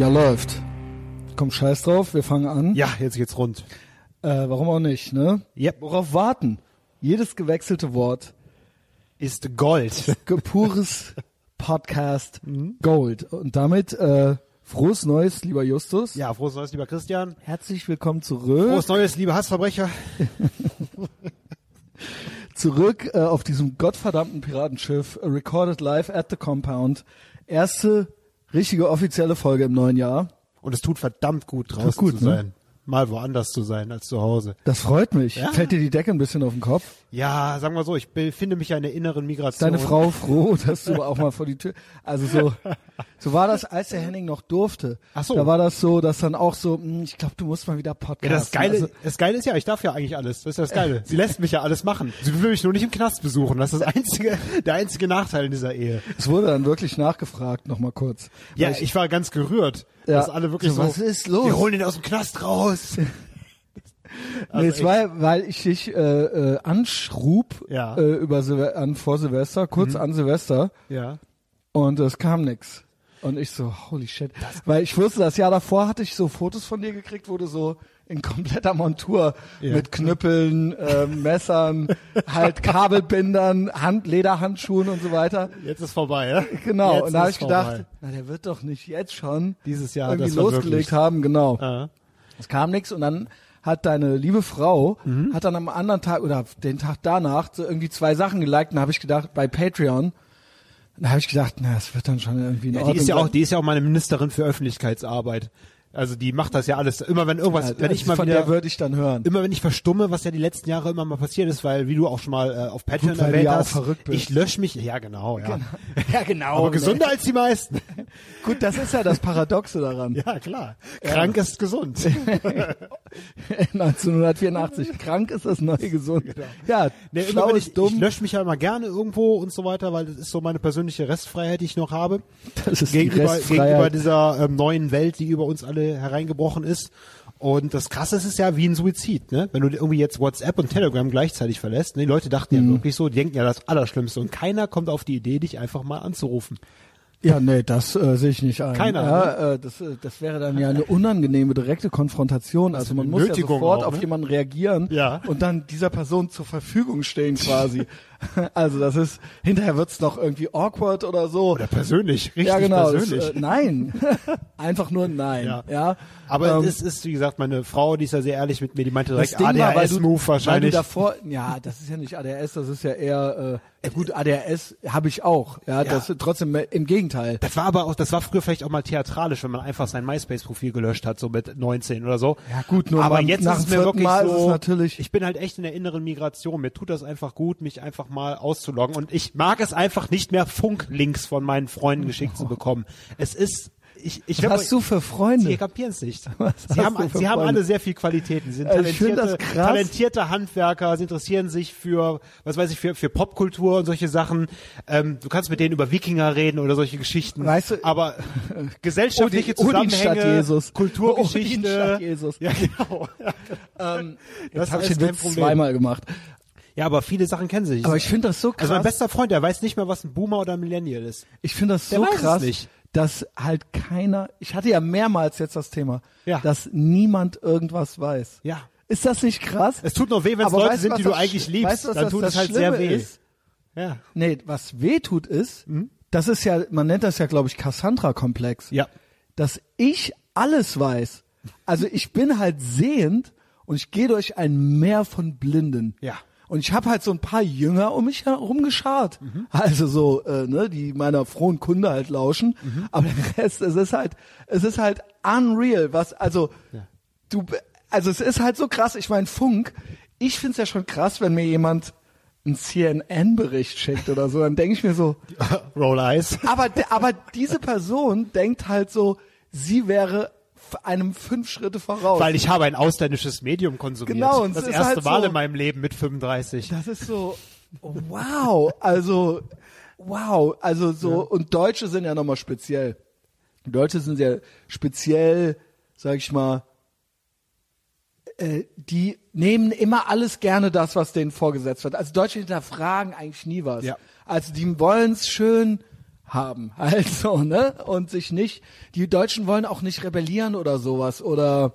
Ja, läuft. Komm, scheiß drauf, wir fangen an. Ja, jetzt geht's rund. Äh, warum auch nicht, ne? Yep. Worauf warten? Jedes gewechselte Wort. Ist Gold. Ge- Pures Podcast Gold. Und damit äh, frohes Neues, lieber Justus. Ja, frohes Neues, lieber Christian. Herzlich willkommen zurück. Frohes Neues, liebe Hassverbrecher. Zurück äh, auf diesem gottverdammten Piratenschiff, recorded live at the compound. Erste richtige offizielle Folge im neuen Jahr. Und es tut verdammt gut, draußen gut, zu ne? Mal woanders zu sein als zu Hause. Das freut mich. Ja. Fällt dir die Decke ein bisschen auf den Kopf? Ja, sagen wir so, ich befinde mich ja in der inneren Migration. Deine Frau froh, dass du auch mal vor die Tür. Also so, so war das, als der Henning noch durfte. Ach so. Da war das so, dass dann auch so, hm, ich glaube, du musst mal wieder Podcast. Ja, das Geile, Also, das Geile ist ja, ich darf ja eigentlich alles. Das ist ja das Geile. Sie lässt mich ja alles machen. Sie will mich nur nicht im Knast besuchen. Das ist das einzige, der einzige Nachteil in dieser Ehe. es wurde dann wirklich nachgefragt, noch mal kurz. Ja, Weil ich, war ganz gerührt, Ja. dass alle wirklich So, so, was ist los? Wir holen ihn aus dem Knast raus. nee, es war, weil ich dich äh, äh, anschrub Ja. äh, über Silve an vor Silvester, kurz an Silvester, Ja. und es kam nix. Und ich so, holy shit. Weil ich wusste, das Jahr davor hatte ich so Fotos von dir gekriegt, wo du so in kompletter Montur Ja. mit Knüppeln, äh, Messern, halt Kabelbindern, Hand, Lederhandschuhen und so weiter. Jetzt ist vorbei, ja? Genau. Jetzt und da habe ich gedacht, vorbei. na, der wird doch nicht jetzt schon Dieses Jahr irgendwie losgelegt haben. Genau. Ja. Es kam nix und dann hat deine liebe Frau, Mhm. hat dann am anderen Tag oder den Tag danach so irgendwie zwei Sachen geliked und da habe ich gedacht, bei Patreon, da habe ich gedacht, na, das wird dann schon irgendwie in Ja, Ordnung die ist ja auch, die ist ja auch meine Ministerin für Öffentlichkeitsarbeit. Also die macht das ja alles. Immer wenn irgendwas, Ja, wenn ich mal von wieder, der würde ich dann hören. immer wenn ich verstumme, was ja die letzten Jahre immer mal passiert ist, weil wie du auch schon mal äh, auf Patreon Gut, erwähnt ja hast, ich lösche mich. Ja genau, ja. Ja, genau. Aber gesunder als die meisten. Gut, das ist ja das Paradoxe daran. ja klar. Krank ist gesund. 1984. Krank ist das neue gesund. Ja, Genau. Nee, schlau immer wenn ich, dumm. ich lösche mich ja immer gerne irgendwo und so weiter, weil das ist so meine persönliche Restfreiheit, die ich noch habe. das ist die gegenüber, Restfreiheit. gegenüber dieser ähm, neuen Welt, die über uns alle hereingebrochen ist. Und das Krasse ist es ja wie ein Suizid, ne? Wenn du irgendwie jetzt WhatsApp und Telegram gleichzeitig verlässt, ne? die Leute dachten Mhm. ja wirklich so, die denken ja das Allerschlimmste und keiner kommt auf die Idee, dich einfach mal anzurufen. Ja, nee, das äh, sehe ich nicht ein. Keiner, Ja, äh, das, äh, das wäre dann ja eine unangenehme direkte Konfrontation. Also man muss ja Nötigung sofort auch, auf ne? jemanden reagieren Ja. und dann dieser Person zur Verfügung stehen quasi. also das ist, hinterher wird's noch irgendwie awkward oder so. Oder persönlich, richtig ja, genau. Persönlich. äh, nein. Einfach nur nein. Ja. Ja. Aber Ähm, es ist, wie gesagt, meine Frau, die ist ja sehr ehrlich mit mir, die meinte das direkt Ding war, weil du, ADHS-Move wahrscheinlich. davor, ja, das ist ja nicht ADHS, das ist ja eher, äh, gut, ADHS habe ich auch. Ja, das trotzdem äh, im Gegenteil. das war aber auch, das war früher vielleicht auch mal theatralisch, wenn man einfach sein MySpace-Profil gelöscht hat, so mit 19 oder so. Ja, gut, nur aber jetzt ist es mir wirklich Mal ist so, es natürlich- ich bin halt echt in der inneren Migration. Mir tut das einfach gut, mich einfach mal auszuloggen und ich mag es einfach nicht mehr Funklinks von meinen Freunden geschickt zu bekommen. Es ist, ich, ich Was hast du für Freunde? Sie kapieren es nicht. Was Sie haben, sie haben Freunde? alle sehr viel Qualitäten. Sie sind Also find talentierte, krass. talentierte Handwerker. Sie interessieren sich für, was weiß ich, für, für Popkultur und solche Sachen. Ähm, du kannst mit denen über Wikinger reden oder solche Geschichten. Weißt du- aber gesellschaftliche Odin- Odin Zusammenhänge, Jesus. Kulturgeschichte. Odin Jesus. Ja, genau. Ähm, Das jetzt habe ich Problem. zweimal gemacht. Ja, aber viele Sachen kennen sie nicht. Aber ich finde das so krass. also mein bester Freund, der weiß nicht mehr, was ein Boomer oder ein Millennial ist. ich finde das Der so krass, nicht. dass halt keiner, ich hatte ja mehrmals jetzt das Thema, Ja. dass niemand irgendwas weiß. Ja. Ist das nicht krass? Es tut nur weh, wenn es Leute weißt sind, was die du eigentlich liebst. weißt was Dann das- tut es halt sehr Schlimme weh. ist? Ja. Nee, was weh tut ist, das ist ja, man nennt das ja, glaube ich, Cassandra-Komplex. Ja. Dass ich alles weiß. Also ich bin halt sehend und ich gehe durch ein Meer von Blinden. Ja. Und ich habe halt so ein paar Jünger um mich herum geschart. Also so, äh, ne, die meiner frohen Kunde halt lauschen. Aber der Rest, es ist halt, es ist halt unreal, was, also, du, also es ist halt so krass. Ich meine, Funk, ich find's ja schon krass, wenn mir jemand einen CNN-Bericht schickt oder so, dann denke ich mir so, Roll Eyes. aber, aber diese Person denkt halt so, sie wäre einem fünf Schritte voraus. Weil ich habe ein ausländisches Medium konsumiert. Genau, und das erste halt Mal so- in meinem Leben mit 35. Das ist so, wow, also, wow, also so, und Deutsche sind ja nochmal speziell. Deutsche sind sehr speziell, sag ich mal, äh, die nehmen immer alles gerne das, was denen vorgesetzt wird. Also Deutsche hinterfragen eigentlich nie was. Ja. Also die wollen es schön haben. Also, ne? Und sich nicht, die Deutschen wollen auch nicht rebellieren oder sowas oder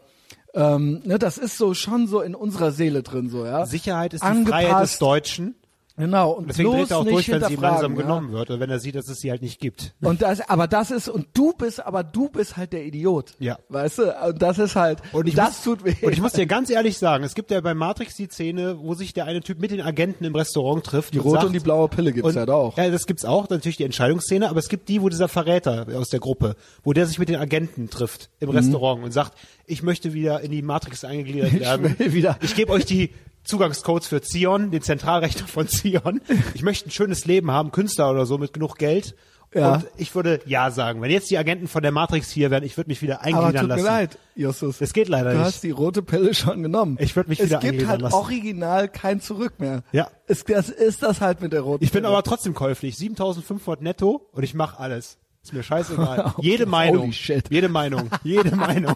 ähm, ne, das ist so schon so in unserer Seele drin, so, ja. Sicherheit ist die Angepasst. Freiheit des Deutschen. Genau. Und Deswegen bloß dreht er auch durch, wenn sie langsam ja. genommen wird oder wenn er sieht, dass es sie halt nicht gibt. Und das, aber das ist, und du bist, aber du bist halt der Idiot. Ja. Weißt du? Und das ist halt, Und ich das muss, tut weh. Und ich muss dir ganz ehrlich sagen, es gibt ja bei Matrix die Szene, wo sich der eine Typ mit den Agenten im Restaurant trifft. die rote und die blaue Pille gibt's ja da auch. Ja, das gibt's auch, natürlich die Entscheidungsszene, aber es gibt die, wo dieser Verräter aus der Gruppe, wo der sich mit den Agenten trifft im Mhm. Restaurant und sagt, ich möchte wieder in die Matrix eingegliedert werden. will wieder. Ich gebe euch die Zugangscodes für Zion, den Zentralrechner von Zion. Ich möchte ein schönes Leben haben, Künstler oder so mit genug Geld. Ja. Und ich würde ja sagen, wenn jetzt die Agenten von der Matrix hier wären, ich würde mich wieder aber eingliedern tut lassen. mir leid, Justus. Es geht leider du nicht. hast die rote Pille schon genommen. Ich würd mich es wieder gibt eingliedern halt lassen. original kein Zurück mehr. Ja. Es, das ist das halt mit der roten Ich bin Pille. aber trotzdem käuflich. 7500 netto und ich mache alles. Ist mir scheißegal. Okay, Jede Meinung. holy shit. Jede Meinung. Jede Meinung.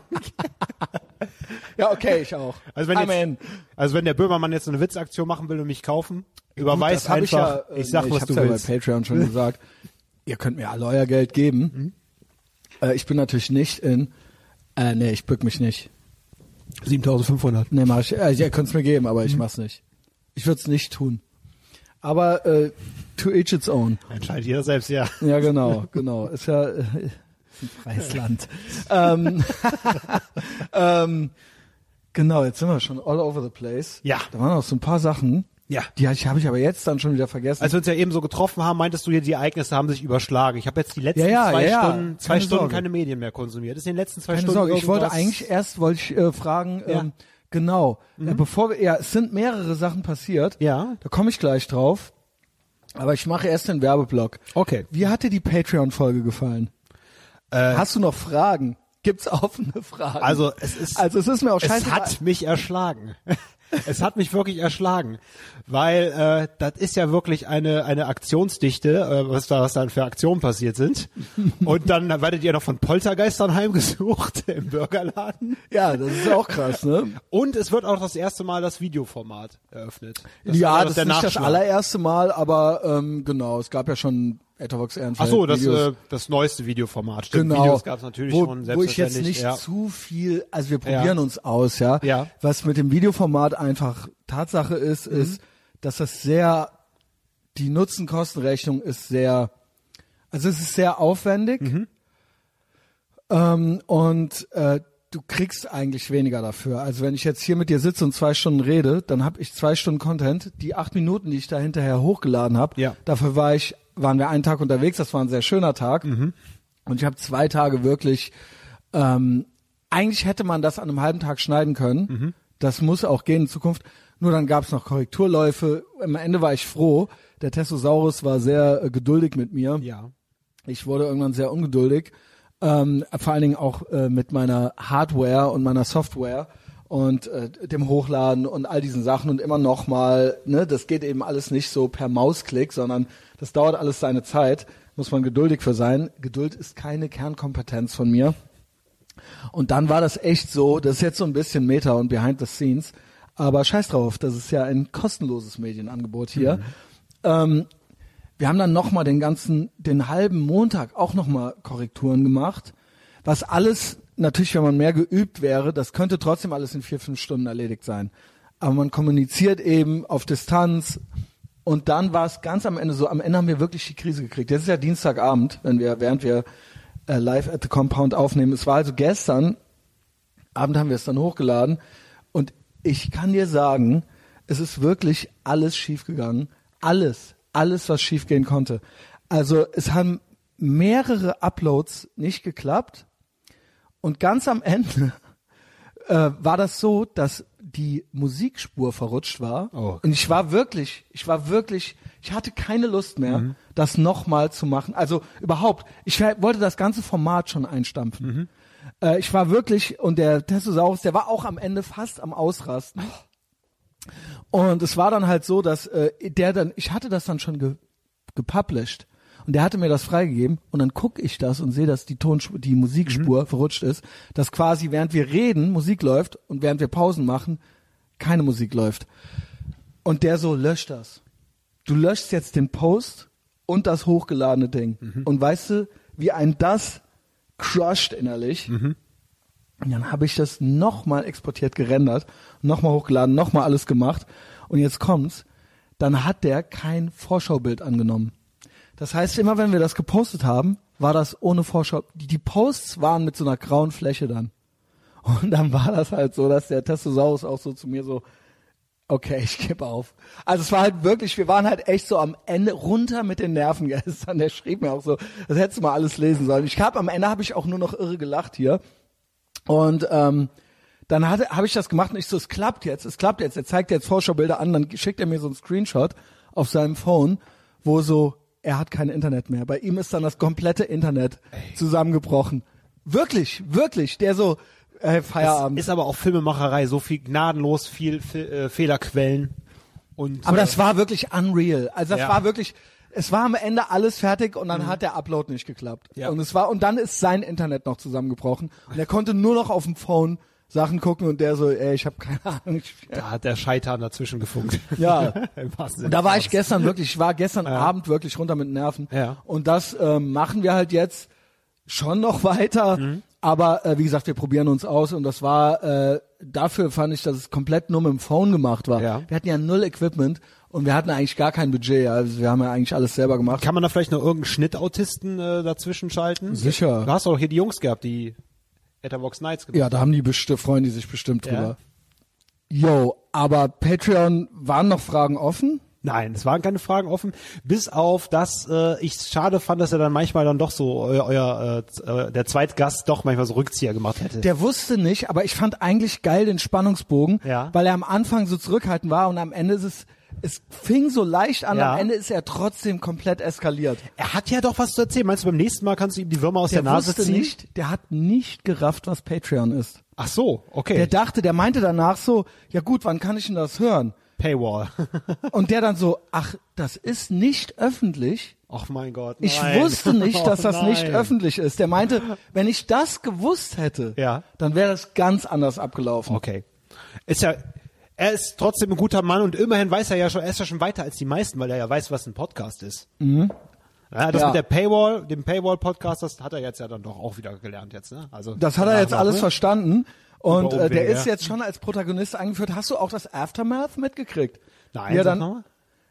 Ja, okay, ich auch. Also wenn, Amen. jetzt, also wenn der Böhmermann jetzt eine Witzaktion machen will und mich kaufen, überweist hab einfach. Ich, ja, äh, ich sag, nee, was ich du ja willst. bei Patreon schon gesagt. Ihr könnt mir alle euer Geld geben. Äh, ich bin natürlich nicht in. Äh, nee, ich bück mich nicht. 7500. Nee, mach ich. Äh, ihr könnt's mir geben, aber ich mach's nicht. Ich würde es nicht tun. Aber äh, to each its own. Entscheidet jeder selbst, ja. Ja, genau, genau. Ist ja äh, ein freies Land. ähm, ähm, genau, jetzt sind wir schon all over the place. Ja. Da waren noch so ein paar Sachen. Ja. Die habe ich, hab ich aber jetzt dann schon wieder vergessen. Als wir uns ja eben so getroffen haben, meintest du hier, die Ereignisse haben sich überschlagen. Ich habe jetzt die letzten Ja, ja, zwei ja. Stunden, zwei Keine Stunden Sorge. keine Medien mehr konsumiert. Ist in den letzten zwei Keine Stunden Sorge, ich wollte eigentlich erst wollte ich äh, fragen, ähm, genau, äh, bevor wir, ja, es sind mehrere Sachen passiert. Ja. Da komme ich gleich drauf. Aber ich mache erst den Werbeblock. Okay. Wie hat dir die Patreon-Folge gefallen? Äh, Hast du noch Fragen? Gibt's offene Fragen? Also es ist also es ist mir auch es scheiße. hat mich erschlagen. es hat mich wirklich erschlagen, weil äh, das ist ja wirklich eine eine Aktionsdichte, äh, was da was dann für Aktionen passiert sind. Und dann werdet ihr noch von Poltergeistern heimgesucht im Burgerladen. ja, das ist auch krass, ne? Und es wird auch das erste Mal das Videoformat eröffnet. Das ja, war das ist nicht das allererste Mal, aber ähm, genau, es gab ja schon Etherbox Ach Ehrenfeld so, das Videos. äh, das neueste Videoformat. Stimmt, genau, Videos gab es natürlich wo, schon wo ich jetzt nicht ja. zu viel, also wir probieren Ja. uns aus, ja. Ja. Was mit dem Videoformat einfach Tatsache ist, Mhm. ist, dass das sehr, die Nutzen-Kosten-Rechnung ist sehr, also es ist sehr aufwendig Mhm. ähm, und äh, du kriegst eigentlich weniger dafür. Also wenn ich jetzt hier mit dir sitze und zwei Stunden rede, dann habe ich zwei Stunden Content. Die acht Minuten, die ich da hinterher hochgeladen habe, Ja. dafür war ich, waren wir einen Tag unterwegs. Das war ein sehr schöner Tag. Mhm. Und ich habe zwei Tage wirklich. Ähm, eigentlich hätte man das an einem halben Tag schneiden können. Mhm. Das muss auch gehen in Zukunft. Nur dann gab es noch Korrekturläufe. Am Ende war ich froh. Der Testosaurus war sehr äh, geduldig mit mir. ja. Ich wurde irgendwann sehr ungeduldig, ähm, vor allen Dingen auch äh, mit meiner Hardware und meiner Software und äh, dem Hochladen und all diesen Sachen und immer noch mal, ne, das geht eben alles nicht so per Mausklick, sondern das dauert alles seine Zeit, muss man geduldig für sein. Geduld ist keine Kernkompetenz von mir. Und dann war das echt so, das ist jetzt so ein bisschen Meta und Behind the Scenes, aber scheiß drauf, das ist ja ein kostenloses Medienangebot hier. Ähm, wir haben dann nochmal den ganzen, den halben Montag auch nochmal Korrekturen gemacht, was alles, natürlich, wenn man mehr geübt wäre, das könnte trotzdem alles in vier, fünf Stunden erledigt sein. Aber man kommuniziert eben auf Distanz und dann war es ganz am Ende so, am Ende haben wir wirklich die Krise gekriegt. Jetzt ist ja Dienstagabend, wenn wir, während wir äh, live at the Compound aufnehmen. Es war also gestern Abend haben wir es dann hochgeladen und ich kann dir sagen, es ist wirklich alles schiefgegangen. Alles, alles, was schiefgehen konnte. Also es haben mehrere Uploads nicht geklappt und ganz am Ende äh, war das so, dass die Musikspur verrutscht war Oh. und ich war wirklich, ich war wirklich, ich hatte keine Lust mehr, das nochmal zu machen. Also überhaupt, ich wollte das ganze Format schon einstampfen. Äh, ich war wirklich, und der Testosaurus, der war auch am Ende fast am Ausrasten. Und es war dann halt so, dass äh, der dann, ich hatte das dann schon ge, gepublished und der hatte mir das freigegeben und dann gucke ich das und sehe, dass die Tonspur, die Musikspur verrutscht ist, dass quasi während wir reden Musik läuft und während wir Pausen machen keine Musik läuft. Und der so löscht das. Du löschst jetzt den Post und das hochgeladene Ding. Und weißt du, wie ein das crushed innerlich? Und dann habe ich das nochmal exportiert, gerendert, nochmal hochgeladen, nochmal alles gemacht. Und jetzt kommt's, dann hat der kein Vorschaubild angenommen. Das heißt, immer wenn wir das gepostet haben, war das ohne Vorschau. Die, Posts waren mit so einer grauen Fläche dann. Und dann war das halt so, dass der Testosaurus auch so zu mir so, okay, ich gebe auf. Also es war halt wirklich, wir waren halt echt so am Ende runter mit den Nerven gestern. Der schrieb mir auch so, das hättest du mal alles lesen sollen. Ich habe am Ende habe ich auch nur noch irre gelacht hier. Und ähm, dann habe ich das gemacht und ich so, es klappt jetzt, es klappt jetzt. Er zeigt jetzt Vorschaubilder an, dann schickt er mir so einen Screenshot auf seinem Phone, wo so, er hat kein Internet mehr. Bei ihm ist dann das komplette Internet zusammengebrochen. Wirklich, wirklich. Der so, äh, Feierabend. Ist aber auch Filmemacherei, so viel gnadenlos, viel Fe äh, Fehlerquellen und Aber das war wirklich unreal. Also das Ja. war wirklich, es war am Ende alles fertig und dann hat der Upload nicht geklappt. Ja. Und es war, und dann ist sein Internet noch zusammengebrochen. Und er konnte nur noch auf dem Phone Sachen gucken und der so, ey, ich habe keine Ahnung. Da hat der Scheitern dazwischen gefunkt. ja. Und da war ich gestern wirklich, ich war gestern Abend wirklich runter mit Nerven. Ja. Und das ähm, machen wir halt jetzt schon noch weiter. Mhm. Aber äh, wie gesagt, wir probieren uns aus und das war äh, dafür fand ich, dass es komplett nur mit dem Phone gemacht war. Ja. Wir hatten ja null Equipment und wir hatten eigentlich gar kein Budget. Also wir haben ja eigentlich alles selber gemacht. Kann man da vielleicht noch irgendeinen Schnittautisten äh, dazwischen schalten? Sicher. Du hast doch hier die Jungs gehabt, die Etherbox Nights gemacht Ja, da haben die bestimmt, freuen die sich bestimmt Ja. drüber. Yo, aber Patreon waren noch Fragen offen? Nein, es waren keine Fragen offen, bis auf das äh, ich schade fand, dass er dann manchmal dann doch so euer, euer äh, äh, der Zweitgast doch manchmal so Rückzieher gemacht hätte. Der wusste nicht, aber ich fand eigentlich geil den Spannungsbogen, Ja. weil er am Anfang so zurückhaltend war und am Ende ist es, es fing so leicht an, Ja. am Ende ist er trotzdem komplett eskaliert. er hat ja doch was zu erzählen. Meinst du, beim nächsten Mal kannst du ihm die Würmer aus Der der, Nase ziehen? nicht, der hat nicht gerafft, was Patreon ist. Ach so, okay. Der dachte, der meinte danach so, ja gut, wann kann ich denn das hören? Paywall. Und der dann so, ach, das ist nicht öffentlich. Ach mein Gott. Ich nein. wusste nicht, dass Oh das nicht öffentlich ist. Der meinte, wenn ich das gewusst hätte, Ja. dann wäre das ganz anders abgelaufen. Okay. Ist ja, er ist trotzdem ein guter Mann und immerhin weiß er ja schon, er ist ja schon weiter als die meisten, weil er ja weiß, was ein Podcast ist. Ja, das Ja. mit der Paywall, dem Paywall-Podcast, das hat er jetzt ja dann doch auch wieder gelernt jetzt, ne? Also Das hat er jetzt alles ne? verstanden. Und äh, der ist ja. jetzt schon als Protagonist eingeführt. Hast du auch das Aftermath mitgekriegt? Nein, sag dann.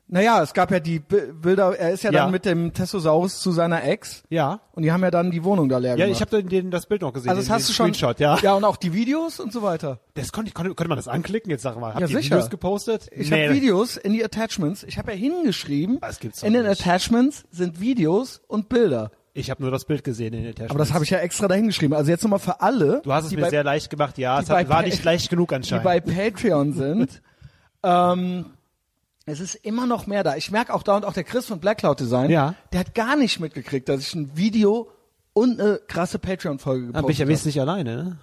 Naja, es gab ja die Bi- Bilder, er ist ja, Ja. dann mit dem Testosaurus zu seiner Ex. Ja. Und die haben ja dann die Wohnung da leer Ja, gemacht. ich habe den, das Bild noch gesehen. also das den, hast den du schon. Screenshot, ja. Ja, und auch die Videos und so weiter. Das konnte, konnte, konnte man das anklicken? Jetzt sag mal, habt Ja, ihr sicher. Videos gepostet? Ich Nee. habe Videos in die Attachments. Ich habe ja hingeschrieben, Das gibt's in den nicht. Attachments sind Videos und Bilder. Ich habe nur das Bild gesehen in der Tasche. Aber das habe ich ja extra dahin geschrieben. Also jetzt nochmal für alle, Du hast es die mir sehr leicht gemacht, ja. die Es hat, war nicht leicht genug die anscheinend. bei Patreon sind. ähm, es ist immer noch mehr da. Ich merke auch da und auch der Chris von Black Cloud Design, Ja. der hat gar nicht mitgekriegt, dass ich ein Video und eine krasse Patreon-Folge gepostet bin ich ja habe. wesentlich alleine, ne?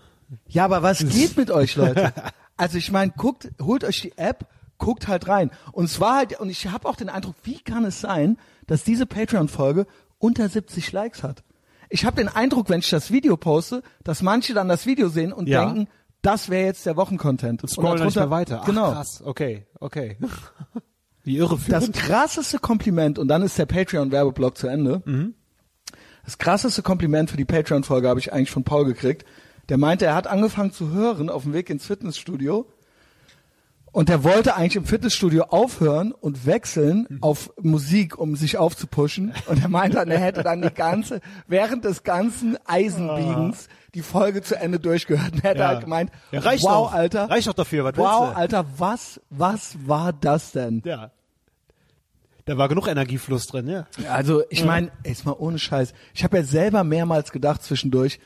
Ja, aber was geht mit euch, Leute? Also ich meine, guckt, holt euch die App, guckt halt rein. Und es war halt, und ich habe auch den Eindruck, wie kann es sein, dass diese Patreon-Folge unter 70 Likes hat? Ich habe den Eindruck, wenn ich das Video poste, dass manche dann das Video sehen und Ja. denken, das wäre jetzt der Wochencontent. Und Scrollen dann nicht mehr weiter. Ach, genau. krass. Okay, okay. Wie Das irreführend. krasseste Kompliment, und dann ist der Patreon-Werbeblock zu Ende. Mhm. Das krasseste Kompliment für die Patreon-Folge habe ich eigentlich von Paul gekriegt. Der meinte, er hat angefangen zu hören auf dem Weg ins Fitnessstudio. Und der wollte eigentlich im Fitnessstudio aufhören und wechseln Mhm. auf Musik, um sich aufzupushen. Und er meinte, dann, er hätte dann die ganze, während des ganzen Eisenbiegens die Folge zu Ende durchgehört. Und hätte Ja. halt gemeint, Ja, reicht wow, doch. Alter. Reicht doch dafür, was Wow? Alter, was, was war das denn? Ja. Da war genug Energiefluss drin, ja. Also ich meine, jetzt mal ohne Scheiß. Ich habe ja selber mehrmals gedacht zwischendurch,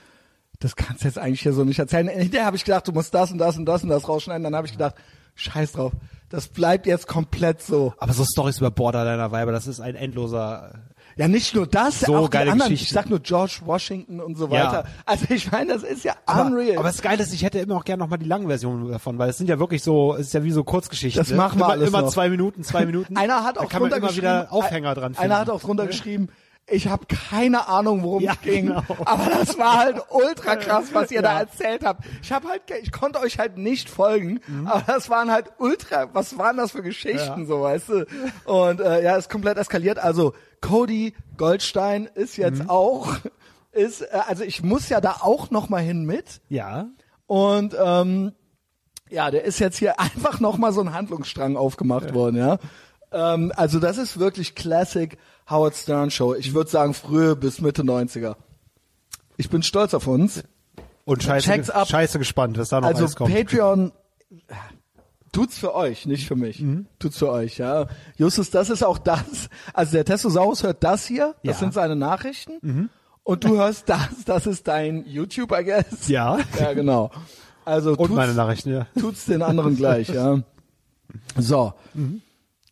das kannst du jetzt eigentlich hier so nicht erzählen. Hinterher habe ich gedacht, du musst das und das und das und das rausschneiden. Dann habe ich gedacht, scheiß drauf. Das bleibt jetzt komplett so. Aber so Stories über Borderliner Weiber, das ist ein endloser. Ja, nicht nur das, So auch die geile anderen. Geschichte. Ich sag nur George Washington und so Ja. weiter. Also ich meine, das ist ja Aber, unreal. aber das Geile ist, ich hätte immer auch gerne nochmal die langen Versionen davon, weil es sind ja wirklich so, es ist ja wie so Kurzgeschichten. Das ne? machen wir immer, alles Immer noch. zwei Minuten, zwei Minuten. Einer hat auch kann man drunter immer geschrieben, wieder Aufhänger dran finden. Einer hat auch drunter geschrieben, ich habe keine Ahnung, worum Ja, es ging, genau. aber das war halt ultra krass, was ihr da erzählt habt. Ich habe halt, ich konnte euch halt nicht folgen, aber das waren halt ultra, was waren das für Geschichten, Mhm. Ja. so weißt du? Und äh, ja, ist komplett eskaliert. Also Cody Goldstein ist jetzt Mhm. auch, ist, äh, also ich muss ja da auch noch mal hin mit. Ja. Und ähm, ja, der ist jetzt hier einfach noch mal so ein Handlungsstrang aufgemacht worden, ja. Ähm, also das ist wirklich Classic Howard Stern Show. Ich würde sagen frühe bis Mitte 90er. Ich bin stolz auf uns. Und scheiße, Checks ab. scheiße gespannt, was da noch Also alles kommt. Patreon tut's für euch, nicht für mich. Mhm. Tut's für euch, ja. Justus, das ist auch das. Also der Testosaurus hört das hier, das Ja. Mhm. sind seine Nachrichten. Und du hörst das, das ist dein YouTube, I guess. Ja. Ja, genau. Also Und tut's, meine Nachrichten, ja. tut's den anderen gleich, ja. So.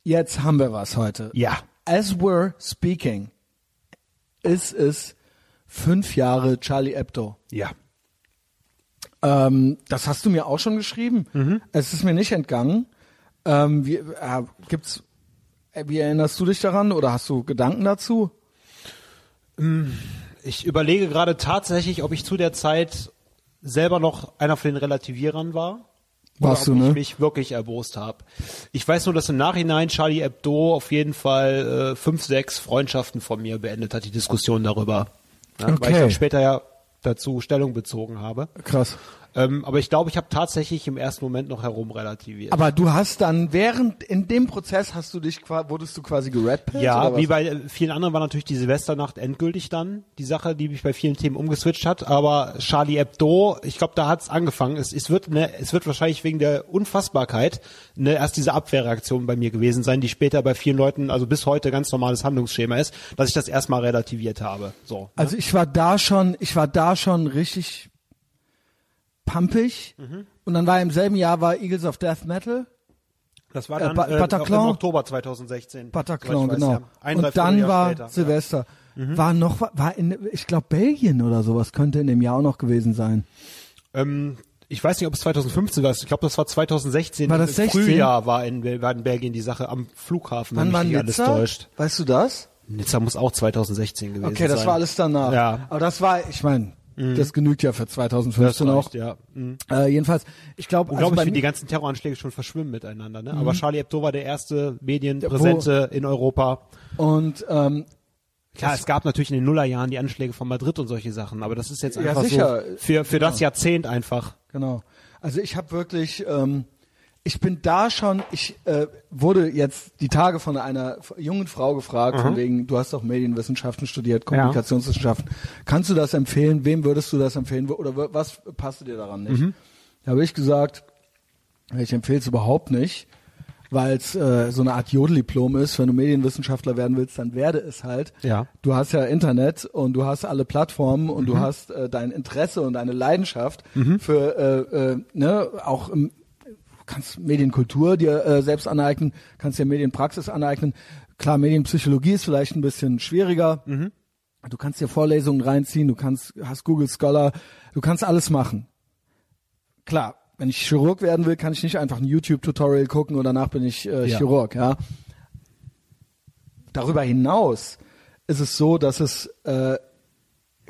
Jetzt haben wir was heute. Ja. As we're speaking, ist es fünf Jahre Charlie Hebdo. Ja. Ähm, das hast du mir auch schon geschrieben. Mhm. Es ist mir nicht entgangen. Ähm, wie, äh, gibt's, äh, wie erinnerst du dich daran oder hast du Gedanken dazu? Ich überlege gerade tatsächlich, ob ich zu der Zeit selber noch einer von den Relativierern war. Warst oder ob du, ich ne? mich wirklich erbost habe. Ich weiß nur, dass im Nachhinein Charlie Hebdo auf jeden Fall äh, fünf, sechs Freundschaften von mir beendet hat, die Diskussion darüber. Ja, Weil ich Okay. dann später ja dazu Stellung bezogen habe. Krass. Ähm, aber ich glaube, ich habe tatsächlich im ersten Moment noch herum relativiert. Aber du hast dann während in dem Prozess hast du dich wurdest du quasi geredpillt Ja, wie bei äh, vielen anderen war natürlich die Silvesternacht endgültig dann die Sache, die mich bei vielen Themen umgeswitcht hat. Aber Charlie Hebdo, ich glaube, da hat's angefangen. Es, es wird ne, es wird wahrscheinlich wegen der Unfassbarkeit ne, erst diese Abwehrreaktion bei mir gewesen sein, die später bei vielen Leuten, also bis heute ganz normales Handlungsschema ist, dass ich das erstmal relativiert habe. So. Also ich war da schon, ich war da schon richtig pumpig Mhm. und dann war im selben Jahr war Eagles of Death Metal. Das war Äh, dann Ba- äh, Bataclan? im Oktober 2016. Bataclan, weiß, genau. ja. Ein, und dann war später, ja. Mhm. Silvester. War noch, war in, ich glaube Belgien oder sowas könnte in dem Jahr auch noch gewesen sein. Ähm, ich weiß nicht, ob es 2015 war. Ich glaube, das war 2016. War das Im 16? Frühjahr war in, war in Belgien die Sache am Flughafen, Wann war Nizza? täuscht. Weißt du das? Nizza muss auch 2016 gewesen sein. Okay, das war alles danach. Ja. Aber das war, ich meine, das genügt ja für Das 2015 auch. ja. Mhm. Äh, jedenfalls, ich glaube, also bei wie die ganzen Terroranschläge schon verschwimmen miteinander. Ne? Aber Charlie Hebdo war der erste Medienpräsente in Europa. und ähm, Klar, es gab natürlich in den Nullerjahren die Anschläge von Madrid und solche Sachen, aber das ist jetzt Ja, einfach sicher. so für, für das Jahrzehnt einfach. Genau. Also ich habe wirklich, ähm, ich bin da schon, ich äh, wurde jetzt die Tage von einer jungen Frau gefragt, von wegen, du hast doch Medienwissenschaften studiert, Kommunikationswissenschaften. Kannst du das empfehlen? Wem würdest du das empfehlen? Oder was passte dir daran nicht? Da habe ich gesagt, ich empfehle es überhaupt nicht, weil es äh, so eine Art Jodeldiplom ist. Wenn du Medienwissenschaftler werden willst, dann werde es halt. Ja. Du hast ja Internet und du hast alle Plattformen und du hast äh, dein Interesse und deine Leidenschaft für äh, äh, ne auch im, kannst Medienkultur dir äh, selbst aneignen, kannst dir Medienpraxis aneignen. Klar, Medienpsychologie ist vielleicht ein bisschen schwieriger. Du kannst dir Vorlesungen reinziehen, du kannst hast Google Scholar, du kannst alles machen. Klar, wenn ich Chirurg werden will, kann ich nicht einfach ein YouTube-Tutorial gucken und danach bin ich äh, Ja. Chirurg, ja. Darüber hinaus ist es so, dass es äh,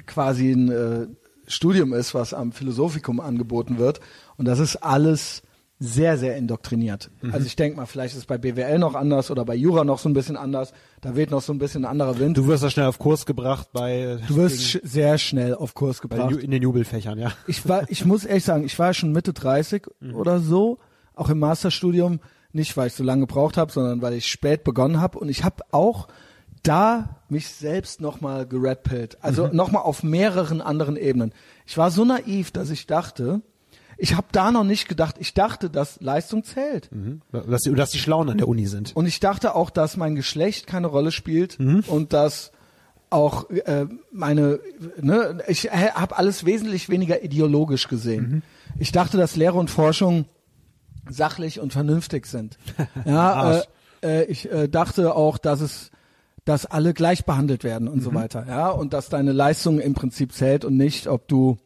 quasi ein äh, Studium ist, was am Philosophikum angeboten wird und das ist alles sehr, sehr indoktriniert. Mhm. Also ich denke mal, vielleicht ist es bei BWL noch anders oder bei Jura noch so ein bisschen anders. Da weht noch so ein bisschen ein anderer Wind. Du wirst da schnell auf Kurs gebracht bei, Du wirst sch sehr schnell auf Kurs gebracht. Ju- in den Jubelfächern, ja. ich war, ich muss ehrlich sagen, ich war schon Mitte 30 oder so, auch im Masterstudium, nicht weil ich so lange gebraucht habe, sondern weil ich spät begonnen habe und ich habe auch da mich selbst nochmal geredpillt, also nochmal auf mehreren anderen Ebenen. Ich war so naiv, dass ich dachte, ich habe da noch nicht gedacht, ich dachte, dass Leistung zählt. Dass die, dass die Schlauen an der Uni sind. Und ich dachte auch, dass mein Geschlecht keine Rolle spielt und dass auch äh, meine, ne, ich habe alles wesentlich weniger ideologisch gesehen. Ich dachte, dass Lehre und Forschung sachlich und vernünftig sind. Ja, äh, äh, ich äh, dachte auch, dass es, dass alle gleich behandelt werden und so weiter. Ja, und dass deine Leistung im Prinzip zählt und nicht, ob du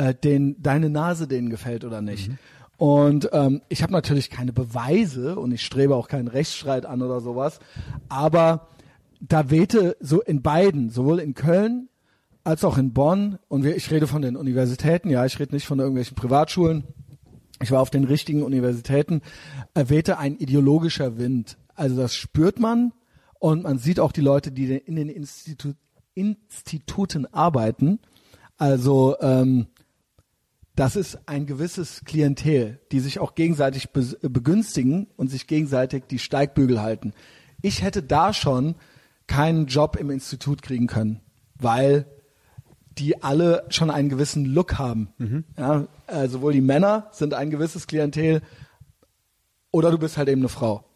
äh, den, deine Nase denen gefällt oder nicht. Und ähm, ich habe natürlich keine Beweise und ich strebe auch keinen Rechtsstreit an oder sowas, aber da wehte so in beiden, sowohl in Köln als auch in Bonn, und wir, ich rede von den Universitäten, ja, ich rede nicht von irgendwelchen Privatschulen, ich war auf den richtigen Universitäten, äh, wehte ein ideologischer Wind. Also das spürt man Und man sieht auch die Leute, die in den Institu Instituten arbeiten. Also ähm, das ist ein gewisses Klientel, die sich auch gegenseitig be begünstigen und sich gegenseitig die Steigbügel halten. Ich hätte da schon keinen Job im Institut kriegen können, weil die alle schon einen gewissen Look haben. Mhm. Ja, äh, sowohl die Männer sind ein gewisses Klientel oder du bist halt eben eine Frau.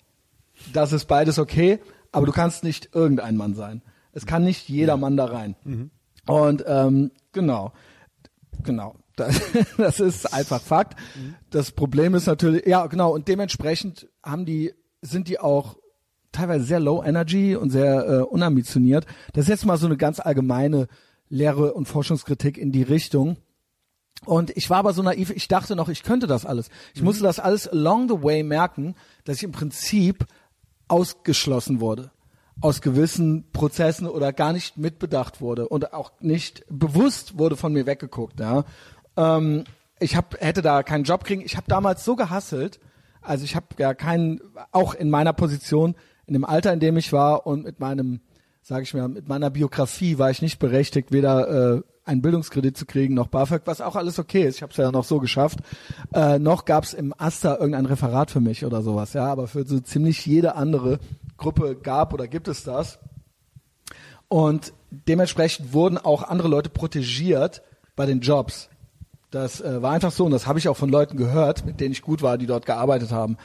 Das ist beides okay, aber du kannst nicht irgendein Mann sein. Es kann nicht jeder Mann da rein. Mhm. Und ähm, genau, genau. Das, das ist einfach Fakt. Das Problem ist natürlich, ja genau, und dementsprechend haben die, sind die auch teilweise sehr low energy und sehr äh, unambitioniert. Das ist jetzt mal so eine ganz allgemeine Lehre und Forschungskritik in die Richtung. Und ich war aber so naiv, ich dachte noch, ich könnte das alles. Ich mhm. musste das alles along the way merken, dass ich im Prinzip ausgeschlossen wurde aus gewissen Prozessen oder gar nicht mitbedacht wurde und auch nicht bewusst wurde von mir weggeguckt. Ja. Ähm, ich hab, hätte da keinen Job kriegen. Ich habe damals so gehasselt, also ich habe ja keinen, auch in meiner Position, in dem Alter, in dem ich war und mit meinem, sage ich mal, mit meiner Biografie war ich nicht berechtigt, weder äh, einen Bildungskredit zu kriegen, noch BAföG, was auch alles okay ist. Ich habe es ja noch so geschafft. Äh, noch gab es im Asta irgendein Referat für mich oder sowas, ja, aber für so ziemlich jede andere Gruppe gab oder gibt es das. Und dementsprechend wurden auch andere Leute protegiert bei den Jobs. Das äh, war einfach so und das habe ich auch von Leuten gehört, mit denen ich gut war, die dort gearbeitet haben.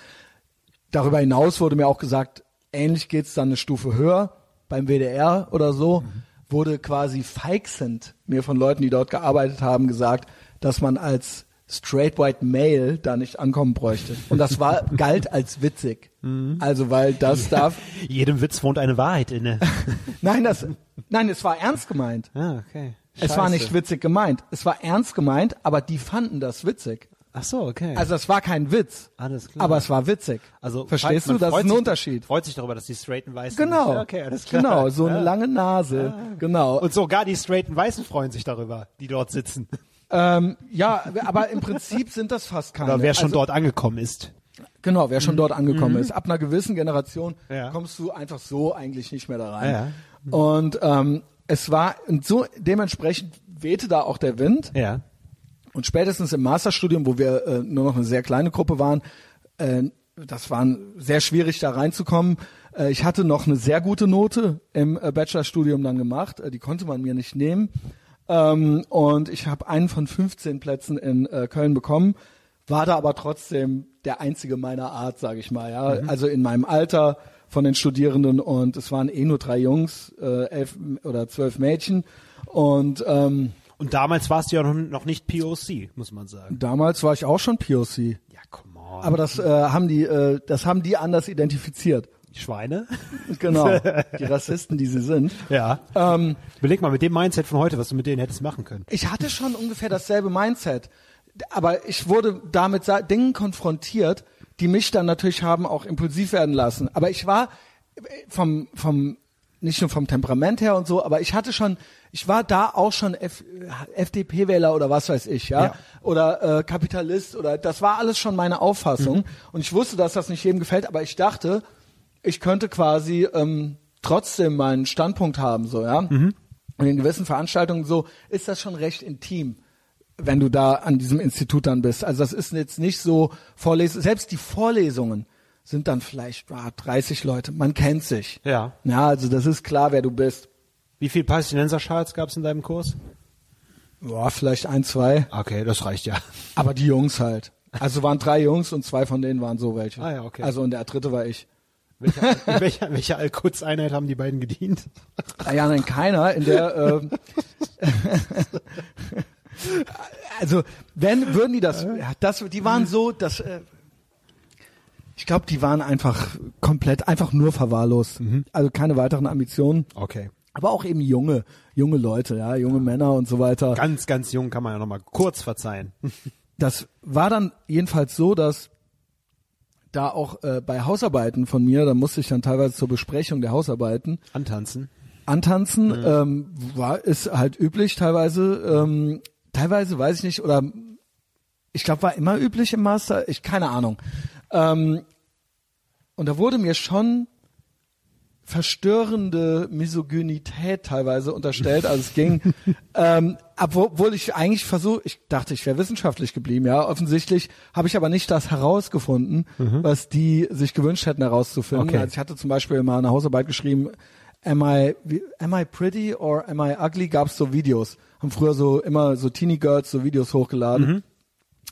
Darüber hinaus wurde mir auch gesagt, ähnlich geht's dann eine Stufe höher beim WDR oder so, mhm. wurde quasi feixend mir von Leuten, die dort gearbeitet haben, gesagt, dass man als straight white male da nicht ankommen bräuchte. Und das war galt als witzig. Mhm. Also weil das darf. Jedem Witz wohnt eine Wahrheit inne. nein, das nein, es war ernst gemeint. Ah, okay. Scheiße. Es war nicht witzig gemeint. Es war ernst gemeint, aber die fanden das witzig. Ach so, okay. Also es war kein Witz. Alles klar. Aber es war witzig. Also verstehst du, das ist ein Unterschied. Freut sich darüber, dass die straighten Weißen. Genau. Ja, okay, alles klar. Genau, so eine ja. lange Nase. Ja. Genau. Und sogar die straighten Weißen freuen sich darüber, die dort sitzen. Ähm, ja, aber im Prinzip sind das fast keine. Oder wer schon also, dort angekommen ist. Genau, wer schon mhm. dort angekommen mhm. ist. Ab einer gewissen Generation kommst du einfach so eigentlich nicht mehr da rein. Ja. Und ähm, es war und so dementsprechend wehte da auch der Wind. Ja. Und spätestens im Masterstudium, wo wir äh, nur noch eine sehr kleine Gruppe waren, äh, das war sehr schwierig da reinzukommen. Äh, ich hatte noch eine sehr gute Note im äh, Bachelorstudium dann gemacht. Äh, die konnte man mir nicht nehmen. Ähm, und ich habe einen von 15 Plätzen in äh, Köln bekommen, war da aber trotzdem der einzige meiner Art, sage ich mal. Ja, mhm. also in meinem Alter von den Studierenden und es waren eh nur drei Jungs, äh, elf oder zwölf Mädchen und ähm, und damals warst du ja noch, nicht POC, muss man sagen. Damals war ich auch schon POC. Ja, come on. Aber das äh, haben die, äh, das haben die anders identifiziert. Schweine. Genau, die Rassisten, die sie sind. Ja. Ähm, Überleg mal mit dem Mindset von heute, was du mit denen hättest machen können. Ich hatte schon ungefähr dasselbe Mindset, aber ich wurde damit Dingen konfrontiert, die mich dann natürlich haben auch impulsiv werden lassen. Aber ich war vom vom nicht nur vom Temperament her und so, aber ich hatte schon, ich war da auch schon FDP-Wähler oder was weiß ich, ja, ja. oder äh, Kapitalist oder das war alles schon meine Auffassung mhm. und ich wusste, dass das nicht jedem gefällt, aber ich dachte, ich könnte quasi ähm, trotzdem meinen Standpunkt haben, so, ja. Mhm. Und in gewissen Veranstaltungen so ist das schon recht intim, wenn du da an diesem Institut dann bist. Also das ist jetzt nicht so Vorlesungen, selbst die Vorlesungen sind dann vielleicht ah, 30 Leute, man kennt sich. Ja. Ja, also das ist klar, wer du bist. Wie viel Palästinenser-Schals gab es in deinem Kurs? Boah, vielleicht ein, zwei. Okay, das reicht ja. Aber die Jungs halt. Also waren drei Jungs und zwei von denen waren so welche. Ah ja, okay. Also und der dritte war ich. Welche, welche, welche Al-Quds-Einheit haben die beiden gedient? Ah, ja, nein, keiner. In der ähm, also wenn würden die das, das, die waren so, dass äh, ich glaube, die waren einfach komplett, einfach nur verwahrlost. Mhm. Also keine weiteren Ambitionen. Okay. Aber auch eben junge, junge Leute, ja, junge ja. Männer und so weiter. Ganz, ganz jung kann man ja nochmal kurz verzeihen. das war dann jedenfalls so, dass da auch äh, bei Hausarbeiten von mir, da musste ich dann teilweise zur Besprechung der Hausarbeiten antanzen. Antanzen mhm. ähm, war ist halt üblich teilweise. Ähm, teilweise weiß ich nicht oder ich glaube war immer üblich im Master. Ich keine Ahnung. Ähm, und da wurde mir schon verstörende Misogynität teilweise unterstellt. Also es ging, ähm, obwohl ich eigentlich versuche, ich dachte, ich wäre wissenschaftlich geblieben. Ja, offensichtlich habe ich aber nicht das herausgefunden, was die sich gewünscht hätten herauszufinden. Okay. Also ich hatte zum Beispiel mal eine Hausarbeit geschrieben, am I, am I pretty or am I ugly? Gab es so Videos. Haben früher so immer so Teenie Girls so Videos hochgeladen.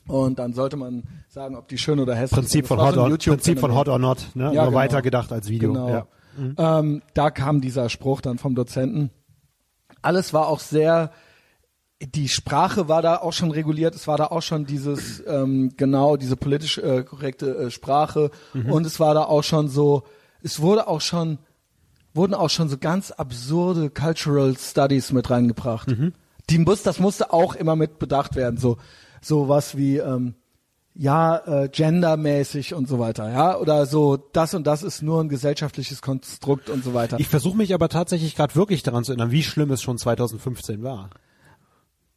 Und dann sollte man sagen, ob die schön oder hässlich Prinzip sind. von Das war Hot so or, Prinzip von Hot or Not, ne? Ja, Nur genau. weiter gedacht als Video. Genau. Ja. Ähm, da kam dieser Spruch dann vom Dozenten. Alles war auch sehr, die Sprache war da auch schon reguliert, es war da auch schon dieses, ähm, genau, diese politisch äh, korrekte äh, Sprache Mhm. und es war da auch schon so, es wurde auch schon, wurden auch schon so ganz absurde Cultural Studies mit reingebracht. Mhm. Die muss, das musste auch immer mit bedacht werden, so, so was wie, ähm, ja, äh, gendermäßig und so weiter, ja, oder so, das und das ist nur ein gesellschaftliches Konstrukt und so weiter. Ich versuche mich aber tatsächlich gerade wirklich daran zu erinnern, wie schlimm es schon 2015 war.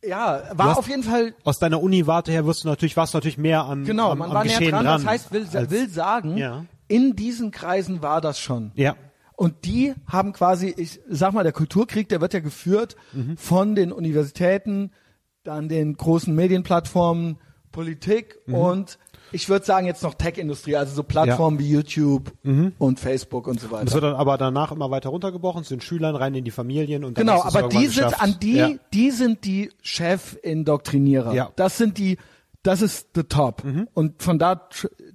ja, war hast- auf jeden Fall, Aus deiner Uni-Warte her wirst du natürlich, warst du natürlich mehr an, genau, am, man am war näher Geschehen dran, dran. das heißt, will, als- will sagen, Ja. in diesen Kreisen war das schon. ja. Und die haben quasi, ich sag mal, der Kulturkrieg, der wird ja geführt Mhm. von den Universitäten, dann den großen Medienplattformen, Politik Mhm. und ich würde sagen jetzt noch Tech-Industrie, also so Plattformen wie YouTube Mhm. und Facebook und so weiter. Das wird dann aber danach immer weiter runtergebrochen zu den Schülern, rein in die Familien und dann Genau, aber die sind geschafft. an die, Ja. die sind die Chef-Indoktrinierer. Ja. Das sind die, das ist the top. Mhm. Und von da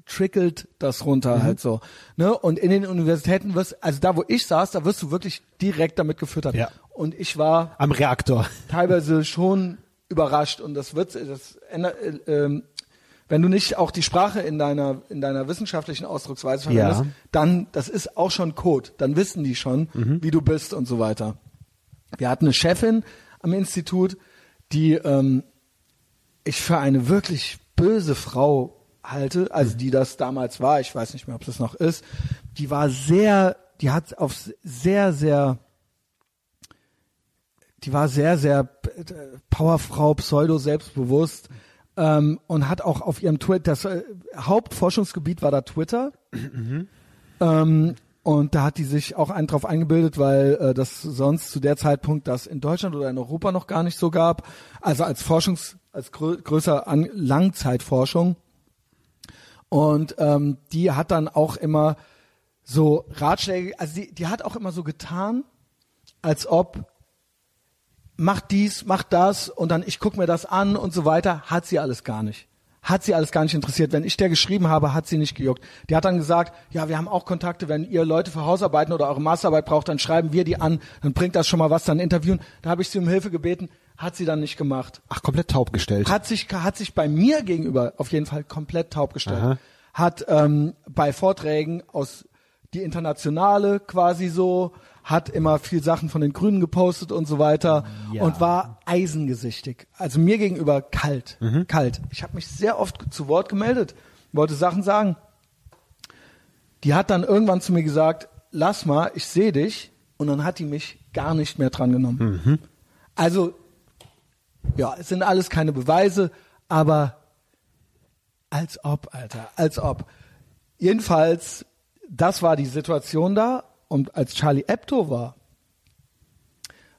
trickelt das runter halt so. Ne? Und in den Universitäten wirst, also da wo ich saß, da wirst du wirklich direkt damit gefüttert. Ja. Und ich war Am Reaktor. teilweise schon überrascht und das wird, das ändert, äh, ähm, wenn du nicht auch die Sprache in deiner in deiner wissenschaftlichen Ausdrucksweise verwendest, Ja. dann das ist auch schon Code. Dann wissen die schon, Mhm. wie du bist und so weiter. Wir hatten eine Chefin am Institut, die ähm, ich für eine wirklich böse Frau halte, also die das damals war. Ich weiß nicht mehr, ob das noch ist. Die war sehr, die hat auf sehr sehr die war sehr, sehr Powerfrau, pseudo selbstbewusst ähm, und hat auch auf ihrem Twitter, das äh, Hauptforschungsgebiet war da Twitter. ähm, und da hat die sich auch einen drauf eingebildet, weil äh, das sonst zu der Zeitpunkt das in Deutschland oder in Europa noch gar nicht so gab. Also als Forschungs, als grö größer an Langzeitforschung. Und ähm, die hat dann auch immer so Ratschläge, also die, die hat auch immer so getan, als ob mach dies, mach das und dann ich guck mir das an und so weiter, hat sie alles gar nicht. Hat sie alles gar nicht interessiert. Wenn ich der geschrieben habe, hat sie nicht gejuckt. Die hat dann gesagt, ja, wir haben auch Kontakte, wenn ihr Leute für Hausarbeiten oder eure Masterarbeit braucht, dann schreiben wir die an, dann bringt das schon mal was, dann interviewen. Da habe ich sie um Hilfe gebeten, hat sie dann nicht gemacht. Ach, komplett taub gestellt. Hat sich, hat sich bei mir gegenüber auf jeden Fall komplett taub gestellt. Aha. Hat ähm, bei Vorträgen aus die Internationale quasi so, hat immer viel Sachen von den Grünen gepostet und so weiter Ja. und war eisengesichtig. Also mir gegenüber kalt, Mhm. kalt. Ich habe mich sehr oft zu Wort gemeldet, wollte Sachen sagen. Die hat dann irgendwann zu mir gesagt, lass mal, ich sehe dich. Und dann hat die mich gar nicht mehr dran genommen. Mhm. Also, ja, es sind alles keine Beweise, aber als ob, Alter, als ob. Jedenfalls, das war die Situation da. Und als Charlie Hebdo war,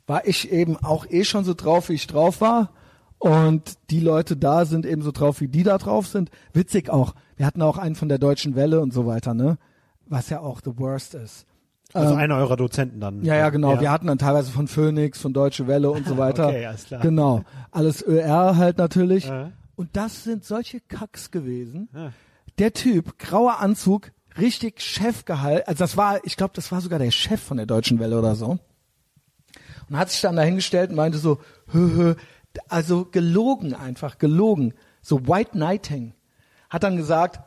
war ich eben auch eh schon so drauf, wie ich drauf war. Und die Leute da sind eben so drauf, wie die da drauf sind. Witzig auch. Wir hatten auch einen von der Deutschen Welle und so weiter, ne? Was ja auch the worst ist. Also einer eurer Dozenten dann. Ähm, Ja, ja, genau. Wir hatten dann teilweise von Phoenix, von Deutsche Welle und so weiter. Okay, alles klar. Genau. Alles ÖR halt natürlich. Ja. Und das sind solche Kacks gewesen. Ja. Der Typ, grauer Anzug, richtig Chefgehalt. Also das war, ich glaube, das war sogar der Chef von der Deutschen Welle oder so. Und hat sich dann dahingestellt und meinte so, hö, hö, also gelogen einfach, gelogen. So White Knighting. Hat dann gesagt,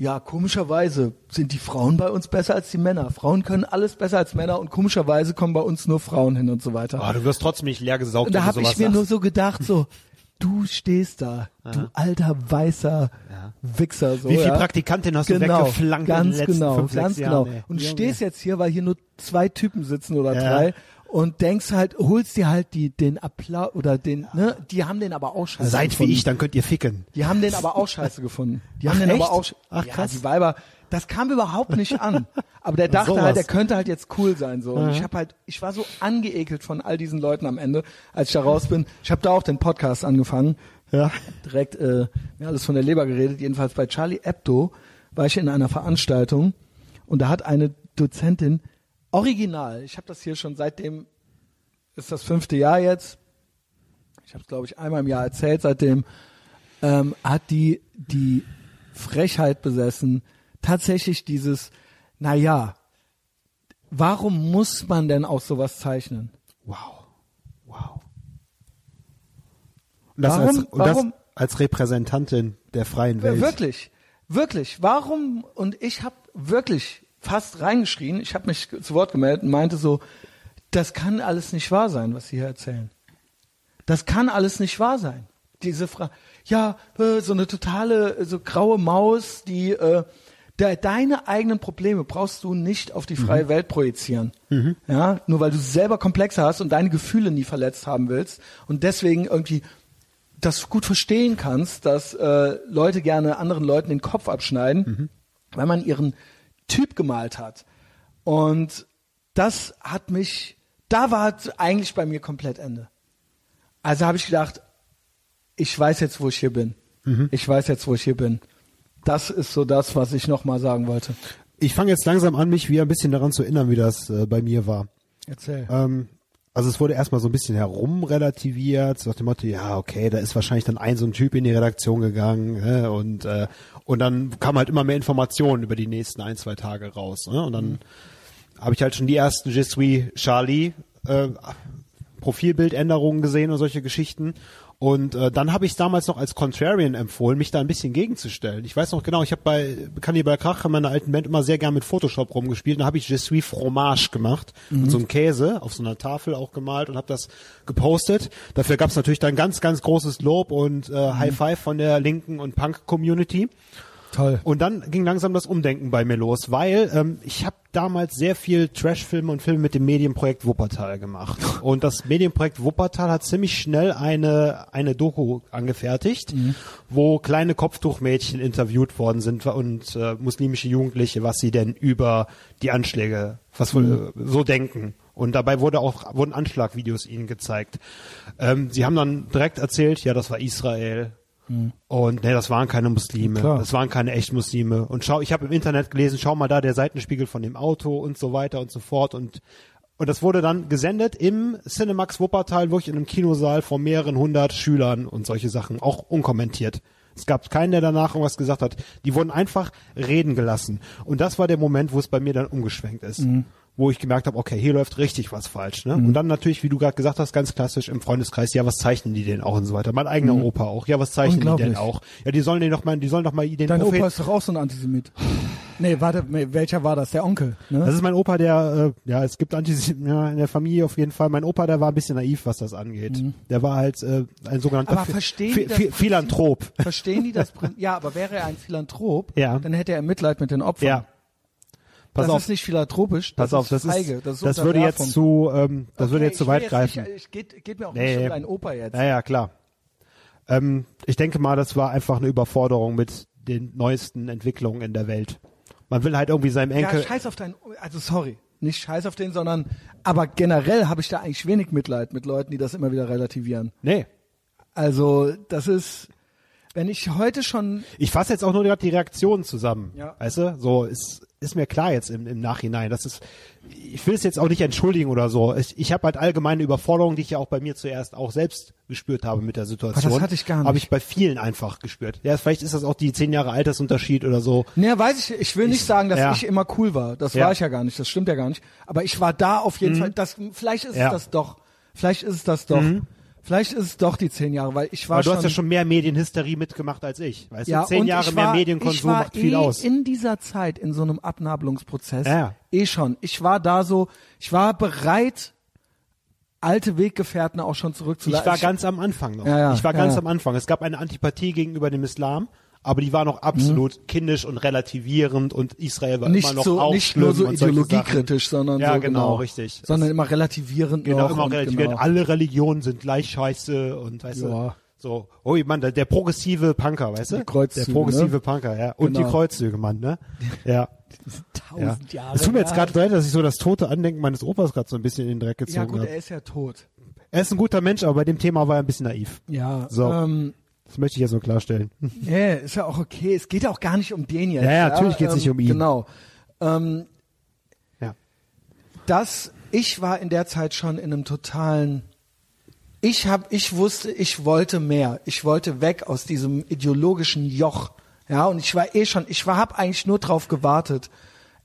ja, komischerweise sind die Frauen bei uns besser als die Männer. Frauen können alles besser als Männer und komischerweise kommen bei uns nur Frauen hin und so weiter. Oh, du wirst trotzdem nicht leer gesaugt, und da du habe ich mir sagst. nur so gedacht, so, du stehst da, du alter weißer Wichser. So, Wie viel ja. Praktikantin hast du genau, weggeflankt in den ganz letzten genau, fünf, sechs ganz Jahren, genau. ey? Und du Junge. stehst jetzt hier, weil hier nur zwei Typen sitzen oder Ja. drei und denkst halt, holst dir halt die, den Applaus oder den, ne, die haben den aber auch scheiße Seid gefunden. wie ich, dann könnt ihr ficken. Die haben den aber auch scheiße gefunden. Die Ach, haben den echt? aber auch, Ach, ja, krass. die Weiber, das kam überhaupt nicht an. Aber der dachte sowas. halt, der könnte halt jetzt cool sein, so. Und ich habe halt, ich war so angeekelt von all diesen Leuten am Ende, als ich da raus bin. Ich habe da auch den Podcast angefangen. Ja. Direkt, äh, mir alles von der Leber geredet. Jedenfalls bei Charlie Hebdo war ich in einer Veranstaltung und da hat eine Dozentin original, ich habe das hier schon seitdem, ist das fünfte Jahr jetzt, ich habe es glaube ich einmal im Jahr erzählt, seitdem ähm, hat die die Frechheit besessen, tatsächlich dieses, na ja, warum muss man denn auch sowas zeichnen? Wow. Wow. Und das, Warum- als, und warum- das als Repräsentantin der freien Welt. Wirklich, wirklich. Warum? Und ich habe wirklich fast reingeschrien. Ich habe mich zu Wort gemeldet und meinte so, das kann alles nicht wahr sein, was Sie hier erzählen. Das kann alles nicht wahr sein. Diese Frage, ja, äh, so eine totale, äh, so graue Maus, die äh, de, deine eigenen Probleme brauchst du nicht auf die freie Welt projizieren. Ja, nur weil du selber Komplexe hast und deine Gefühle nie verletzt haben willst und deswegen irgendwie das gut verstehen kannst, dass äh, Leute gerne anderen Leuten den Kopf abschneiden, weil man ihren Typ gemalt hat. Und das hat mich, da war eigentlich bei mir komplett Ende. Also habe ich gedacht, ich weiß jetzt, wo ich hier bin. Ich weiß jetzt, wo ich hier bin. Das ist so das, was ich nochmal sagen wollte. Ich fange jetzt langsam an, mich wieder ein bisschen daran zu erinnern, wie das äh, bei mir war. Erzähl. Ähm, also es wurde erstmal so ein bisschen herumrelativiert, nach dem Motto, ja, okay, da ist wahrscheinlich dann ein so ein Typ in die Redaktion gegangen äh, und äh, und dann kam halt immer mehr Informationen über die nächsten ein, zwei Tage raus. Ne? Und dann habe ich halt schon die ersten Je suis Charlie äh, Profilbildänderungen gesehen und solche Geschichten. Und äh, dann habe ich damals noch als Contrarian empfohlen, mich da ein bisschen gegenzustellen. Ich weiß noch genau, ich habe bei Cannibal Krach in meiner alten Band immer sehr gern mit Photoshop rumgespielt. Da habe ich Je suis Fromage gemacht und so einen Käse auf so einer Tafel auch gemalt und habe das gepostet. Dafür gab es natürlich dann ganz, ganz großes Lob und äh, High Five von der linken und Punk-Community. Toll. Und dann ging langsam das Umdenken bei mir los, weil ähm, ich habe damals sehr viel Trash-Filme und Filme mit dem Medienprojekt Wuppertal gemacht. Und das Medienprojekt Wuppertal hat ziemlich schnell eine, eine Doku angefertigt, wo kleine Kopftuchmädchen interviewt worden sind und äh, muslimische Jugendliche, was sie denn über die Anschläge, was wohl äh, so denken. Und dabei wurde auch, wurden Anschlagvideos ihnen gezeigt. Ähm, sie haben dann direkt erzählt, ja, das war Israel. Und nee, das waren keine Muslime, Klar. das waren keine echten Muslime. Und schau, ich habe im Internet gelesen, schau mal da der Seitenspiegel von dem Auto und so weiter und so fort. Und und das wurde dann gesendet im Cinemax Wuppertal, wirklich in einem Kinosaal von mehreren hundert Schülern und solche Sachen, auch unkommentiert. Es gab keinen, der danach irgendwas gesagt hat. Die wurden einfach reden gelassen. Und das war der Moment, wo es bei mir dann umgeschwenkt ist. Wo ich gemerkt habe, okay, hier läuft richtig was falsch. Ne? Und dann natürlich, wie du gerade gesagt hast, ganz klassisch im Freundeskreis, ja, was zeichnen die denn auch und so weiter. Mein eigener Opa auch, ja, was zeichnen die denn auch? Ja, die sollen den doch mal, die sollen doch mal den Dein Prophet- Opa ist doch auch so ein Antisemit. Nee, warte, welcher war das? Der Onkel, ne? Das ist mein Opa, der, äh, ja, es gibt Antisemiten ja, in der Familie auf jeden Fall. Mein Opa, der war ein bisschen naiv, was das angeht. Der war halt äh, ein sogenannter Mhm. Aber verstehen Phi- Prinzip? Philanthrop. Verstehen die das? Ja, aber wäre er ein Philanthrop, Ja. dann hätte er Mitleid mit den Opfern. Ja. Pass das auf, ist nicht philanthropisch, das pass auf, ist das feige, ist, das, das, ist würde Unterwerfung. jetzt zu, ähm, das würde Okay, jetzt zu weit greifen. Nicht, ich geht, geht mir auch Nee. nicht um deinen Opa jetzt. Ja, ja, klar. Ähm, ich denke mal, das war einfach eine Überforderung mit den neuesten Entwicklungen in der Welt. Man will halt irgendwie seinem Ja, Enkel. scheiß auf deinen, also sorry, nicht scheiß auf den, sondern, aber generell habe ich da eigentlich wenig Mitleid mit Leuten, die das immer wieder relativieren. nee. Also, das ist, wenn ich heute schon, Ich fasse jetzt auch nur gerade die Reaktionen zusammen. Ja. Weißt du? So ist, ist mir klar jetzt im, im Nachhinein. Das ist, ich will es jetzt auch nicht entschuldigen oder so. Ich, ich habe halt allgemeine Überforderung, die ich ja auch bei mir zuerst auch selbst gespürt habe mit der Situation. Aber das hatte ich gar nicht. Habe ich bei vielen einfach gespürt. Ja, vielleicht ist das auch die zehn Jahre Altersunterschied oder so. ne, weiß ich, ich will nicht sagen, dass ja. ich immer cool war. Das Ja. war ich ja gar nicht, das stimmt ja gar nicht. Aber ich war da auf jeden Fall, das, vielleicht ist Ja. es das doch, vielleicht ist es das doch, vielleicht ist es doch die zehn Jahre, weil ich war Aber du schon, hast ja schon mehr Medienhysterie mitgemacht als ich. Weißt Ja, du, zehn Jahre ich mehr war, Medienkonsum ich war macht viel eh aus. in dieser Zeit in so einem Abnabelungsprozess Ja. eh schon. Ich war da so, ich war bereit, alte Weggefährten auch schon Ich zurückzulassen. war ganz am Anfang noch. Ja, ja, ich war ganz am Anfang. Es gab eine Antipathie gegenüber dem Islam, aber die war noch absolut kindisch und relativierend und Israel war nicht immer noch so, auch nicht nur so ideologiekritisch, sondern Ja, so genau, richtig. Sondern immer relativierend Genau, immer relativierend. Genau. Alle Religionen sind gleich scheiße und weißt Ja. du, so, oh Mann, der, der progressive Punker, weißt du? Die Kreuzzüge, der progressive ne? Punker, ja. Und Genau. die Kreuzzüge, Mann, ne? Ja. ja. Tausend Jahre. Es tut mir jetzt gerade leid, dass ich so das tote Andenken meines Opas gerade so ein bisschen in den Dreck gezogen Ja gut, habe. er ist ja tot. Er ist ein guter Mensch, aber bei dem Thema war er ein bisschen naiv. Ja. So. Ähm, Das möchte ich jetzt nur klarstellen. ja, ist ja auch okay. Es geht ja auch gar nicht um den jetzt. Ja, ja, natürlich geht's ähm, nicht um ihn. Genau. Ähm, Ja. das, ich war in der Zeit schon in einem totalen, ich hab, ich wusste, ich wollte mehr. Ich wollte weg aus diesem ideologischen Joch. Ja, und ich war eh schon, ich war, hab eigentlich nur drauf gewartet,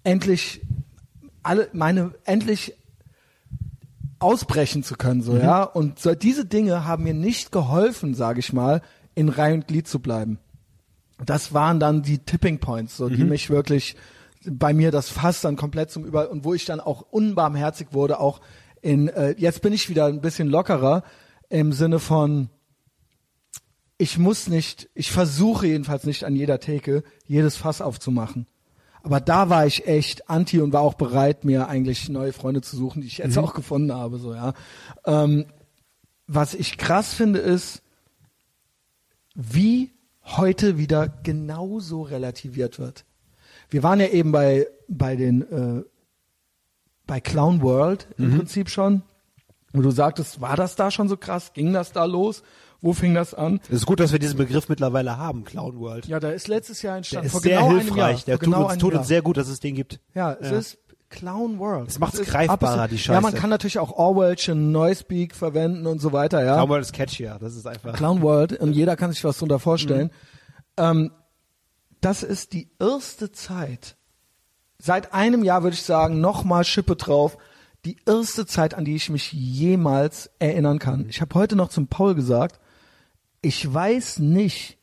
endlich alle, meine, endlich ausbrechen zu können, so, ja. Und so, diese Dinge haben mir nicht geholfen, sage ich mal, in Reihe und Glied zu bleiben. Das waren dann die Tipping Points, so, die mich wirklich bei mir das Fass dann komplett zum Über und wo ich dann auch unbarmherzig wurde, auch in, äh, jetzt bin ich wieder ein bisschen lockerer im Sinne von, ich muss nicht, ich versuche jedenfalls nicht an jeder Theke jedes Fass aufzumachen. Aber da war ich echt anti und war auch bereit, mir eigentlich neue Freunde zu suchen, die ich jetzt auch gefunden habe, so, ja. Ähm, was ich krass finde, ist, wie heute wieder genauso relativiert wird. Wir waren ja eben bei, bei den, äh, bei Clown World im Prinzip schon. Und du sagtest, war das da schon so krass? Ging das da los? Wo fing das an? Es ist gut, dass wir diesen Begriff mittlerweile haben, Clown World. Ja, da ist letztes Jahr der entstanden. ist vor sehr genau hilfreich. Jahr. Der Vor tut, genau uns, tut uns sehr gut, dass es den gibt. Ja, es Ja. ist Clown World. Es macht's ist greifbarer, die Ja, man Scheiße. kann natürlich auch Orwellschen Noispeak verwenden und so weiter, ja. Clown World ist catchier. Das ist einfach. Clown World und jeder kann sich was darunter vorstellen. Mhm. Ähm, das ist die erste Zeit, seit einem Jahr würde ich sagen, nochmal Schippe drauf, die erste Zeit, an die ich mich jemals erinnern kann. Ich habe heute noch zum Paul gesagt, ich weiß nicht,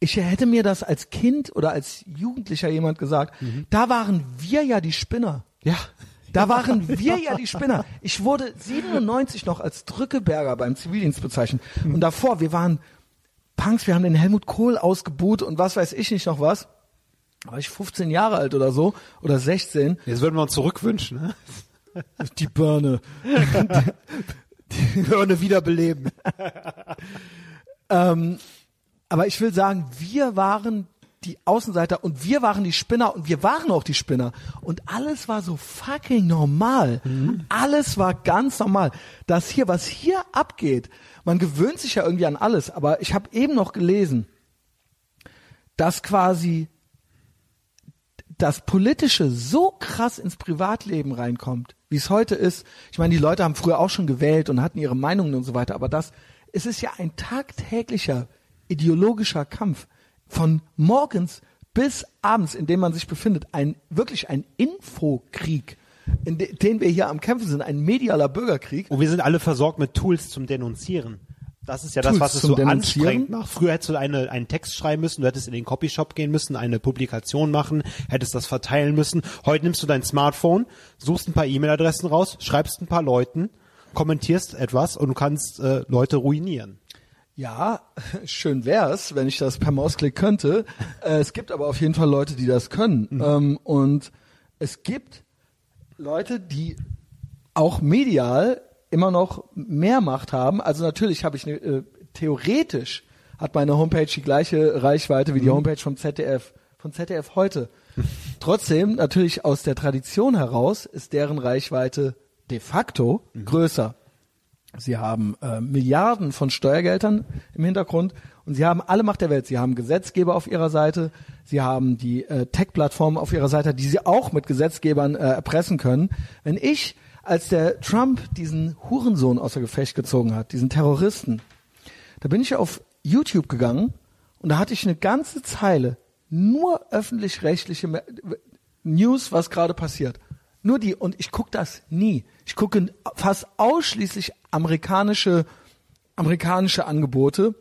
ich hätte mir das als Kind oder als Jugendlicher jemand gesagt, da waren wir ja die Spinner. Ja. Da waren wir ja die Spinner. Ich wurde 97 noch als Drückeberger beim Zivildienst bezeichnet. Und davor, wir waren Punks, wir haben den Helmut Kohl ausgebuht und was weiß ich nicht noch was. War ich 15 Jahre alt oder so, oder 16. Jetzt würden wir uns zurückwünschen, ne? Die Birne. Die Hörne wiederbeleben. Ähm, aber ich will sagen, wir waren die Außenseiter und wir waren die Spinner und wir waren auch die Spinner. Und alles war so fucking normal. Alles war ganz normal. Das hier, was hier abgeht, man gewöhnt sich ja irgendwie an alles, aber ich habe eben noch gelesen, dass quasi das Politische so krass ins Privatleben reinkommt, wie es heute ist. Ich meine, die Leute haben früher auch schon gewählt und hatten ihre Meinungen und so weiter, aber das, es ist ja ein tagtäglicher ideologischer Kampf von morgens bis abends, in dem man sich befindet, ein wirklich ein Infokrieg, in de, den wir hier am Kämpfen sind, ein medialer Bürgerkrieg. Und wir sind alle versorgt mit Tools zum Denunzieren. Das ist ja das, Tools was es so anstrengend macht. Früher hättest du eine, einen Text schreiben müssen, du hättest in den Copyshop gehen müssen, eine Publikation machen, hättest das verteilen müssen. Heute nimmst du dein Smartphone, suchst ein paar E-Mail-Adressen raus, schreibst ein paar Leuten, kommentierst etwas und du kannst äh, Leute ruinieren. Ja, schön wär's, wenn ich das per Mausklick könnte. Äh, es gibt aber auf jeden Fall Leute, die das können. Ähm, und es gibt Leute, die auch medial immer noch mehr Macht haben. Also natürlich habe ich eine, äh, theoretisch hat meine Homepage die gleiche Reichweite wie die Homepage vom ZDF, von ZDF heute. Trotzdem, natürlich aus der Tradition heraus, ist deren Reichweite de facto größer. Sie haben äh, Milliarden von Steuergeldern im Hintergrund und sie haben alle Macht der Welt. Sie haben Gesetzgeber auf ihrer Seite, sie haben die äh, Tech-Plattformen auf ihrer Seite, die sie auch mit Gesetzgebern äh, erpressen können. Wenn ich, als der Trump diesen Hurensohn außer Gefecht gezogen hat, diesen Terroristen, da bin ich auf YouTube gegangen und da hatte ich eine ganze Zeile nur öffentlich-rechtliche News, was gerade passiert. Nur die und ich gucke das nie. Ich gucke fast ausschließlich amerikanische amerikanische Angebote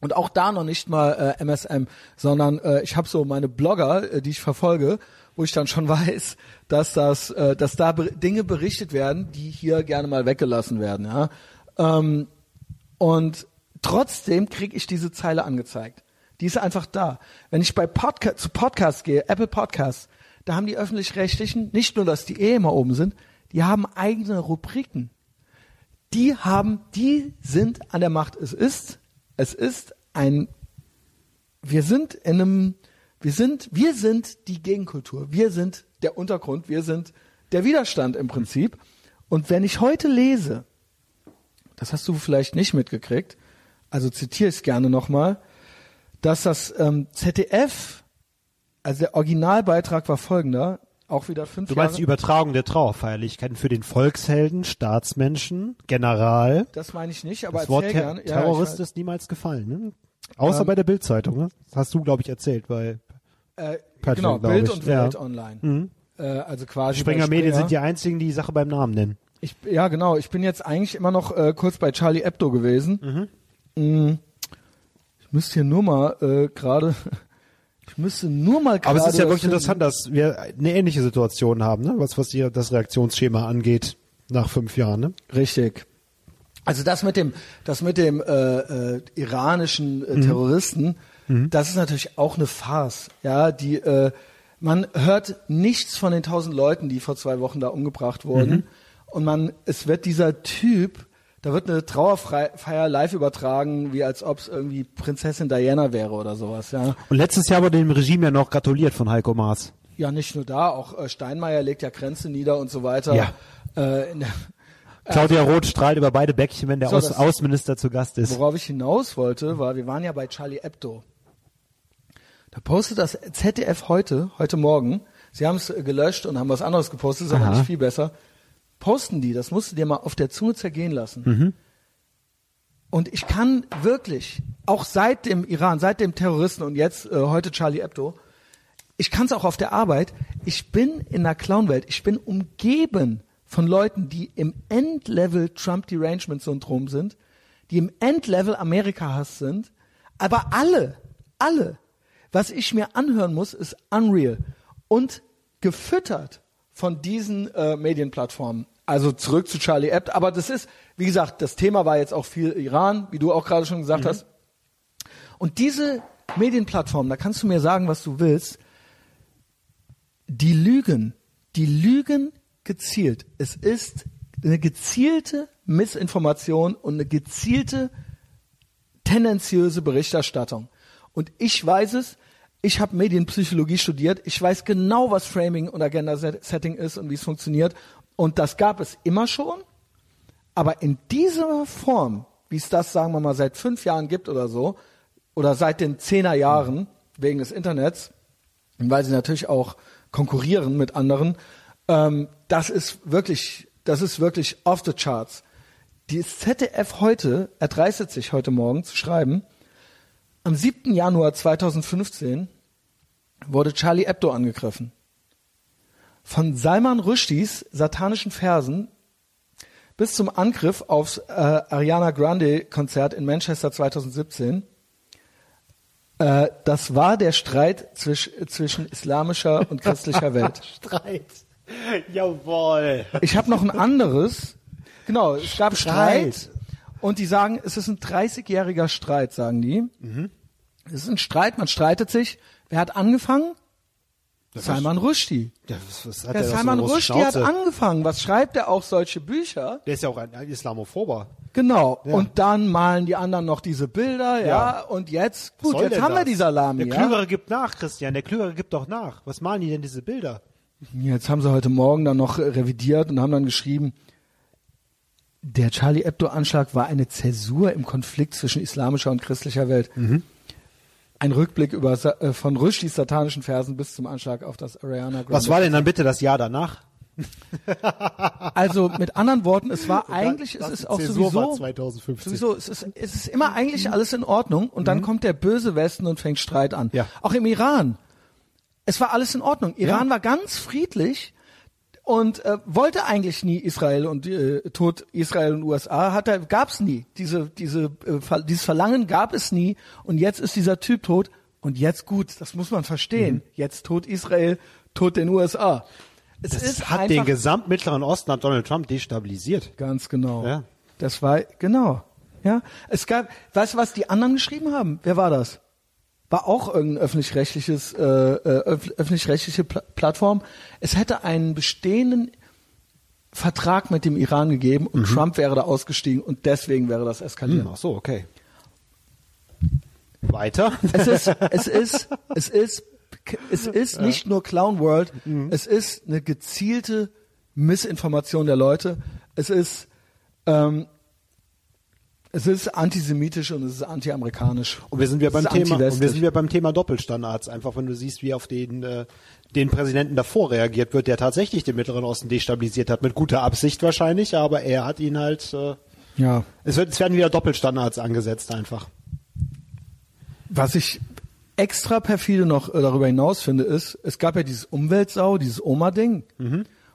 und auch da noch nicht mal äh, MSM, sondern äh, ich habe so meine Blogger, äh, die ich verfolge, wo ich dann schon weiß, dass das, äh, dass da ber Dinge berichtet werden, die hier gerne mal weggelassen werden. Ja? Ähm, und trotzdem kriege ich diese Zeile angezeigt. Die ist einfach da. Wenn ich bei Podcast, zu Podcasts gehe, Apple Podcasts, da haben die öffentlich-rechtlichen nicht nur, dass die eh immer oben sind, die haben eigene Rubriken. Die haben, die sind an der Macht. Es ist, es ist ein, wir sind in einem, wir sind, wir sind die Gegenkultur. Wir sind der Untergrund. Wir sind der Widerstand im Prinzip. Und wenn ich heute lese, das hast du vielleicht nicht mitgekriegt, also zitiere ich es gerne nochmal, dass das ähm, ZDF, also der Originalbeitrag war folgender, auch wieder fünf Du meinst Jahre. die Übertragung der Trauerfeierlichkeiten für den Volkshelden, Staatsmenschen, General. Das meine ich nicht, aber Das Wort Ter gerne. Ja, Terrorist ich, ist niemals gefallen, ne? Außer Ähm, bei der Bildzeitung, ne? Das hast du, glaube ich, erzählt, weil äh, genau, Bild ich. und Ja. Welt online. Äh, also quasi Springer bei Medien Springer. sind die einzigen, die die Sache beim Namen nennen. Ich, ja, genau. Ich bin jetzt eigentlich immer noch äh, kurz bei Charlie Hebdo gewesen. Mm. Ich müsste hier nur mal äh, gerade, ich müsste nur mal gerade. Aber es ist ja wirklich finden. interessant, dass wir eine ähnliche Situation haben, ne? was, was hier das Reaktionsschema angeht nach fünf Jahren. Ne? Richtig. Also das mit dem, das mit dem äh, äh, iranischen äh, Terroristen, das ist natürlich auch eine Farce. Ja, die äh, man hört nichts von den tausend Leuten, die vor zwei Wochen da umgebracht wurden. Und man, es wird dieser Typ, da wird eine Trauerfeier live übertragen, wie als ob es irgendwie Prinzessin Diana wäre oder sowas. Ja, Und letztes Jahr wurde dem Regime ja noch gratuliert von Heiko Maas. ja nicht nur da, auch äh, Steinmeier legt ja Grenze nieder und so weiter. Ja. Äh, in Claudia Roth strahlt über beide Bäckchen, wenn der So, Aus Außenminister zu Gast ist. Worauf ich hinaus wollte, war, wir waren ja bei Charlie Hebdo. Da postet das ZDF heute, heute Morgen, sie haben es gelöscht und haben was anderes gepostet, ist aber Aha. nicht viel besser. Posten die, das musst du dir mal auf der Zunge zergehen lassen. Mhm. Und ich kann wirklich, auch seit dem Iran, seit dem Terroristen und jetzt äh, heute Charlie Hebdo, ich kann es auch auf der Arbeit, ich bin in der Clown-Welt, ich bin umgeben von Leuten, die im Endlevel Trump-Derangement-Syndrom sind, die im Endlevel Amerika-Hass sind, aber alle, alle, was ich mir anhören muss, ist unreal und gefüttert von diesen äh, Medienplattformen. Also zurück zu Charlie Hebdo, aber das ist, wie gesagt, das Thema war jetzt auch viel Iran, wie du auch gerade schon gesagt hast. Und diese Medienplattformen, da kannst du mir sagen, was du willst, die lügen, die lügen gezielt. Es ist eine gezielte Missinformation und eine gezielte tendenziöse Berichterstattung. Und ich weiß es, ich habe Medienpsychologie studiert, ich weiß genau, was Framing und Agenda Setting ist und wie es funktioniert. Und das gab es immer schon, aber in dieser Form, wie es das, sagen wir mal, seit fünf Jahren gibt oder so, oder seit den zehner Jahren wegen des Internets, weil sie natürlich auch konkurrieren mit anderen, ähm, das ist wirklich, das ist wirklich off the charts. Die ZDF heute erdreistet sich heute Morgen zu schreiben, am 7. Januar 2015 wurde Charlie Hebdo angegriffen. Von Salman Rushdies satanischen Versen bis zum Angriff aufs äh, Ariana Grande Konzert in Manchester 2017. Äh, das war der Streit zwisch, zwischen islamischer und christlicher Welt. Streit. Jawohl. Ich habe noch ein anderes. Genau, es gab Streit. Streit. Und die sagen, es ist ein 30-jähriger Streit, sagen die. Es ist ein Streit, man streitet sich. Wer hat angefangen? Salman Rushdie. Ja, was, was hat Der der so Salman große Rushdie hat angefangen. Was schreibt er auch solche Bücher? Der ist ja auch ein, ein Islamophober. Genau. Ja. Und dann malen die anderen noch diese Bilder, ja. Ja. Und jetzt, gut, jetzt haben wir das? die Salami, Der ja. Klügere gibt nach, Christian. Der Klügere gibt doch nach. Was malen die denn diese Bilder? Jetzt haben sie heute Morgen dann noch revidiert und haben dann geschrieben, der Charlie Hebdo-Anschlag war eine Zäsur im Konflikt zwischen islamischer und christlicher Welt. Mhm. Ein Rückblick über äh, von Rushdies satanischen Versen bis zum Anschlag auf das Ariana Grande. Was war denn dann bitte das Jahr danach? Also mit anderen Worten, es war eigentlich, es ist auch Zäsur sowieso, 2015. sowieso, es ist, es ist immer eigentlich alles in Ordnung und dann kommt der böse Westen und fängt Streit an. Mhm. Ja. Auch im Iran. Es war alles in Ordnung. Iran Ja. war ganz friedlich und äh, wollte eigentlich nie Israel und äh, Tod Israel und USA hat er gab's nie diese diese äh, dieses Verlangen gab es nie und jetzt ist dieser Typ tot und jetzt gut das muss man verstehen Mhm. jetzt tot Israel tot den USA es Das ist hat den gesamten Mittleren Osten hat Donald Trump destabilisiert. Ganz genau. Ja. Das war, genau. Ja. Es gab, weißt du, was die anderen geschrieben haben? Wer war das? War auch irgendein öffentlich-rechtliches, äh, äh, öff öffentlich-rechtliche Pla Plattform. Es hätte einen bestehenden Vertrag mit dem Iran gegeben und Trump wäre da ausgestiegen und deswegen wäre das eskaliert. Hm, ach so, okay. Weiter? Es ist, es ist, es ist, es ist nicht nur Clown World, Mhm. es ist eine gezielte Missinformation der Leute. Es ist, ähm, es ist antisemitisch und es ist anti-amerikanisch. Und wir sind Es beim Thema, und wir sind wir beim Thema Doppelstandards. Einfach, wenn du siehst, wie auf den, äh, den Präsidenten davor reagiert wird, der tatsächlich den Mittleren Osten destabilisiert hat, mit guter Absicht wahrscheinlich, aber er hat ihn halt, äh, Ja. es, wird, es werden wieder Doppelstandards angesetzt einfach. Was ich extra perfide noch äh, darüber hinaus finde, ist, es gab ja dieses Umweltsau, dieses Oma-Ding.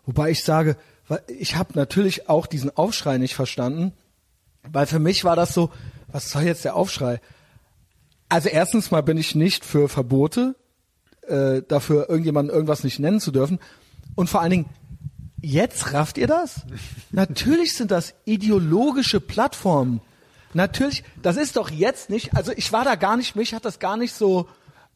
Wobei ich sage, weil ich habe natürlich auch diesen Aufschrei nicht verstanden, weil für mich war das so, was soll jetzt der Aufschrei? Also erstens mal bin ich nicht für Verbote, äh, dafür irgendjemanden irgendwas nicht nennen zu dürfen. Und vor allen Dingen, jetzt rafft ihr das? Natürlich sind das ideologische Plattformen. Natürlich, das ist doch jetzt nicht, also ich war da gar nicht, mich hat das gar nicht so,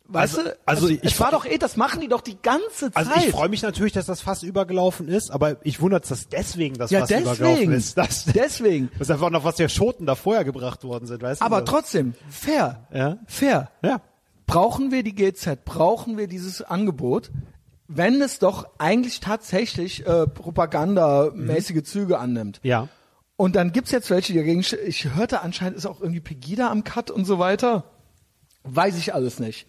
weißt Also- du, also es, ich- es war doch eh, das machen die doch die ganze Zeit. Also ich freue mich natürlich, dass das Fass übergelaufen ist, aber ich wundert, dass deswegen das ja, Fass übergelaufen deswegen, ist. Das, deswegen. das ist einfach noch, was der Schoten da vorher gebracht worden sind, weißt du? Aber trotzdem, fair, Ja. fair. Ja. brauchen wir die GZ, brauchen wir dieses Angebot, wenn es doch eigentlich tatsächlich äh, propagandamäßige Züge annimmt. Ja. Und dann gibt's jetzt welche, die dagegen, ich hörte anscheinend ist auch irgendwie Pegida am Cut und so weiter. Weiß ich alles nicht.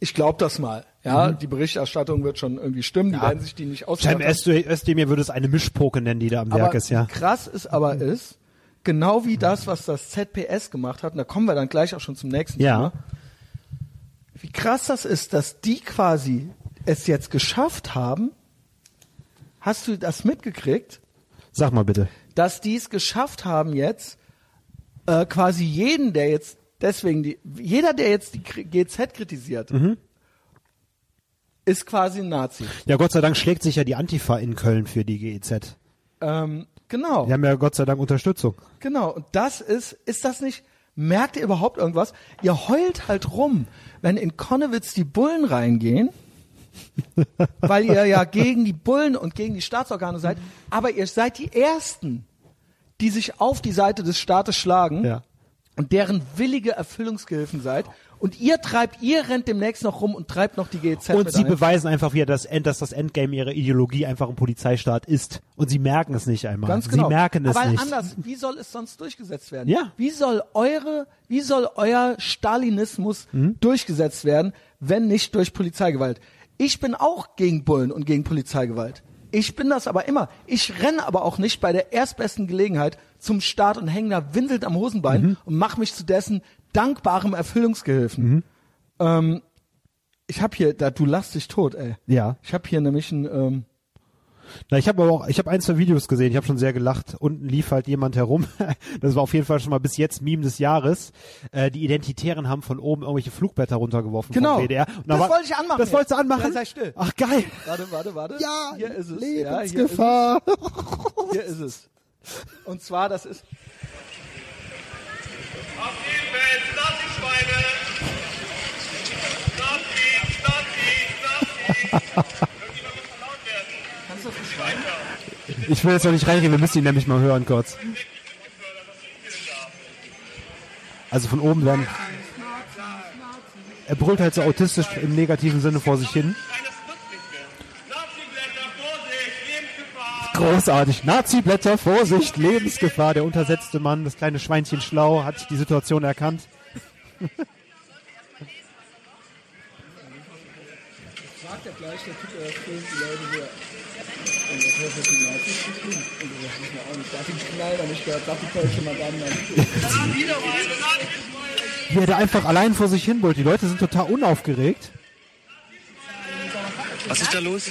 Ich glaube das mal. Ja, die Berichterstattung wird schon irgendwie stimmen, die Mhm. Ja. werden sich die nicht Cem ausschreiben. Özdemir würde es eine Mischpoke nennen, die da am Werk Aber ist, ja. krass ist aber ist, genau wie das, was das ZPS gemacht hat, und da kommen wir dann gleich auch schon zum nächsten Ja. Thema. Wie krass das ist, dass die quasi es jetzt geschafft haben. Hast du das mitgekriegt? Sag mal bitte. dass die es geschafft haben jetzt, äh, quasi jeden, der jetzt deswegen die, jeder, der jetzt die GZ kritisiert, Mhm. ist quasi ein Nazi. Ja, Gott sei Dank schlägt sich ja die Antifa in Köln für die GEZ. Ähm, genau, Die haben ja Gott sei Dank Unterstützung. genau. Und das ist, ist das nicht, merkt ihr überhaupt irgendwas? Ihr heult halt rum, wenn in Konnewitz die Bullen reingehen, weil ihr ja gegen die Bullen und gegen die Staatsorgane seid, aber ihr seid die Ersten, die sich auf die Seite des Staates schlagen. Ja. Und deren willige Erfüllungsgehilfen seid. Und ihr treibt, ihr rennt demnächst noch rum und treibt noch die GZ Und sie ein. beweisen einfach wieder, dass, End, dass das Endgame ihrer Ideologie einfach ein Polizeistaat ist. Und sie merken es nicht einmal. Ganz genau. Sie merken es Aber nicht. anders, wie soll es sonst durchgesetzt werden? Ja. Wie soll eure, wie soll euer Stalinismus Mhm. durchgesetzt werden, wenn nicht durch Polizeigewalt? Ich bin auch gegen Bullen und gegen Polizeigewalt. Ich bin das aber immer. Ich renne aber auch nicht bei der erstbesten Gelegenheit zum Staat und hänge da winselnd am Hosenbein Mhm. und mache mich zu dessen dankbarem Erfüllungsgehilfen. Mhm. Ähm, ich habe hier, da du lachst dich tot, ey. Ja. Ich habe hier nämlich ein, ähm, Na, ich habe aber auch, ich habe ein, zwei Videos gesehen, ich habe schon sehr gelacht. Unten lief halt jemand herum. Das war auf jeden Fall schon mal bis jetzt Meme des Jahres. Äh, die Identitären haben von oben irgendwelche Flugblätter runtergeworfen Genau. vom WDR. Das war- wollte ich anmachen Das jetzt. wolltest du anmachen? Ja, sei still. Ach geil. warte, warte, warte. Ja, hier ist es. Lebensgefahr. Ja, hier ist es. Hier ist es. Und zwar, das ist, Auf die Welt, Nazi-Schweine! Nazis, Nazis, Nazis! Irgendjemand muss laut werden. kannst du das beschreiben? Ich will jetzt noch nicht reingehen, wir müssen ihn nämlich mal hören kurz. Also von oben dann. Er brüllt halt so autistisch im negativen Sinne vor sich hin. Großartig. Nazi-Blätter, Vorsicht, Lebensgefahr. Der untersetzte Mann, das kleine Schweinchen schlau, hat die Situation erkannt. Sagt ja gleich der Typ, der die Leute hier. Und das da einfach allein vor sich hin brüllt. Die Leute sind total unaufgeregt. Was ist da los?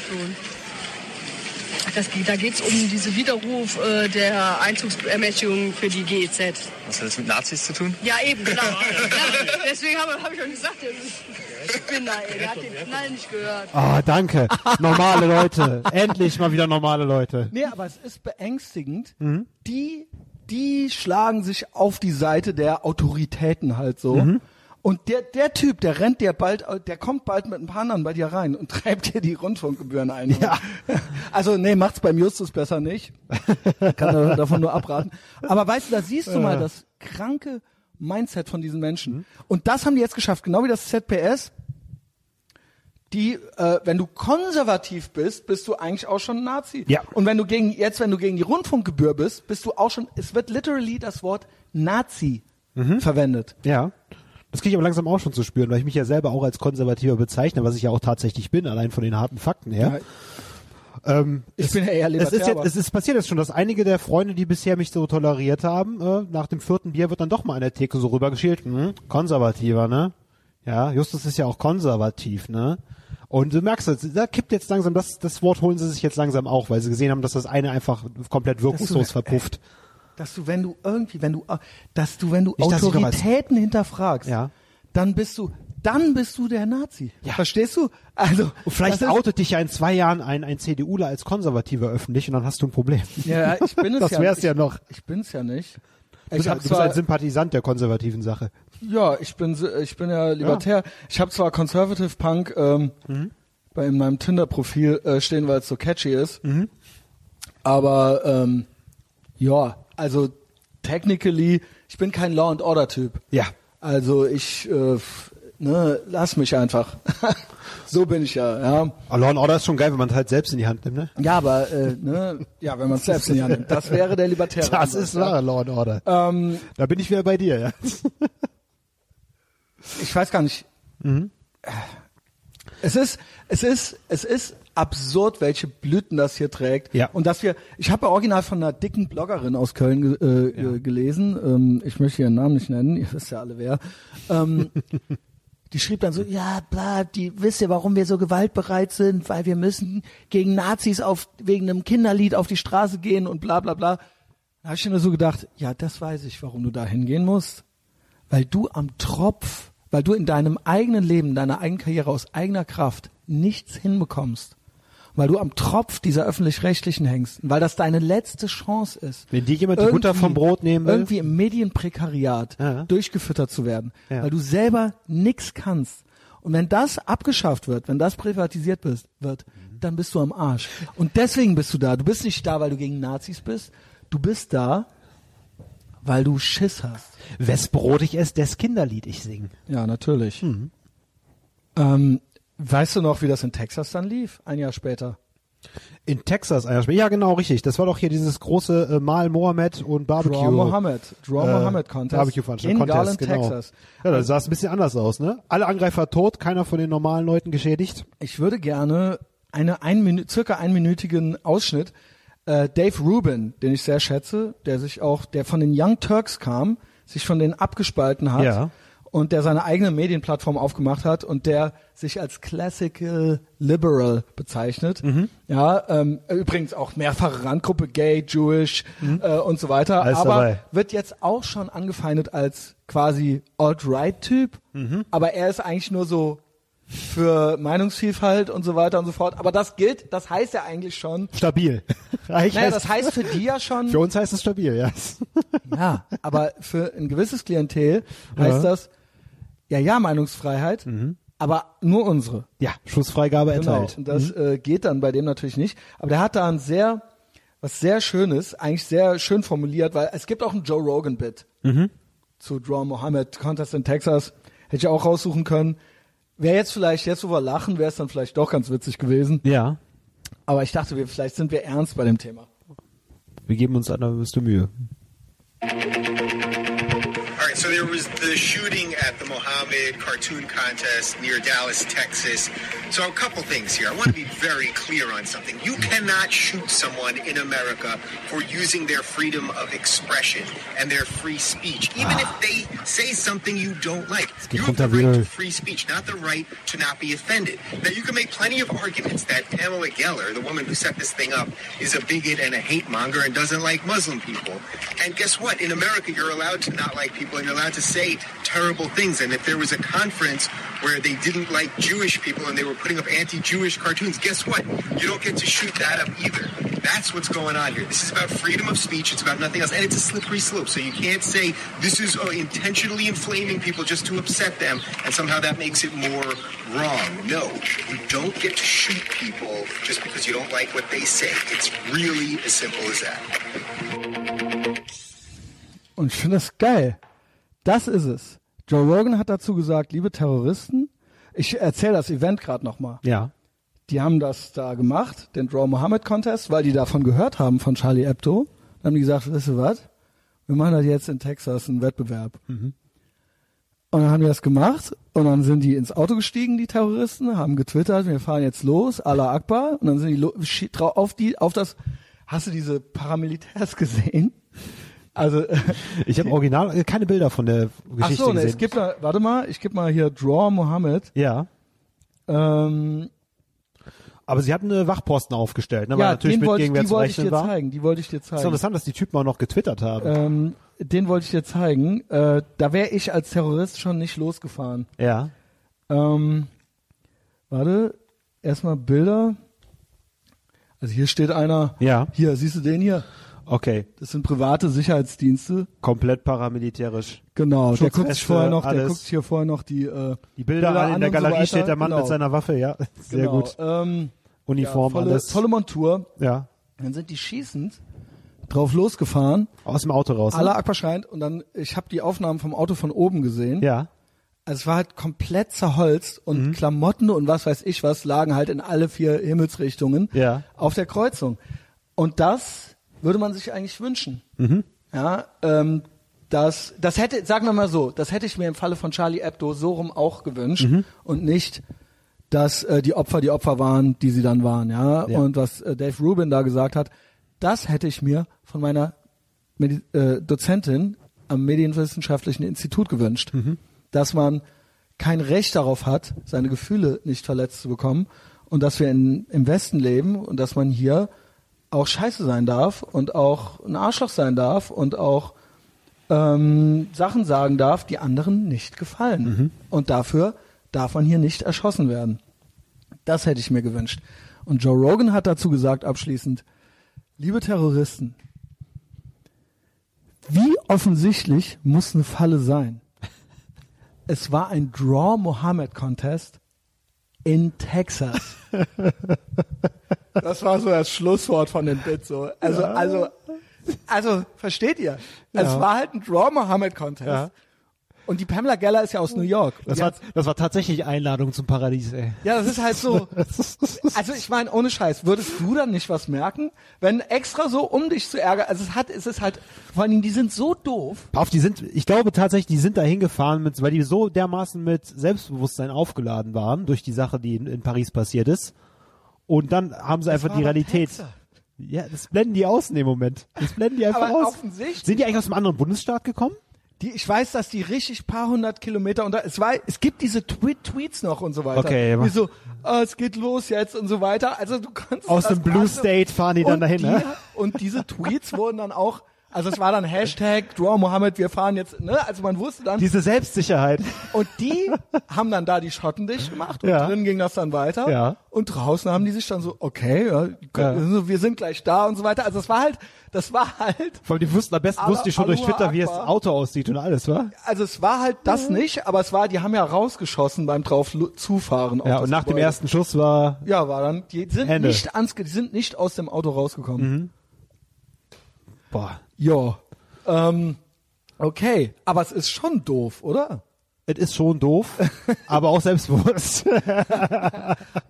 Das, geht- da geht es um diesen Widerruf äh, der Einzugsermächtigung für die GEZ. Was hat das mit Nazis zu tun? Ja, eben, genau. ja, deswegen habe hab ich auch gesagt, ich bin da, ey, der hat den Knall nicht gehört. Ah, danke. Normale Leute. Endlich mal wieder normale Leute. Nee, aber es ist beängstigend. Die, die schlagen sich auf die Seite der Autoritäten halt so. Und der, der Typ, der rennt dir bald, der kommt bald mit ein paar anderen bei dir rein und treibt dir die Rundfunkgebühren ein. Ja. Also nee, macht's beim Justus besser nicht. Kann da- davon nur abraten. Aber weißt du, da siehst du mal das kranke Mindset von diesen Menschen. Und das haben die jetzt geschafft, genau wie das ZPS. Die, äh, wenn du konservativ bist, bist du eigentlich auch schon ein Nazi. Ja. Und wenn du gegen jetzt, wenn du gegen die Rundfunkgebühr bist, bist du auch schon. Es wird literally das Wort Nazi verwendet. Ja. Das kriege ich aber langsam auch schon zu spüren, weil ich mich ja selber auch als Konservativer bezeichne, was ich ja auch tatsächlich bin, allein von den harten Fakten her. Ähm, Ich es, bin ja eher es ist, libertär, jetzt, es ist passiert jetzt schon, dass einige der Freunde, die bisher mich so toleriert haben, äh, nach dem vierten Bier wird dann doch mal an der Theke so rübergeschielt, hm, konservativer, ne? Ja, Justus ist ja auch konservativ, ne? Und du merkst, da kippt jetzt langsam, das, das Wort holen sie sich jetzt langsam auch, weil sie gesehen haben, dass das eine einfach komplett wirkungslos verpufft. Dass du, wenn du irgendwie, wenn du, dass du, wenn du Nicht, Autoritäten hinterfragst, Ja. dann bist du, dann bist du der Nazi. Ja. Verstehst du? Also Und vielleicht das outet dich ja in zwei Jahren ein, ein CDUler als Konservativer öffentlich und dann hast du ein Problem. Ja, ich bin es Das ja. wär's ich, ja noch. Ich bin's ja nicht. Du bist, Ich du bist ein Sympathisant der konservativen Sache. ja, ich bin, ich bin ja libertär. Ich habe zwar Conservative Punk ähm, Mhm. bei in meinem Tinder-Profil äh, stehen, weil es so catchy ist. Mhm. Aber ähm, ja, also technically, ich bin kein Law and Order Typ. Ja. Also ich, äh, ne, lass mich einfach. so bin ich ja, ja. Aber Law and Order ist schon geil, wenn man es halt selbst in die Hand nimmt, ne? Ja, aber äh, ne, ja, wenn man es selbst in die Hand nimmt, das wäre der libertäre. Das ist ja. wahre Law and Order. Ähm, Da bin ich wieder bei dir, ja. ich weiß gar nicht. Mhm. Es ist, es ist, es ist absurd, welche Blüten das hier trägt. Ja. Und dass wir, ich habe ja original von einer dicken Bloggerin aus Köln äh, äh, gelesen. Ähm, ich möchte ihren Namen nicht nennen, ihr wisst ja alle wer. Ähm, die schrieb dann so, ja, bla, die wisst ihr, warum wir so gewaltbereit sind, weil wir müssen gegen Nazis auf wegen einem Kinderlied auf die Straße gehen und bla bla bla. Da habe ich mir so gedacht, ja, das weiß ich, warum du da hingehen musst weil du am Tropf, weil du in deinem eigenen Leben, deiner eigenen Karriere aus eigener Kraft nichts hinbekommst, weil du am Tropf dieser öffentlich-rechtlichen hängst, weil das deine letzte Chance ist. Wenn dir jemand die Butter irgendwie- vom Brot nehmen will. Irgendwie im Medienprekariat Ja. durchgefüttert zu werden, Ja. weil du selber nix kannst. Und wenn das abgeschafft wird, wenn das privatisiert bist, wird, dann bist du am Arsch. Und deswegen bist du da. Du bist nicht da, weil du gegen Nazis bist. Du bist da, weil du Schiss hast. Wes Brot ich esse, des Kinderlied ich sing. Ja, natürlich. Mhm. Ähm, weißt du noch, wie das in Texas dann lief? Ein Jahr später. In Texas, ein Jahr später. Ja, genau, richtig. Das war doch hier dieses große äh, Mal Mohammed und Barbecue. Draw Mohammed. Draw äh, Mohammed Contest. Barbecue-Veranstaltung. In Contest, Garland, genau. Texas. Ja, da sah es ein bisschen anders aus, ne? Alle Angreifer tot, keiner von den normalen Leuten geschädigt. Ich würde gerne eine ein circa einminütigen Ausschnitt äh, Dave Rubin, den ich sehr schätze, der sich auch, der von den Young Turks kam, sich von denen abgespalten hat Ja. Und der seine eigene Medienplattform aufgemacht hat und der sich als Classical Liberal bezeichnet. Mhm. Ja, ähm, übrigens auch mehrfache Randgruppe, Gay, Jewish äh, und so weiter. Mhm. Alles aber dabei. wird jetzt auch schon angefeindet als quasi Alt-Right-Typ. Mhm. Aber er ist eigentlich nur so für Meinungsvielfalt und so weiter und so fort. Aber das gilt, das heißt ja eigentlich schon. Stabil. Eigentlich Naja, das heißt für die ja schon. für uns heißt es stabil, ja. Ja, aber für ein gewisses Klientel heißt Ja. das, ja, ja, Meinungsfreiheit, aber nur unsere. Ja, Schussfreigabe Genau. erteilt. Und das äh, geht dann bei dem natürlich nicht. Aber der hat da ein sehr, was sehr Schönes, eigentlich sehr schön formuliert, weil es gibt auch ein Joe Rogan-Bit zu Draw Mohammed Contest in Texas. Hätte ich auch raussuchen können. Wäre jetzt vielleicht, jetzt wo wir lachen, wäre es dann vielleicht doch ganz witzig gewesen. Ja. Aber ich dachte, wir, vielleicht sind wir ernst bei dem Thema. Wir geben uns eine bewusste Mühe. All right, so there was the shooting at the Mohammed cartoon contest near Dallas, Texas. So a couple things here. I want to be very clear on something. You cannot shoot someone in America for using their freedom of expression and their free speech, even if they say something you don't like. You have the right to free speech, not the right to not be offended. Now, you can make plenty of arguments that Pamela Geller, the woman who set this thing up, is a bigot and a hate monger and doesn't like Muslim people. And guess what? In America, you're allowed to not like people and you're allowed to say terrible things. And if there was a conference where they didn't like Jewish people and they were putting up anti-Jewish cartoons, guess what? You don't get to shoot that up either. That's what's going on here. This is about freedom of speech. It's about nothing else. And it's a slippery slope. So you can't say this is uh, intentionally inflaming people just to upset them and somehow that makes it more wrong. No, you don't get to shoot people just because you don't like what they say. It's really as simple as that. Und ich finde das geil. Das ist es. Joe Rogan hat dazu gesagt, liebe Terroristen, ich erzähle das Event gerade nochmal. Ja. Die haben das da gemacht, den Draw Mohammed Contest, weil die davon gehört haben von Charlie Hebdo. Dann haben die gesagt, wisst ihr was? Wir machen das jetzt in Texas, einen Wettbewerb. Und dann haben die das gemacht und dann sind die ins Auto gestiegen, die Terroristen, haben getwittert, wir fahren jetzt los, Allah Akbar. Und dann sind die auf die, auf das, hast du diese Paramilitärs gesehen? Also, Ich habe original äh, keine Bilder von der ach Geschichte so, ne, gesehen. es gibt mal, warte mal, ich gebe mal hier Draw Mohammed. ja. Ähm, Aber sie hatten eine Wachposten aufgestellt, ne? weil ja, natürlich den mit wollte die wollte ich dir war. zeigen, die wollte ich dir Ist doch zeigen. interessant, dass die Typen auch noch getwittert haben. Ähm, den wollte ich dir zeigen. Äh, da wäre ich als Terrorist schon nicht losgefahren. ja. Ähm, warte, erstmal Bilder. Also hier steht einer. Ja. Hier, siehst du den hier? Okay. Das sind private Sicherheitsdienste. Komplett paramilitärisch. Genau. Der guckt sich vorher noch, der alles. guckt sich hier vorher noch die äh, Die Bilder, an, in der so Galerie weiter. steht der Mann genau. mit seiner Waffe, ja. Sehr genau. gut. Ähm, Uniform, ja, tolle, alles. tolle Montur. Ja. Dann sind die schießend drauf losgefahren. Aus dem Auto raus. ne? Allah Akbar schreient und dann, ich habe die Aufnahmen vom Auto von oben gesehen. Ja. Also es war halt komplett zerholzt und Mhm. Klamotten und was weiß ich was lagen halt in alle vier Himmelsrichtungen Ja. auf der Kreuzung. Und das würde man sich eigentlich wünschen. Mhm. Ja, ähm, das, das hätte, sagen wir mal so, das hätte ich mir im Falle von Charlie Hebdo so rum auch gewünscht Mhm. und nicht, dass äh, die Opfer die Opfer waren, die sie dann waren. Ja, Ja. und was äh, Dave Rubin da gesagt hat, das hätte ich mir von meiner Medi äh, Dozentin am Medienwissenschaftlichen Institut gewünscht, dass man kein Recht darauf hat, seine Gefühle nicht verletzt zu bekommen und dass wir in, im Westen leben und dass man hier auch scheiße sein darf und auch ein Arschloch sein darf und auch ähm, Sachen sagen darf, die anderen nicht gefallen. Und dafür darf man hier nicht erschossen werden. Das hätte ich mir gewünscht. Und Joe Rogan hat dazu gesagt abschließend, liebe Terroristen, wie offensichtlich muss eine Falle sein? Es war ein Draw Mohammed Contest in Texas. Das war so das Schlusswort von dem Bit so. Also, also, also, versteht ihr? Es war halt ein Draw Mohammed Contest. Ja. Und die Pamela Geller ist ja aus New York. Das war, das war tatsächlich Einladung zum Paradies, ey. ja, das ist halt so. Also ich meine, ohne Scheiß, würdest du dann nicht was merken, wenn extra so um dich zu ärgern? Also es hat, es ist halt, vor allen Dingen, die sind so doof. Auf die sind, ich glaube tatsächlich, die sind da hingefahren, mit, weil die so dermaßen mit Selbstbewusstsein aufgeladen waren durch die Sache, die in, in Paris passiert ist. Und dann haben sie einfach die Realität. Ja, das blenden die aus in dem Moment. Das blenden die einfach Aber aus. offensichtlich- Sind die eigentlich aus einem anderen Bundesstaat gekommen? Die, ich weiß, dass die richtig paar hundert Kilometer unter, es war, es gibt diese Tweet, Tweets noch und so weiter. Okay, aber- Wie so, ah, es geht los jetzt und so weiter. Also du kannst Aus dem Blue State fahren die dann dahin, die, ne? Und diese Tweets wurden dann auch, also es war dann Hashtag Draw Mohammed, wir fahren jetzt, ne? Also man wusste dann, Diese Selbstsicherheit. Und die haben dann da die Schotten dicht gemacht und Ja. drin ging das dann weiter. Ja. Und draußen haben die sich dann so, okay, ja, Ja. wir sind gleich da und so weiter. Also es war halt, das war halt, Vor allem, die wussten am besten, wussten die schon durch Allahu Twitter, wie das. Auto aussieht und alles, wa? also es war halt das nicht, aber es war, die haben ja rausgeschossen beim drauf zufahren. Ja, und nach dem Gebäude. ersten Schuss war, Ja, war dann, die sind Ende. nicht ans, die sind nicht aus dem Auto rausgekommen. Boah, Ja. Ähm, okay, aber es ist schon doof, oder? es ist schon doof, aber auch selbstbewusst.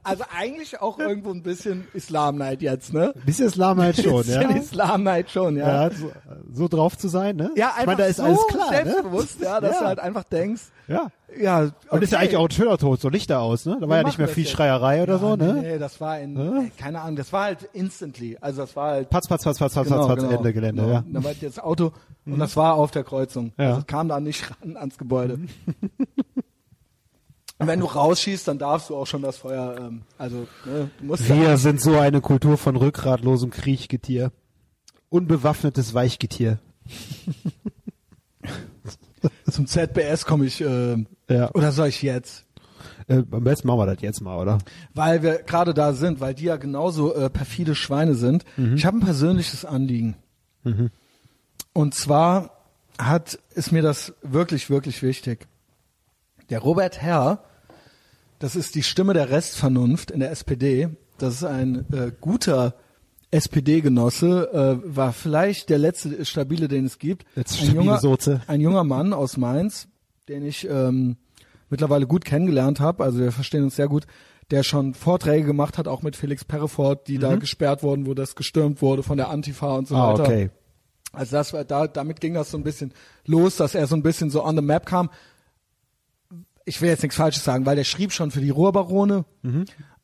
Also eigentlich auch irgendwo ein bisschen Islamneid jetzt, ne? Ein bisschen Islam halt schon, ja. Bisschen Islamneid schon, ja. ja so, so drauf zu sein, ne? Ja, ich einfach meine, da ist so alles klar, ne? selbstbewusst, ja, dass Ja. du halt einfach denkst, Ja. Ja, okay. Und ist ja eigentlich auch ein schöner Tod, so Lichter aus, ne? Da war ja nicht mehr viel jetzt. Schreierei oder ja, so, ne? Nee, nee, das war in, ey, keine Ahnung, das war halt instantly, also das war halt, Patz, patz, patz, patz, patz, genau, patz, genau, Ende Gelände, genau. ja. Dann war das Auto und das war auf der Kreuzung. Ja. Also kam da nicht ran ans Gebäude. Und wenn du rausschießt, dann darfst du auch schon das Feuer, ähm, also, ne, du musst ja, Wir sind so eine Kultur von rückgratlosem Kriechgetier. Unbewaffnetes Weichgetier. zum ZBS komme ich, äh, Ja. oder soll ich jetzt? Äh, am besten machen wir das jetzt mal, oder? weil wir gerade da sind, weil die ja genauso äh, perfide Schweine sind. Mhm. Ich habe ein persönliches Anliegen. Und zwar hat ist mir das wirklich wirklich wichtig. Der Robert Herr, das ist die Stimme der Restvernunft in der SPD. Das ist ein äh, guter SPD-Genosse, äh, war vielleicht der letzte stabile, den es gibt. Letzte ein junger, Soze. ein junger Mann aus Mainz, den ich ähm, mittlerweile gut kennengelernt habe. Also wir verstehen uns sehr gut. Der schon Vorträge gemacht hat, auch mit Felix Perrefort, die da gesperrt wurden, wo das gestürmt wurde von der Antifa und so Mhm. Ah, weiter. okay. Also das war da, damit ging das so ein bisschen los, dass er so ein bisschen so on the map kam. Ich will jetzt nichts Falsches sagen, weil der schrieb schon für die Ruhrbarone.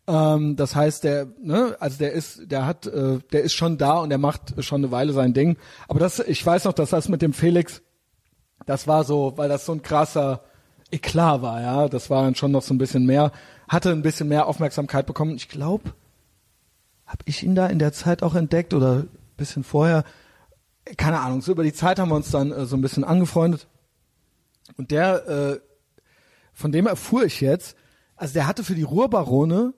Ähm, das heißt, der, ne, also der ist, der hat, äh, der ist schon da und der macht schon eine Weile sein Ding. Aber das, ich weiß noch, dass das mit dem Felix, das war so, weil das so ein krasser Eklat war, ja. Das war dann schon noch so ein bisschen mehr, hatte ein bisschen mehr Aufmerksamkeit bekommen. Ich glaube, habe ich ihn da in der Zeit auch entdeckt oder bisschen vorher? Keine Ahnung. So über die Zeit haben wir uns dann äh, so ein bisschen angefreundet. Und der, äh, von dem erfuhr ich jetzt, also der hatte für die Ruhrbarone,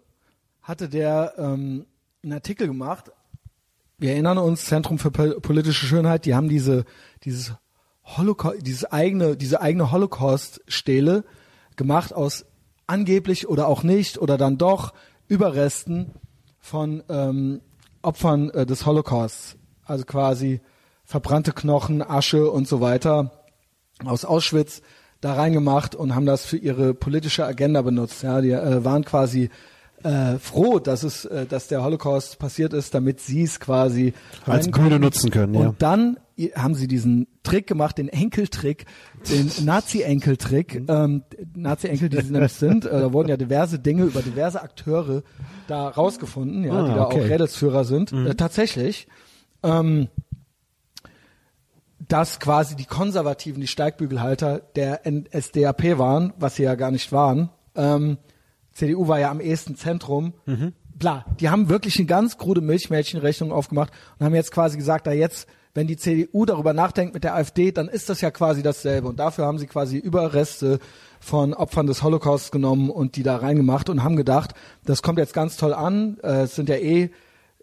hatte der ähm, einen Artikel gemacht. Wir erinnern uns, Zentrum für Pol- politische Schönheit, die haben diese, dieses Holocaust, dieses eigene, diese eigene Holocaust-Stele gemacht aus angeblich oder auch nicht oder dann doch Überresten von ähm, Opfern äh, des Holocausts. Also quasi verbrannte Knochen, Asche und so weiter aus Auschwitz da reingemacht und haben das für ihre politische Agenda benutzt. Ja, die äh, waren quasi äh, froh, dass es, äh, dass der Holocaust passiert ist, damit sie es quasi Als Bühne nutzen können, ja. Und dann haben sie diesen Trick gemacht, den Enkeltrick, den Nazi-Enkeltrick. Ähm, Nazi-Enkel, die sie nämlich sind, äh, da wurden ja diverse Dinge über diverse Akteure da rausgefunden, ja, Ah, die da okay. auch Rädelsführer sind. Äh, tatsächlich. Ähm, dass quasi die Konservativen, die Steigbügelhalter der NSDAP waren, was sie ja gar nicht waren. Ähm, CDU war ja am ehesten Zentrum. Bla, die haben wirklich eine ganz krude Milchmädchenrechnung aufgemacht und haben jetzt quasi gesagt, da jetzt, wenn die CDU darüber nachdenkt mit der AfD, dann ist das ja quasi dasselbe. Und dafür haben sie quasi Überreste von Opfern des Holocaust genommen und die da reingemacht und haben gedacht, das kommt jetzt ganz toll an. Äh, es sind ja eh,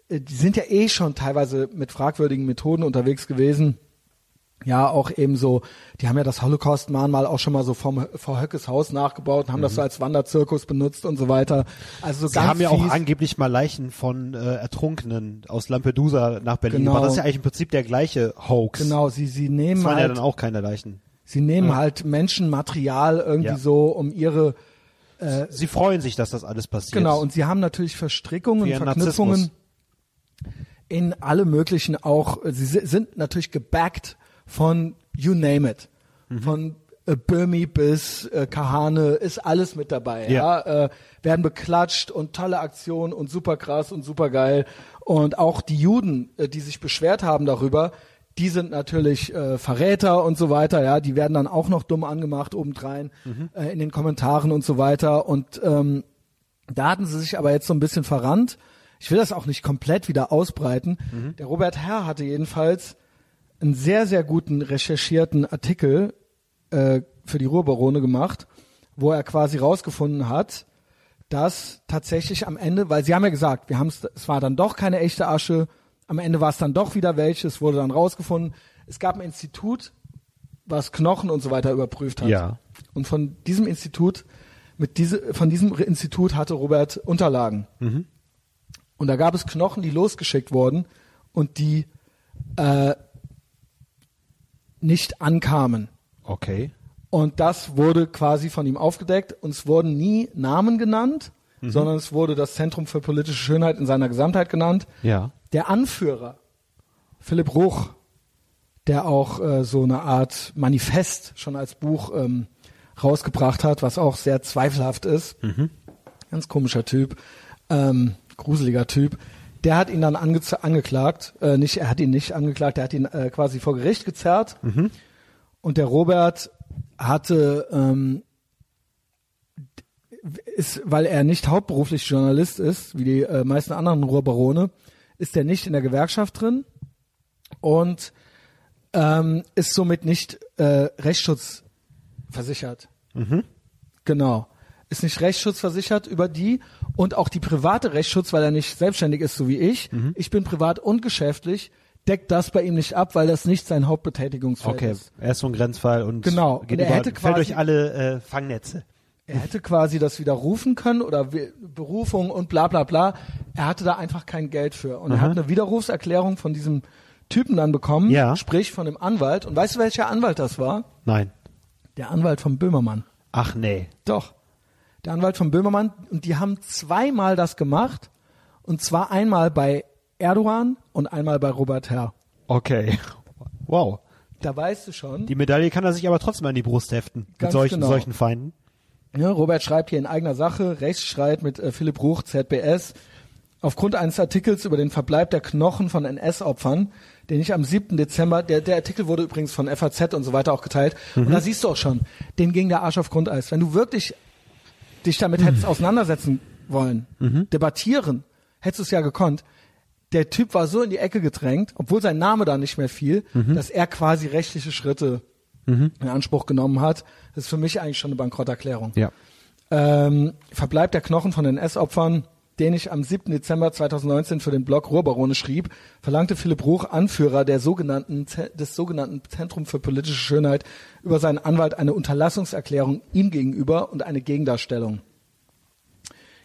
äh, die sind ja eh schon teilweise mit fragwürdigen Methoden unterwegs gewesen. Ja, auch eben so, die haben ja das Holocaust-Mahnmal auch schon mal so vom, vor Höckes Haus nachgebaut und haben das so als Wanderzirkus benutzt und so weiter. Also so Sie ganz haben ja auch angeblich mal Leichen von äh, Ertrunkenen aus Lampedusa nach Berlin Genau. gebracht. Das ist ja eigentlich im Prinzip der gleiche Hoax. Genau, sie, sie nehmen Das waren ja halt, dann auch keine Leichen. sie nehmen halt Menschenmaterial irgendwie Ja. so, um ihre, Sie freuen sich, dass das alles passiert. genau, und sie haben natürlich Verstrickungen, Verknüpfungen Narzissmus. in alle möglichen auch, sie si- sind natürlich gebackt von you name it. Mhm. Von äh, Böhmi bis äh, Kahane ist alles mit dabei. Ja. Ja. Äh, werden beklatscht und tolle Aktionen und super krass und super geil. Und auch die Juden, äh, die sich beschwert haben darüber, die sind natürlich äh, Verräter und so weiter, ja, die werden dann auch noch dumm angemacht obendrein Mhm. äh, in den Kommentaren und so weiter. Und ähm, da hatten sie sich aber jetzt so ein bisschen verrannt. Ich will das auch nicht komplett wieder ausbreiten. Mhm. Der Robert Herr hatte jedenfalls einen sehr, sehr guten recherchierten Artikel äh, für die Ruhrbarone gemacht, wo er quasi rausgefunden hat, dass tatsächlich am Ende, weil sie haben ja gesagt, wir haben es, es war dann doch keine echte Asche, am Ende war es dann doch wieder welches, wurde dann rausgefunden. Es gab ein Institut, was Knochen und so weiter überprüft hat. Ja. Und von diesem Institut, mit diese, von diesem Institut hatte Robert Unterlagen. Und da gab es Knochen, die losgeschickt wurden und die äh, nicht ankamen. Okay. Und das wurde quasi von ihm aufgedeckt und es wurden nie Namen genannt, sondern es wurde das Zentrum für politische Schönheit in seiner Gesamtheit genannt. Ja. Der Anführer, Philipp Ruch, der auch äh, so eine Art Manifest schon als Buch ähm, rausgebracht hat, was auch sehr zweifelhaft ist. Ganz komischer Typ, ähm, gruseliger Typ. Der hat ihn dann ange angeklagt, äh, nicht, er hat ihn nicht angeklagt, er hat ihn äh, quasi vor Gericht gezerrt. Und der Robert hatte ähm, ist, weil er nicht hauptberuflich Journalist ist, wie die äh, meisten anderen Ruhrbarone, ist er nicht in der Gewerkschaft drin und ähm, ist somit nicht äh, Rechtsschutz versichert. Genau. Ist nicht rechtsschutzversichert über die und auch die private Rechtsschutz, weil er nicht selbstständig ist, so wie ich. Mhm. Ich bin privat und geschäftlich, deckt das bei ihm nicht ab, weil das nicht sein Hauptbetätigungsfeld Okay, ist. er ist so ein Grenzfall und Genau. geht Und er über, hätte fällt quasi- durch alle äh, Fangnetze. Er hätte quasi das widerrufen können oder Berufung und bla bla bla. Er hatte da einfach kein Geld für. Und er hat eine Widerrufserklärung von diesem Typen dann bekommen, Ja. sprich von dem Anwalt. Und weißt du, welcher Anwalt das war? Nein. Der Anwalt von Böhmermann. Ach nee. Doch. Der Anwalt von Böhmermann. Und die haben zweimal das gemacht. Und zwar einmal bei Erdogan und einmal bei Robert Herr. Okay. Wow. Da weißt du schon. Die Medaille kann er sich aber trotzdem an die Brust heften. Mit solchen, genau. solchen Feinden. Ja, Robert schreibt hier in eigener Sache, Rechtsstreit mit äh, Philipp Ruch, ZBS, aufgrund eines Artikels über den Verbleib der Knochen von NS-Opfern, den ich am 7. Dezember, der, der Artikel wurde übrigens von FAZ und so weiter auch geteilt, und da siehst du auch schon, den ging der Arsch auf Grundeis. Wenn du wirklich dich damit hättest auseinandersetzen wollen, debattieren, hättest du es ja gekonnt. Der Typ war so in die Ecke gedrängt, obwohl sein Name da nicht mehr fiel, dass er quasi rechtliche Schritte in Anspruch genommen hat. Das ist für mich eigentlich schon eine Bankrotterklärung. Ja. Ähm, Verbleib der Knochen von den S-Opfern, den ich am 7. Dezember 2019 für den Blog Ruhrbarone schrieb, verlangte Philipp Ruch, Anführer der sogenannten, des sogenannten Zentrum für politische Schönheit, über seinen Anwalt eine Unterlassungserklärung ihm gegenüber und eine Gegendarstellung.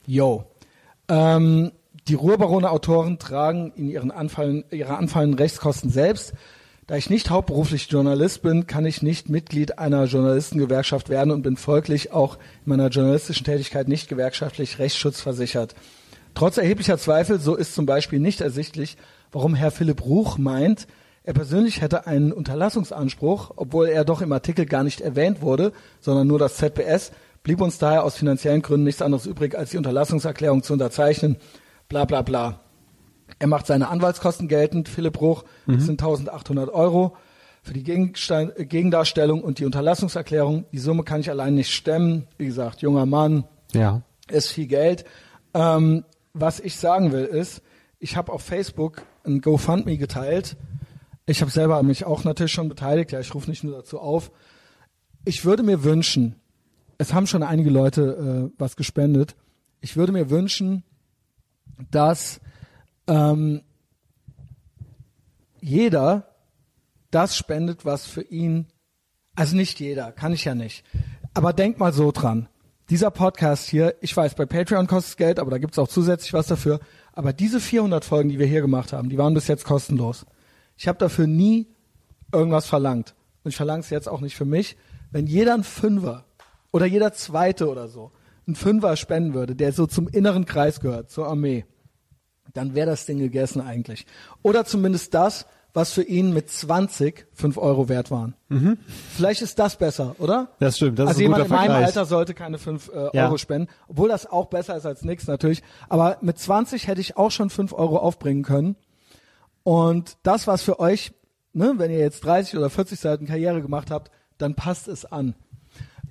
Yo. Ähm, die Ruhrbarone-Autoren tragen in ihren Anfallen, ihre anfallenden Rechtskosten selbst. Da ich nicht hauptberuflich Journalist bin, kann ich nicht Mitglied einer Journalistengewerkschaft werden und bin folglich auch in meiner journalistischen Tätigkeit nicht gewerkschaftlich rechtsschutzversichert. Trotz erheblicher Zweifel, so ist zum Beispiel nicht ersichtlich, warum Herr Philipp Ruch meint, er persönlich hätte einen Unterlassungsanspruch, obwohl er doch im Artikel gar nicht erwähnt wurde, sondern nur das ZBS, blieb uns daher aus finanziellen Gründen nichts anderes übrig, als die Unterlassungserklärung zu unterzeichnen. Bla bla bla. Er macht seine Anwaltskosten geltend, Philipp Ruch, das sind 1800 Euro für die Gegenstein äh, Gegendarstellung und die Unterlassungserklärung. Die Summe kann ich allein nicht stemmen. Wie gesagt, junger Mann, Ja. ist viel Geld. Ähm, was ich sagen will ist, ich habe auf Facebook ein GoFundMe geteilt. Ich habe selber mich auch natürlich schon beteiligt. Ja, ich rufe nicht nur dazu auf. Ich würde mir wünschen, es haben schon einige Leute äh, was gespendet. Ich würde mir wünschen, dass ähm, jeder das spendet, was für ihn, also nicht jeder, kann ich ja nicht. Aber denk mal so dran. Dieser Podcast hier, ich weiß, bei Patreon kostet es Geld, aber da gibt's auch zusätzlich was dafür. Aber diese 400 Folgen, die wir hier gemacht haben, die waren bis jetzt kostenlos. Ich habe dafür nie irgendwas verlangt. Und ich verlange es jetzt auch nicht für mich. Wenn jeder ein Fünfer oder jeder Zweite oder so ein Fünfer spenden würde, der so zum inneren Kreis gehört, zur Armee, dann wäre das Ding gegessen eigentlich. Oder zumindest das, was für ihn mit 20 5 Euro wert waren. Vielleicht ist das besser, oder? Das stimmt, das ist also ein jemand guter in meinem Vergleich. Alter sollte keine 5 äh, Ja. Euro spenden, obwohl das auch besser ist als nichts natürlich. Aber mit 20 hätte ich auch schon 5 Euro aufbringen können. Und das, was für euch, ne, wenn ihr jetzt 30 oder 40 Seiten Karriere gemacht habt, dann passt es an.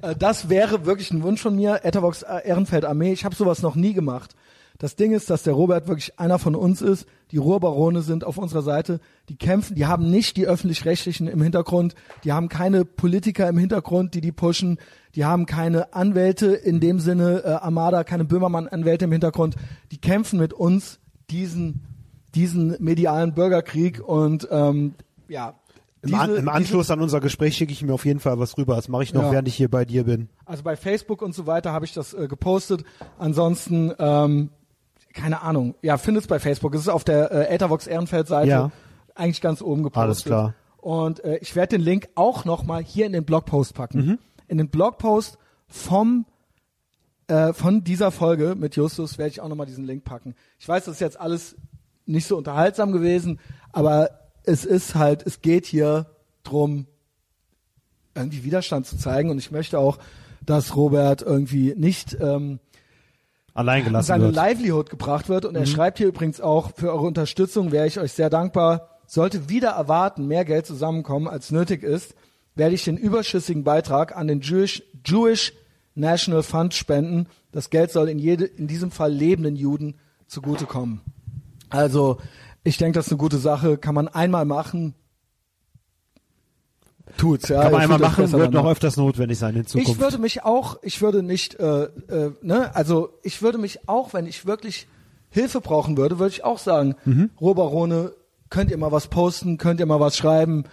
Äh, das wäre wirklich ein Wunsch von mir, Etherbox äh, Ehrenfeld Armee. Ich habe sowas noch nie gemacht. Das Ding ist, dass der Robert wirklich einer von uns ist. Die Ruhrbarone sind auf unserer Seite. Die kämpfen, die haben nicht die öffentlich-rechtlichen im Hintergrund. Die haben keine Politiker im Hintergrund, die die pushen. Die haben keine Anwälte in dem Sinne, äh, Armada, keine Böhmermann-Anwälte im Hintergrund. Die kämpfen mit uns diesen, diesen medialen Bürgerkrieg und ähm, ja. Im, An diese- Im diese- Anschluss an unser Gespräch schicke ich mir auf jeden Fall was rüber. Das mache ich noch, Ja. während ich hier bei dir bin. Also bei Facebook und so weiter habe ich das äh, gepostet. Ansonsten, ähm, keine Ahnung. Ja, findet's bei Facebook. Es ist auf der äh, Ethervox Ehrenfeld Seite Ja. eigentlich ganz oben gepostet. Alles klar. Und äh, ich werde den Link auch nochmal hier in den Blogpost packen. Mhm. In den Blogpost vom äh, von dieser Folge mit Justus werde ich auch nochmal diesen Link packen. Ich weiß, das ist jetzt alles nicht so unterhaltsam gewesen, aber es ist halt, es geht hier drum, irgendwie Widerstand zu zeigen und ich möchte auch, dass Robert irgendwie nicht ähm, Allein gelassen seine wird. Livelihood gebracht wird. Und er schreibt hier übrigens auch, für eure Unterstützung wäre ich euch sehr dankbar. Sollte wieder erwarten, mehr Geld zusammenkommen, als nötig ist, werde ich den überschüssigen Beitrag an den Jewish, Jewish National Fund spenden. Das Geld soll in, jede, in diesem Fall lebenden Juden zugutekommen. Also, ich denke, das ist eine gute Sache. Kann man einmal machen. Tut's. Ja, Kann man einmal machen, wird noch öfters notwendig sein in Zukunft. Ich würde mich auch, ich würde nicht, äh, äh, ne, also ich würde mich auch, wenn ich wirklich Hilfe brauchen würde, würde ich auch sagen, Mhm. Robarone, könnt ihr mal was posten, könnt ihr mal was schreiben.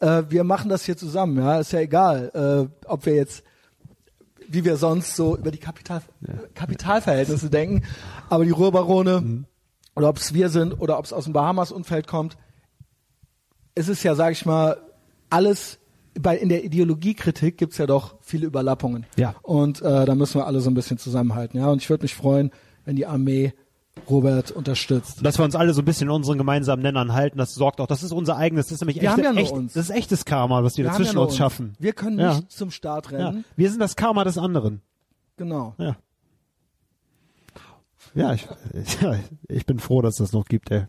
Äh, wir machen das hier zusammen, ja, ist ja egal, äh, ob wir jetzt wie wir sonst so über die Kapital, Kapitalverhältnisse denken, aber die Ruhrbarone Mhm. oder ob es wir sind oder ob es aus dem Bahamas-Umfeld kommt, es ist ja, sag ich mal, alles bei in der Ideologiekritik gibt's ja doch viele Überlappungen. Ja. Und äh, da müssen wir alle so ein bisschen zusammenhalten. Ja, und ich würde mich freuen, wenn die Armee Robert unterstützt. dass wir uns alle so ein bisschen in unseren gemeinsamen Nennern halten, das sorgt auch, das ist unser eigenes, das ist nämlich Wir echte, ja echt, uns. das ist echtes Karma, was wir, Wir dazwischen ja uns schaffen. Wir können Ja. nicht zum Start Ja. rennen. Wir sind das Karma des anderen. Genau. Ja. Ja, ich, ja, ich bin froh, dass das noch gibt, ey.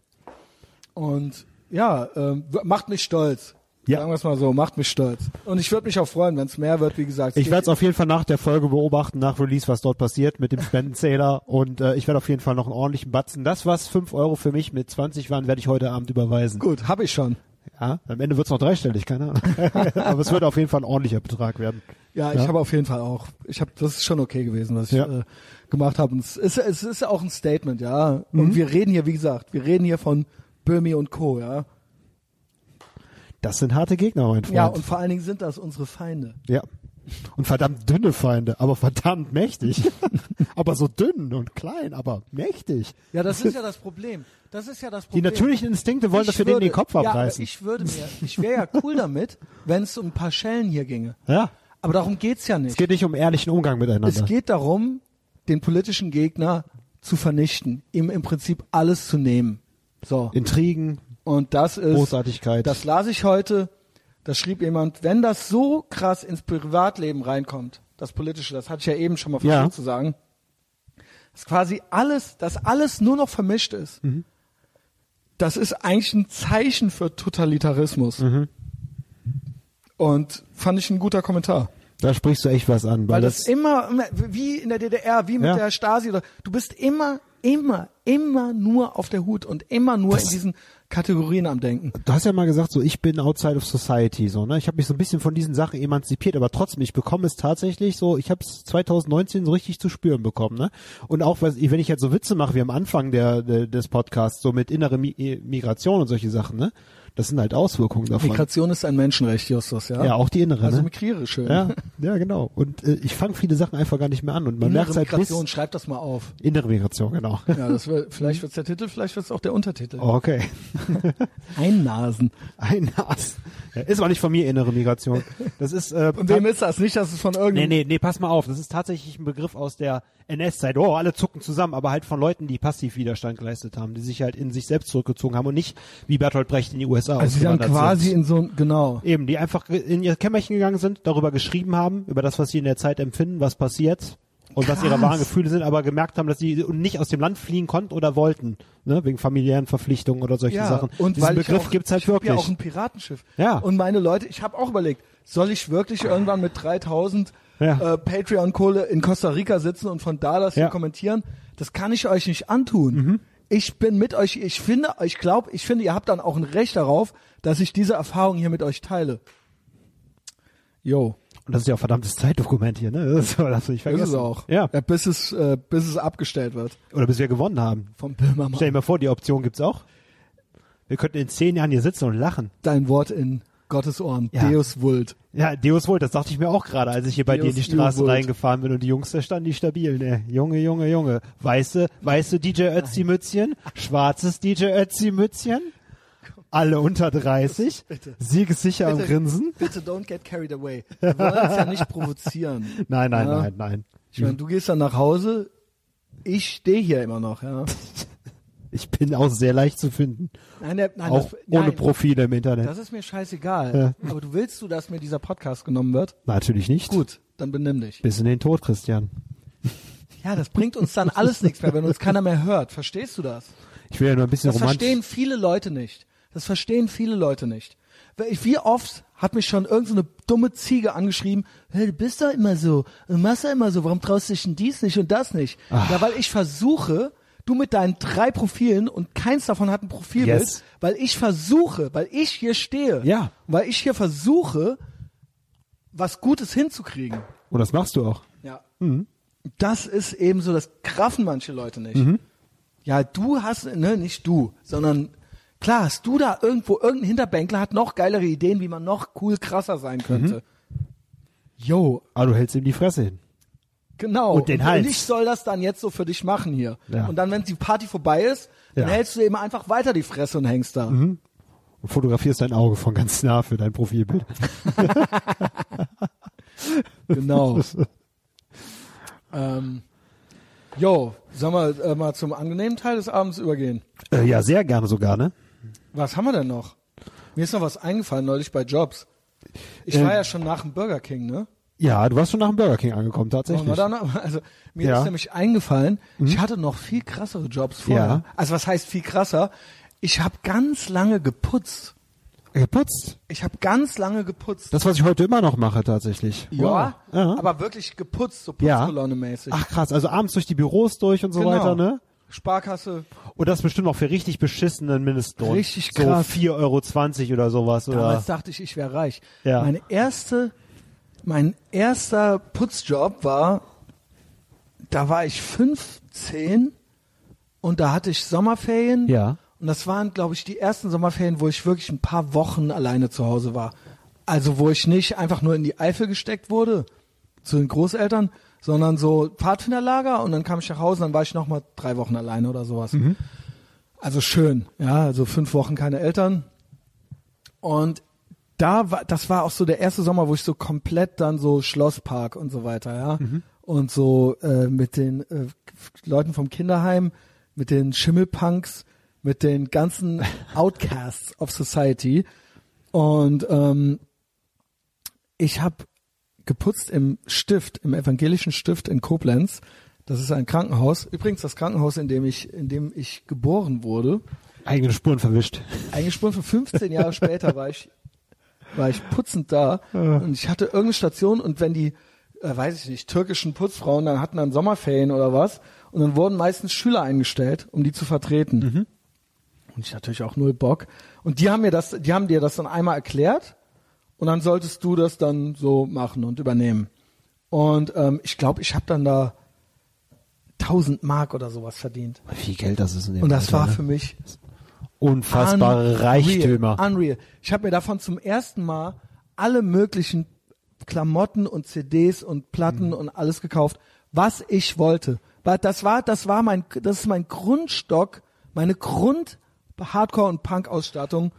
Und ja, ähm, macht mich stolz. Ja. Sagen wir es mal so, macht mich stolz. Und ich würde mich auch freuen, wenn es mehr wird, wie gesagt. Ich werde es auf jeden Fall nach der Folge beobachten, nach Release, was dort passiert mit dem Spendenzähler und äh, ich werde auf jeden Fall noch einen ordentlichen Batzen. Das, was 5 Euro für mich mit 20 waren, werde ich heute Abend überweisen. Gut, habe ich schon. Ja, am Ende wird es noch dreistellig, keine Ahnung. Aber es wird auf jeden Fall ein ordentlicher Betrag werden. Ja, ich Ja. habe auf jeden Fall auch. Ich habe, das ist schon okay gewesen, was ich Ja. äh, gemacht habe. Es ist, es ist auch ein Statement, ja. Mhm. Und wir reden hier, wie gesagt, wir reden hier von Böhmi und Co. Ja. Das sind harte Gegner, mein Freund. Ja, und vor allen Dingen sind das unsere Feinde. Ja. Und verdammt dünne Feinde, aber verdammt mächtig. aber so dünn und klein, aber mächtig. Ja, das ist ja das Problem. Das ist ja das Die Problem. natürlichen Instinkte wollen, Ich dass wir denen würde- den Kopf ja, abreißen. ich würde mir, ich wäre ja cool damit, wenn es um ein paar Schellen hier ginge. Ja. Aber darum geht's ja nicht. Es geht nicht um ehrlichen Umgang miteinander. Es geht darum, den politischen Gegner zu vernichten, ihm im Prinzip alles zu nehmen. So. Intrigen, Und das ist, Großartigkeit. das las ich heute, da schrieb jemand, wenn das so krass ins Privatleben reinkommt, das Politische, das hatte ich ja eben schon mal versucht Ja. zu sagen, dass quasi alles, dass alles nur noch vermischt ist. Mhm. Das ist eigentlich ein Zeichen für Totalitarismus. Mhm. Und fand ich ein guter Kommentar. da sprichst du echt was an. Weil, Weil das, das immer, immer- wie in der DDR, wie mit Ja. der Stasi, oder du bist immer, immer, immer nur auf der Hut und immer nur Das- in diesen Kategorien am Denken. du hast ja mal gesagt, so ich bin outside of society, so ne. Ich habe mich so ein bisschen von diesen Sachen emanzipiert, aber trotzdem, ich bekomme es tatsächlich so. Ich habe es 2019 so richtig zu spüren bekommen, ne. Und auch wenn ich jetzt so Witze mache wie am Anfang der, der des Podcasts, so mit innere Mi Migration und solche Sachen, ne. Das sind halt Auswirkungen davon. Migration ist ein Menschenrecht, Justus, ja? Ja, auch die innere. Also ne? migriere schön. Ja, ja, genau. Und äh, ich fange viele Sachen einfach gar nicht mehr an und man Innere merkt halt Migration, bis schreib das mal auf. innere Migration, genau. Ja, das wird, vielleicht wird's der Titel, vielleicht wird's auch der Untertitel. Oh, okay. Einnasen. Ein Nas. Ja, ist aber nicht von mir innere Migration. Das ist äh, Und wem ist das? Nicht, dass es von Nee, irgendeinem... nee, nee, pass mal auf. Das ist tatsächlich ein Begriff aus der NS-Zeit. Oh, alle zucken zusammen, aber halt von Leuten, die Passivwiderstand geleistet haben, die sich halt in sich selbst zurückgezogen haben und nicht wie Bertolt Brecht in die USA Also sie dann quasi sind. in so ein, genau. Eben, die einfach in ihr Kämmerchen gegangen sind, darüber geschrieben haben, über das, was sie in der Zeit empfinden, was passiert und was ihre Krass. wahren Gefühle sind, aber gemerkt haben, dass sie nicht aus dem Land fliehen konnten oder wollten, ne, wegen familiären Verpflichtungen oder solchen Ja, Sachen. und Diesen weil Begriff auch, gibt's halt ich wirklich. ja auch ein Piratenschiff. Ja. Und meine Leute, ich habe auch überlegt, soll ich wirklich irgendwann mit 3000 Ja. äh, Patreon-Kohle in Costa Rica sitzen und von da das Ja. hier kommentieren? Das kann ich euch nicht antun. Ich bin mit euch, ich finde, ich glaube, ich finde, ihr habt dann auch ein Recht darauf, dass ich diese Erfahrung hier mit euch teile. Jo, und das ist ja auch verdammtes Zeitdokument hier, ne? Das darfst du nicht vergessen. ist es auch. Ja. bis es, äh, bis es abgestellt wird Oder bis wir gewonnen haben. vom Böhmermann. Stell dir mal vor, die Option gibt's auch. Wir könnten in zehn Jahren hier sitzen und lachen. Dein Wort in Gottes Ohren. Ja. Deus Vult. Ja, Deus Vult, das dachte ich mir auch gerade, als ich hier bei Deus dir in die Straße Vult. reingefahren bin und die Jungs, da standen die stabil, ne? Junge, Junge, Junge. Weiße, weiße DJ Ötzi-Mützchen, schwarzes DJ Ötzi-Mützchen, alle unter 30, Bitte. siegessicher am. Grinsen. Bitte don't get carried away. Wir wollen es ja nicht provozieren. Nein, nein, Ja. nein, nein. Ich meine, du gehst dann nach Hause, ich stehe hier immer noch, ja. Ich bin auch sehr leicht zu finden. Nein, der, nein, auch das, ohne nein, Profile im Internet. Das ist mir scheißegal. Aber du willst du, dass mir dieser Podcast genommen wird? Natürlich nicht. Gut, dann benimm dich. Bis in den Tod, Christian. Ja, das bringt uns dann alles nichts mehr, wenn uns keiner mehr hört. Verstehst du das? Ich will ja nur ein bisschen Das romantisch. verstehen viele Leute nicht. Das verstehen viele Leute nicht. Wie oft hat mich schon irgendeine so dumme Ziege angeschrieben, hey, du bist doch immer so, du machst ja immer so, warum traust du dich denn dies nicht und das nicht? Ja, weil ich versuche, du mit deinen drei Profilen und keins davon hat ein Profilbild, Yes. weil ich versuche, weil ich hier stehe, Ja. weil ich hier versuche, was Gutes hinzukriegen. Und das machst du auch. Ja. Mhm. Das ist eben so, das kraffen manche Leute nicht. Ja, du hast, ne, nicht du, sondern klar hast du da irgendwo, irgendein Hinterbänkler hat noch geilere Ideen, wie man noch cool krasser sein könnte. Jo, Aber du hältst ihm die Fresse hin. Genau. Und den Hals. ich soll das dann jetzt so für dich machen hier. Ja. Und dann, wenn die Party vorbei ist, dann Ja. Mhm. hältst du eben einfach weiter die Fresse und hängst da. Und fotografierst dein Auge von ganz nah für dein Profilbild. Genau. ähm, jo, sollen wir äh, mal zum angenehmen Teil des Abends übergehen? Äh, ja, sehr gerne sogar, ne? Was haben wir denn noch? Mir ist noch was eingefallen neulich bei Jobs. Ich Ähm, war ja schon nach dem Burger King, ne? Ja, du warst schon nach dem Burger King angekommen, tatsächlich. noch, also mir Ja. Mhm. ist nämlich eingefallen, ich hatte noch viel krassere Jobs vorher. Ja. Also was heißt viel krasser? Ich habe ganz lange geputzt. Geputzt. Ich habe ganz lange geputzt. Das, was ich heute immer noch mache, tatsächlich. ja, Wow. Ja. aber wirklich geputzt, so. Putzkolonne-mäßig. Ach krass, also abends durch die Büros durch und so Genau. weiter, ne? Sparkasse. Und das bestimmt auch für richtig beschissenen Mindestlohn. Richtig so krass. 4,20 Euro oder sowas. Oder? Damals dachte ich, ich wäre reich. Ja. Meine erste, mein erster Putzjob war, da war ich 15 und da hatte ich Sommerferien. Ja. Und das waren, glaube ich, die ersten Sommerferien, wo ich wirklich ein paar Wochen alleine zu Hause war. Also wo ich nicht einfach nur in die Eifel gesteckt wurde zu den Großeltern, sondern so Pfadfinderlager und dann kam ich nach Hause, dann war ich noch mal drei Wochen alleine oder sowas. Also schön, ja, also fünf Wochen keine Eltern. Und da war, das war auch so der erste Sommer, wo ich so komplett dann so Schlosspark und so weiter, ja. Und so äh, mit den äh, Leuten vom Kinderheim, mit den Schimmelpunks, mit den ganzen Outcasts of Society. Und ähm, ich habe geputzt im Stift, im evangelischen Stift in Koblenz. Das ist ein Krankenhaus. Übrigens das Krankenhaus, in dem ich, in dem ich geboren wurde. Eigene Spuren verwischt. Eingesprungen für 15 Jahre später war ich, war ich putzend da und ich hatte irgendeine Station und wenn die, äh, weiß ich nicht, türkischen Putzfrauen dann hatten dann Sommerferien oder was und dann wurden meistens Schüler eingestellt, um die zu vertreten. Und ich natürlich auch null Bock. Und die haben mir das, die haben dir das dann einmal erklärt und dann solltest du das dann so machen und übernehmen. Und ähm, ich glaube, ich habe dann da 1000 Mark oder sowas verdient. Wie viel Geld das ist in dem Und das Alter, war ne? für mich Unfassbare Unreal. Reichtümer. Unreal. Ich habe mir davon zum ersten Mal alle möglichen Klamotten und CDs und Platten und alles gekauft, was ich wollte. Weil das war, das war mein, das ist mein Grundstock, meine Grund Hardcore und Punk Ausstattung,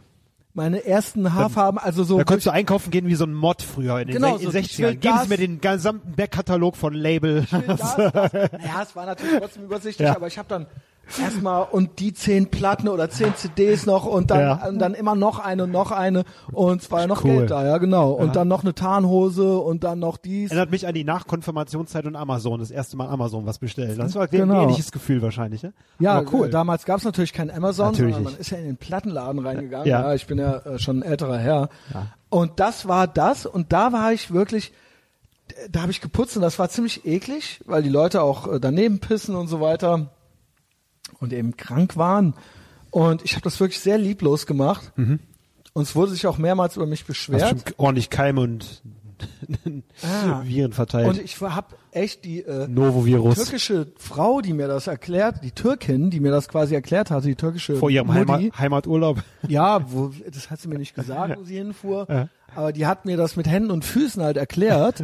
meine ersten Haarfarben, also so. Da konntest du einkaufen gehen wie so ein Mod früher in den Genau, so, in ich will 60ern. Geben Sie mir den gesamten Backkatalog von Label. das, das. Naja, es war natürlich trotzdem übersichtlich, Ja. aber ich habe dann erstmal und die zehn Platten oder zehn CDs noch und dann, Ja. und dann immer noch eine und noch eine und es war ja noch Cool. Geld da, ja genau. Und dann noch eine Tarnhose und dann noch dies. Erinnert mich an die Nachkonfirmationszeit und Amazon, das erste Mal Amazon was bestellen. Das war ein Genau. ähnliches Gefühl wahrscheinlich, ne? Ja, Aber cool. damals gab es natürlich kein Amazon, Natürlich sondern man ist ja in den Plattenladen reingegangen. Ja. Ja, ich bin ja äh, schon ein älterer Herr. Und das war das und da war ich wirklich, da habe ich geputzt und das war ziemlich eklig, weil die Leute auch äh, daneben pissen und so weiter und eben krank waren. Und ich habe das wirklich sehr lieblos gemacht. Und es wurde sich auch mehrmals über mich Hast beschwert. schon ordentlich Keime und Ah. Viren verteilt. Und ich habe echt die äh, Novovirus. türkische Frau, die mir das erklärt, die Türkin, die mir das quasi erklärt hatte, die türkische vor ihrem Heimat, Heimaturlaub. Ja, wo, das hat sie mir nicht gesagt, wo sie hinfuhr. Aber die hat mir das mit Händen und Füßen halt erklärt,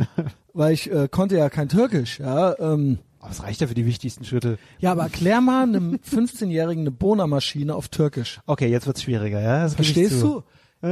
weil ich äh, konnte ja kein Türkisch. Ja, ähm, Aber es reicht ja für die wichtigsten Schritte. ja, aber erklär mal einem 15-Jährigen eine Bohnermaschine auf Türkisch. Okay, jetzt wird's schwieriger, ja? Das Verstehst du?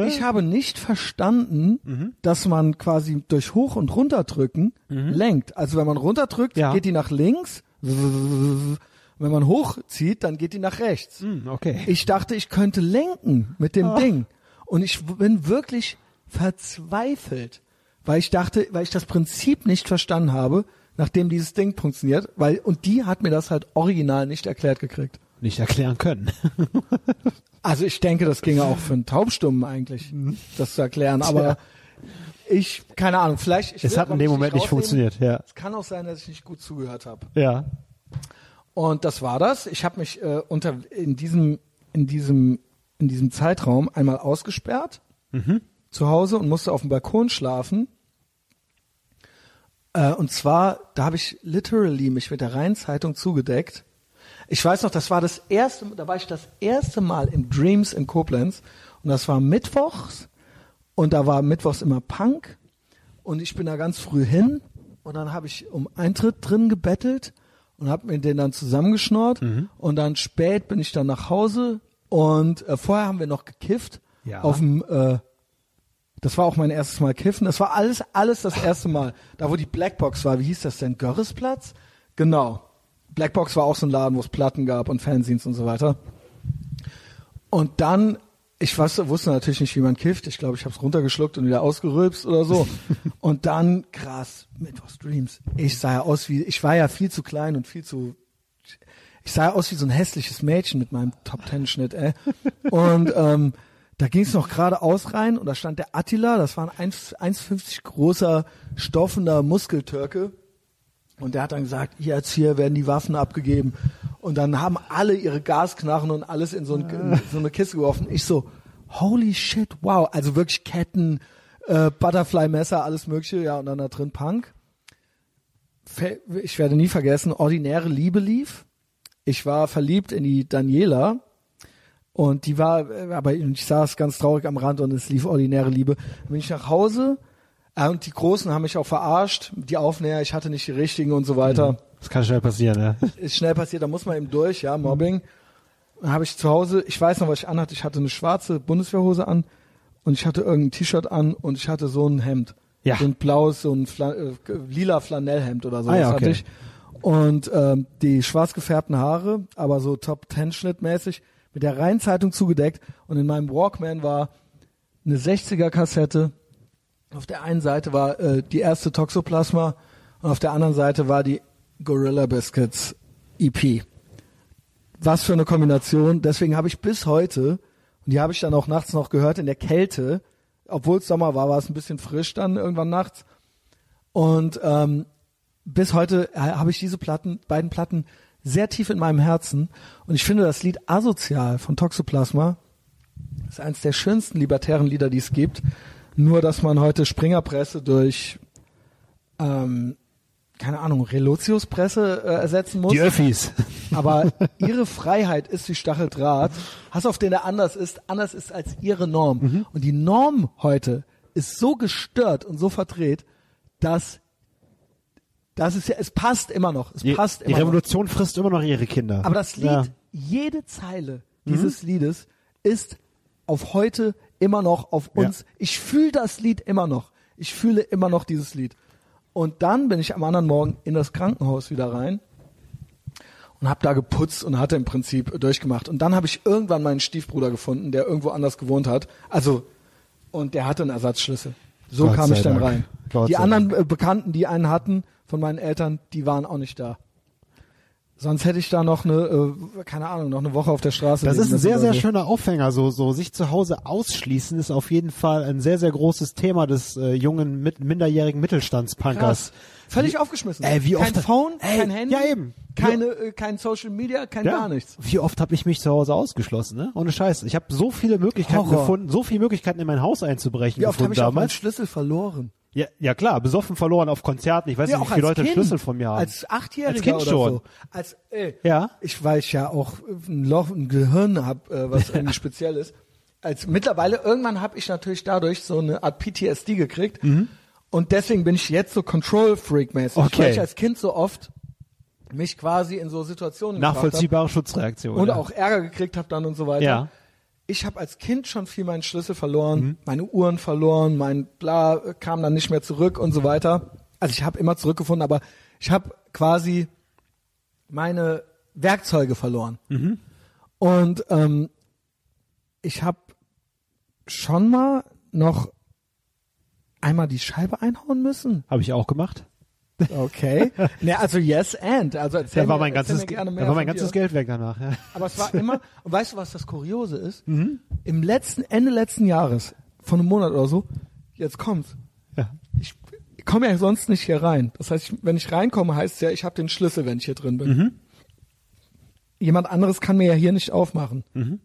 Ich habe nicht verstanden, dass man quasi durch Hoch- und Runterdrücken lenkt. Also wenn man runterdrückt, Ja. geht die nach links. Wenn man hochzieht, dann geht die nach rechts. Hm, okay. Ich dachte, ich könnte lenken mit dem Ding. Und ich bin wirklich verzweifelt, weil ich dachte, weil ich das Prinzip nicht verstanden habe, nachdem dieses Ding funktioniert, weil, und die hat mir das halt original nicht erklärt gekriegt. Nicht erklären können. Also ich denke, das ginge auch für einen Taubstummen eigentlich, das zu erklären, aber ich, keine Ahnung, vielleicht. Ich Es will hat in dem Moment nicht rausnehmen. funktioniert, ja. Es kann auch sein, dass ich nicht gut zugehört habe. Ja. Und das war das. Ich habe mich äh, unter in diesem in diesem in diesem Zeitraum einmal ausgesperrt zu Hause und musste auf dem Balkon schlafen. Äh, und zwar, da habe ich literally mich mit der Rheinzeitung zugedeckt. Ich weiß noch, das war das erste, da war ich das erste Mal im Dreams in Koblenz. Und das war mittwochs. Und da war mittwochs immer Punk. Und ich bin da ganz früh hin. Und dann habe ich um Eintritt drin gebettelt und habe mir den dann zusammengeschnort und dann spät bin ich dann nach Hause. Und äh, vorher haben wir noch gekifft Ja. auf dem äh, das war auch mein erstes Mal kiffen. Das war alles, alles das erste Mal. Da, wo die Blackbox war, wie hieß das denn? Görresplatz? Genau. Blackbox war auch so ein Laden, wo es Platten gab und Fanzines und so weiter. Und dann, ich weiß, wusste natürlich nicht, wie man kifft. Ich glaube, ich habe es runtergeschluckt und wieder ausgerülpst oder so. und dann, krass, Mittwochs Dreams. Ich sah ja aus wie, ich war ja viel zu klein und viel zu, ich sah ja aus wie so ein hässliches Mädchen mit meinem Top-Ten-Schnitt, ey. Und ähm, da ging es noch geradeaus rein und da stand der Attila, das war ein 1 1,50 großer, stoffender Muskeltürke. Und der hat dann gesagt, jetzt hier werden die Waffen abgegeben. Und dann haben alle ihre Gasknarren und alles in so, ein, in so eine Kiste geworfen. Ich so, holy shit, wow. Also wirklich Ketten, äh, Butterfly-Messer, alles mögliche. Ja, und dann da drin Punk. Ich werde nie vergessen, ordinäre Liebe lief. Ich war verliebt in die Daniela. Und die war, aber ich saß ganz traurig am Rand und es lief ordinäre Liebe. Dann bin ich nach Hause äh, und die Großen haben mich auch verarscht, die Aufnäher, ich hatte nicht die richtigen und so weiter. Das kann schnell passieren, ja. Ist schnell passiert, da muss man eben durch, ja, Mobbing. Dann habe ich zu Hause, ich weiß noch, was ich anhatte, ich hatte eine schwarze Bundeswehrhose an und ich hatte irgendein T-Shirt an und ich hatte so ein Hemd. Ja. So ein blaues, so ein Fla äh, lila Flanellhemd oder so. Ah ja, okay. hatte ich. Und ähm, die schwarz gefärbten Haare, aber so Top Ten Schnitt mäßig, mit der Rheinzeitung zugedeckt und in meinem Walkman war eine 60er Kassette. Auf der einen Seite war äh, die erste Toxoplasma und auf der anderen Seite war die Gorilla Biscuits EP. Was für eine Kombination. Deswegen habe ich bis heute, und die habe ich dann auch nachts noch gehört in der Kälte, obwohl es Sommer war, war es ein bisschen frisch dann irgendwann nachts. Und ähm, bis heute äh, habe ich diese Platten, beiden Platten sehr tief in meinem Herzen. Und ich finde das Lied Asozial von Toxoplasma ist eines der schönsten libertären Lieder, die es gibt. Nur, dass man heute Springerpresse durch, ähm, keine Ahnung, Relotiuspresse äh, ersetzen muss. Die Öffis. Aber ihre Freiheit ist wie Stacheldraht. Hass, auf den er anders ist, anders ist als ihre Norm. Mhm. Und die Norm heute ist so gestört und so verdreht, dass das ist ja, es passt immer noch. Es Die, passt die immer noch. Revolution frisst immer noch ihre Kinder. Aber das Lied, Ja. jede Zeile dieses Liedes ist auf heute immer noch auf uns. Ja. Ich fühle das Lied immer noch. Ich fühle immer noch dieses Lied. Und dann bin ich am anderen Morgen in das Krankenhaus wieder rein und habe da geputzt und hatte im Prinzip durchgemacht. Und dann habe ich irgendwann meinen Stiefbruder gefunden, der irgendwo anders gewohnt hat. Also und der hatte einen Ersatzschlüssel. So Gott kam ich dann Dank. rein. Gott die anderen äh, Bekannten, die einen hatten von meinen Eltern, die waren auch nicht da. Sonst hätte ich da noch eine, äh, keine Ahnung, noch eine Woche auf der Straße. Das ist ein sehr, sehr so. schöner Aufhänger. So, so sich zu Hause ausschließen ist auf jeden Fall ein sehr, sehr großes Thema des äh, jungen, mit, minderjährigen Mittelstandspunkers. Völlig aufgeschmissen. Ey, wie kein oft- Phone, Ey, kein Handy, ja, eben. keine, äh, kein Social Media, kein Ja. gar nichts. Wie oft habe ich mich zu Hause ausgeschlossen, ne? Ohne Scheiß. Ich habe so viele Möglichkeiten Horror. gefunden, so viele Möglichkeiten in mein Haus einzubrechen Wie oft habe ich auch meinen damals. Schlüssel verloren? Ja, ja klar, besoffen verloren auf Konzerten. Ich weiß Ja, nicht, auch wie viele Leute Kind. Schlüssel von mir haben. Als Achtjähriger Als Kind oder schon. so. Als, ey, Ja. Ich, ich ja auch ein Loch, ein Gehirn hab, äh, was irgendwie speziell ist. Als mittlerweile, irgendwann habe ich natürlich dadurch so eine Art PTSD gekriegt. Und deswegen bin ich jetzt so Control-Freak-mäßig. Mhm. Okay. Weil ich als Kind so oft mich quasi in so Situationen. Nachvollziehbare Schutzreaktion. und ja. auch Ärger gekriegt habe dann und so weiter. Ja. Ich habe als Kind schon viel meinen Schlüssel verloren, Mhm. meine Uhren verloren, mein Bla kam dann nicht mehr zurück und so weiter. Also ich habe immer zurückgefunden, aber ich habe quasi meine Werkzeuge verloren. Mhm. Und ähm, ich habe schon mal noch einmal die Scheibe einhauen müssen. Habe ich auch gemacht. Okay. ne, also yes and. Also Da war mir- mein ganzes, da war mein ganzes dir. Geld weg danach. Ja. Aber es war immer, und weißt du, was das Kuriose ist? Mhm. Im letzten, Ende letzten Jahres, von einem Monat oder so, jetzt kommt's. Ja. Ich komme ja sonst nicht hier rein. Das heißt, ich, wenn ich reinkomme, heißt es ja, ich habe den Schlüssel, wenn ich hier drin bin. Mhm. Jemand anderes kann mir ja hier nicht aufmachen. Mhm.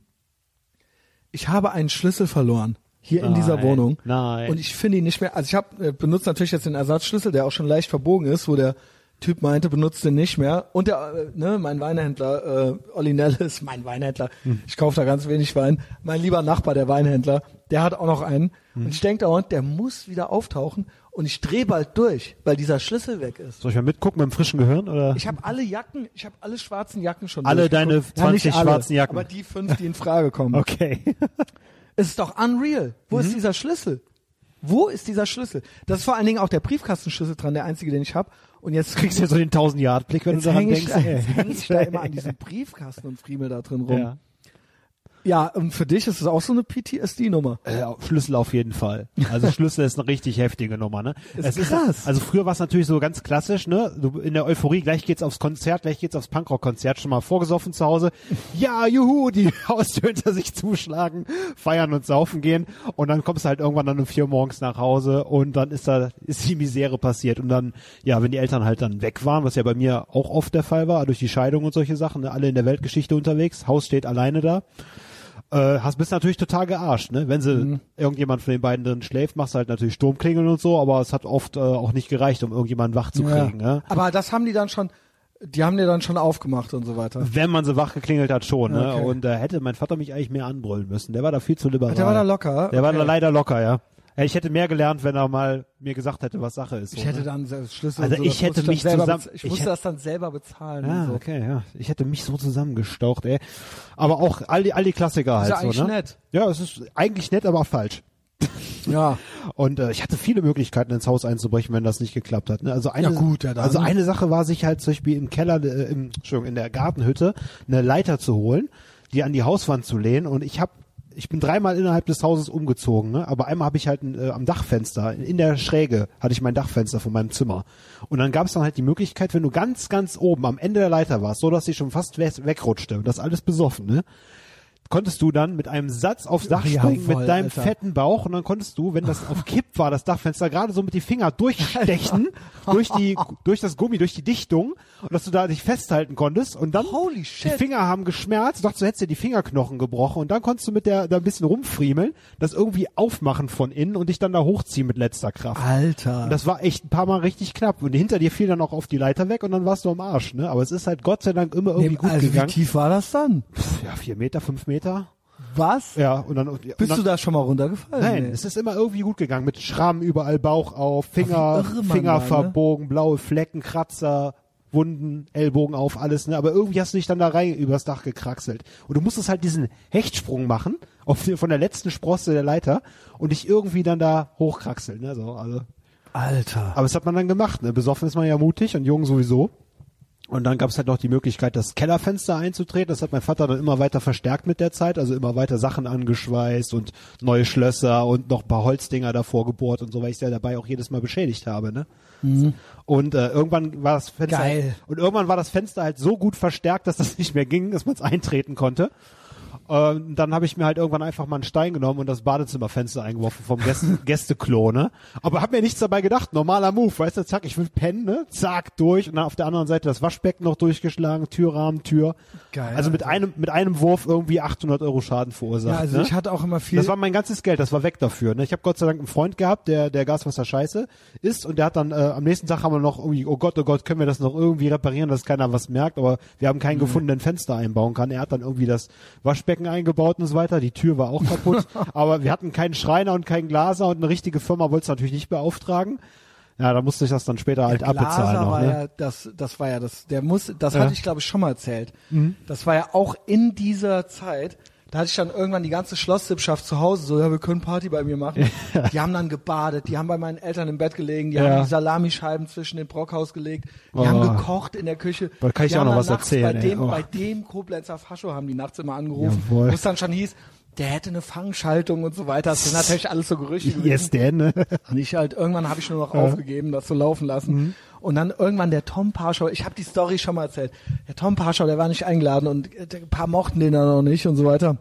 Ich habe einen Schlüssel verloren. Hier in dieser Nein, Wohnung. nein. Und ich finde ihn nicht mehr. Also ich habe äh, benutzt natürlich jetzt den Ersatzschlüssel, der auch schon leicht verbogen ist, wo der Typ meinte, benutzt den nicht mehr. Und der, äh, ne, mein Weinhändler, äh, Olli Nellis, mein Weinhändler, Hm. ich kaufe da ganz wenig Wein. Mein lieber Nachbar, der Weinhändler, der hat auch noch einen. Hm. Und ich denke dauernd, der muss wieder auftauchen. Und ich drehe bald durch, weil dieser Schlüssel weg ist. Soll ich mal mitgucken mit dem frischen Gehirn oder? Ich habe alle Jacken, ich habe alle schwarzen Jacken schon Alle deine nicht 20 alle, schwarzen Jacken. Aber die fünf, die in Frage kommen. okay. Es ist doch unreal. Wo Mhm. ist dieser Schlüssel? Wo ist dieser Schlüssel? Das ist vor allen Dingen auch der Briefkastenschlüssel dran, der einzige, den ich habe. Und jetzt Kriegst du so den 1000 Yard Blick, wenn jetzt du daran hänge ich, denkst. jetzt häng ich da immer an diesem Briefkasten und friemel da drin rum. Ja. Ja, und für dich ist es auch so eine PTSD-Nummer. Äh, Schlüssel auf jeden Fall. Also Schlüssel ist eine richtig heftige Nummer, ne? Ist es krass. Ist, also früher war es natürlich so ganz klassisch, ne? Du, in der Euphorie, gleich geht's aufs Konzert, gleich geht's aufs Punkrock-Konzert, schon mal vorgesoffen zu Hause. Ja, juhu, die Haustür hinter sich zuschlagen, feiern und saufen gehen. Und dann kommst du halt irgendwann dann um vier Uhr morgens nach Hause und dann ist da, ist die Misere passiert. Und dann, ja, wenn die Eltern halt dann weg waren, was ja bei mir auch oft der Fall war, durch die Scheidung und solche Sachen, ne? alle in der Weltgeschichte unterwegs, Haus steht alleine da äh, hast bist natürlich total gearscht, ne? Wenn sie Mhm. irgendjemand von den beiden drin schläft, machst du halt natürlich Sturmklingeln und so, aber es hat oft äh, auch nicht gereicht, um irgendjemanden wach zu kriegen, ne? Aber das haben die dann schon, die haben dir dann schon aufgemacht und so weiter. Wenn man sie wach geklingelt hat, schon, ne? Okay. Und äh, hätte mein Vater mich eigentlich mehr anbrüllen müssen. Der war da viel zu liberal. Der war da locker. Der war da Okay. leider locker, ja. Ja. Ich hätte mehr gelernt, wenn er mal mir gesagt hätte, was Sache ist. Ich so, hätte ne? dann Schlüssel. Also so, ich hätte mich zusammen- bez- Ich, ich musste hätte- das dann selber bezahlen. Ah, und so. okay, ja. Ich hätte mich so zusammengestaucht, ey. Aber auch all die, all die Klassiker Ist halt ja so, eigentlich ne? nett. Ja, es ist eigentlich nett, aber falsch. Ja. Und äh, ich hatte viele Möglichkeiten ins Haus einzubrechen, wenn das nicht geklappt hat. Ne? Also eine, Ja, gut, ja, also eine Sache war sich halt zum Beispiel im Keller, äh, im, Entschuldigung, in der Gartenhütte eine Leiter zu holen, die an die Hauswand zu lehnen. Und ich habe, ich bin dreimal innerhalb des Hauses umgezogen, ne? aber einmal habe ich halt äh, am Dachfenster, in, der Schräge hatte ich mein Dachfenster von meinem Zimmer. Und dann gab es dann halt die Möglichkeit, wenn du ganz, ganz oben am Ende der Leiter warst, so dass sie schon fast we wegrutschte und das alles besoffen, ne? Konntest du dann mit einem Satz aufs Dach Ja, springen voll, mit deinem Alter. fetten Bauch und dann konntest du, wenn das auf Kipp war, das Dachfenster, gerade so mit die Finger durchstechen, durch die, durch das Gummi, durch die Dichtung und dass du da dich festhalten konntest und dann Holy shit. die Finger haben geschmerzt, dachtest du hättest dir die Fingerknochen gebrochen und dann konntest du mit der, da ein bisschen rumfriemeln, das irgendwie aufmachen von innen und dich dann da hochziehen mit letzter Kraft. Alter. Und das war echt ein paar Mal richtig knapp. Und hinter dir fiel dann auch auf die Leiter weg und dann warst du am Arsch, ne? Aber es ist halt Gott sei Dank immer irgendwie Nee, gut also wie gegangen. tief war das dann? Pff, ja, vier Meter, fünf Meter. Was? Ja, und dann, und Bist dann, du da schon mal runtergefallen? Nein, Nee. es ist immer irgendwie gut gegangen. Mit Schrammen überall Bauch auf, Finger, Ach, Finger war, ne? verbogen, blaue Flecken, Kratzer, Wunden, Ellbogen auf, alles, ne? Aber irgendwie hast du dich dann da rein übers Dach gekraxelt. Und du musstest halt diesen Hechtsprung machen, auf, von der letzten Sprosse der Leiter und dich irgendwie dann da hochkraxeln, ne? So, also. Alter. Aber das hat man dann gemacht, ne? Besoffen ist man ja mutig und jung sowieso. Und dann gab es halt noch die Möglichkeit, das Kellerfenster einzutreten. Das hat mein Vater dann immer weiter verstärkt mit der Zeit, also immer weiter Sachen angeschweißt und neue Schlösser und noch ein paar Holzdinger davor gebohrt und so, weil ich ja dabei auch jedes Mal beschädigt habe, ne? Und äh, irgendwann war das Fenster Geil. und irgendwann war das Fenster halt so gut verstärkt, dass das nicht mehr ging, dass man es eintreten konnte. Ähm, dann habe ich mir halt irgendwann einfach mal einen Stein genommen und das Badezimmerfenster eingeworfen vom Gäste Gästeklo, ne? Aber hab mir nichts dabei gedacht. Normaler Move, weißt du, zack, ich will pennen, ne? Zack, durch und dann auf der anderen Seite das Waschbecken noch durchgeschlagen, Türrahmen, Tür. Geil, Also mit einem, mit einem Wurf irgendwie 800 Euro Schaden verursacht. Ja, also ne? ich hatte auch immer viel. Das war mein ganzes Geld, das war weg dafür. Ne? Ich habe Gott sei Dank einen Freund gehabt, der der Gaswasser scheiße ist und der hat dann äh, am nächsten Tag haben wir noch irgendwie, oh Gott, oh Gott, können wir das noch irgendwie reparieren, dass keiner was merkt, aber wir haben keinen gefunden, der ein Fenster einbauen kann. Er hat dann irgendwie das Waschbecken eingebaut und so weiter, die Tür war auch kaputt, aber wir hatten keinen Schreiner und keinen Glaser und eine richtige Firma wollte es natürlich nicht beauftragen. Ja, da musste ich das dann später halt Glaser abbezahlen noch. war Ne? ja, das, das war ja das, der muss, das Ja. Mhm. hatte ich glaube ich schon mal erzählt. Das war ja auch in dieser Zeit, da hatte ich dann irgendwann die ganze Schlosssippschaft zu Hause, so, ja, wir können Party bei mir machen. Die haben dann gebadet, die haben bei meinen Eltern im Bett gelegen, die Ja. haben die Salamischeiben zwischen den Brockhaus gelegt, die Oh. haben gekocht in der Küche. Da kann ich auch noch was erzählen, Bei ey. dem, Oh. bei dem Koblenzer Fascho haben die nachts immer angerufen, wo es dann schon hieß, der hätte eine Fangschaltung und so weiter. Das sind natürlich alles so Gerüchte gewesen. Yes, Dan, ne? Und ich halt, irgendwann habe ich nur noch aufgegeben, das zu laufen lassen. Mhm. Und dann irgendwann der Tom Parschau, ich habe die Story schon mal erzählt. Der Tom Parschau, der war nicht eingeladen und äh, ein paar mochten den dann noch nicht und so weiter.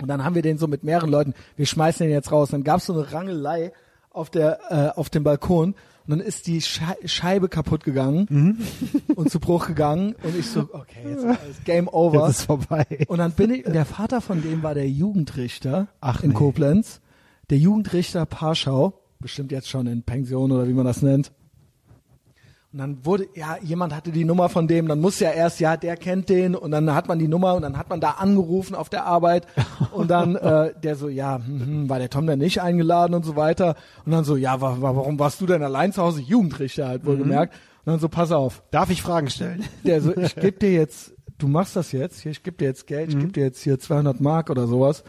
Und dann haben wir den so mit mehreren Leuten, wir schmeißen den jetzt raus. Dann gab's so eine Rangelei auf der äh, auf dem Balkon und dann ist die Schei Scheibe kaputt gegangen Mhm. und zu Bruch gegangen und ich so, okay, jetzt ist Game Over. Jetzt ist vorbei. Und dann bin ich, der Vater von dem war der Jugendrichter Ach, in nee. Koblenz. der Jugendrichter Parschau, bestimmt jetzt schon in Pension oder wie man das nennt. Und dann wurde, ja, jemand hatte die Nummer von dem, dann muss ja erst, ja, der kennt den und dann hat man die Nummer und dann hat man da angerufen auf der Arbeit und dann äh, der so, ja, hm, war der Tom denn nicht eingeladen und so weiter und dann so, ja, wa wa warum warst du denn allein zu Hause? Jugendrichter halt wohl gemerkt. Und dann so, pass auf, Darf ich Fragen stellen? der so, ich gebe dir jetzt, du machst das jetzt, hier, ich gebe dir jetzt Geld, ich gebe dir jetzt hier 200 Mark oder sowas.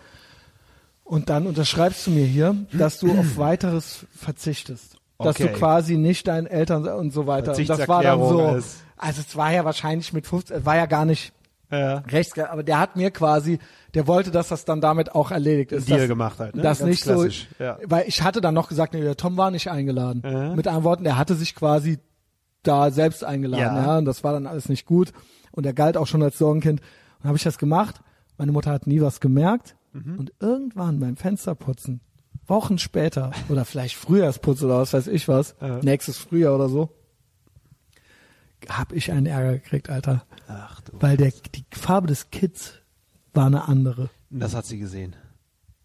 Und dann unterschreibst du mir hier, dass du auf weiteres verzichtest. Dass Okay. du quasi nicht deinen Eltern und so weiter. Und das war dann so, ist- also es war ja wahrscheinlich mit 15, es war ja gar nicht Ja. rechts, aber der hat mir quasi, der wollte, dass das dann damit auch erledigt ist. Deal dass, gemacht halt, ne? Das Ganz nicht klassisch, so, ja. weil ich hatte dann noch gesagt, nee, der Tom war nicht eingeladen. Mit anderen Worten, der hatte sich quasi da selbst eingeladen, Ja. ja. und das war dann alles nicht gut. Und er galt auch schon als Sorgenkind. Und habe ich das gemacht. Meine Mutter hat nie was gemerkt. Mhm. Und irgendwann beim Fensterputzen, Wochen später, oder vielleicht Frühjahrsputz oder was weiß ich was, nächstes Frühjahr oder so, hab ich einen Ärger gekriegt, Alter. Ach du. Weil der, die Farbe des Kids war eine andere. Das hat sie gesehen.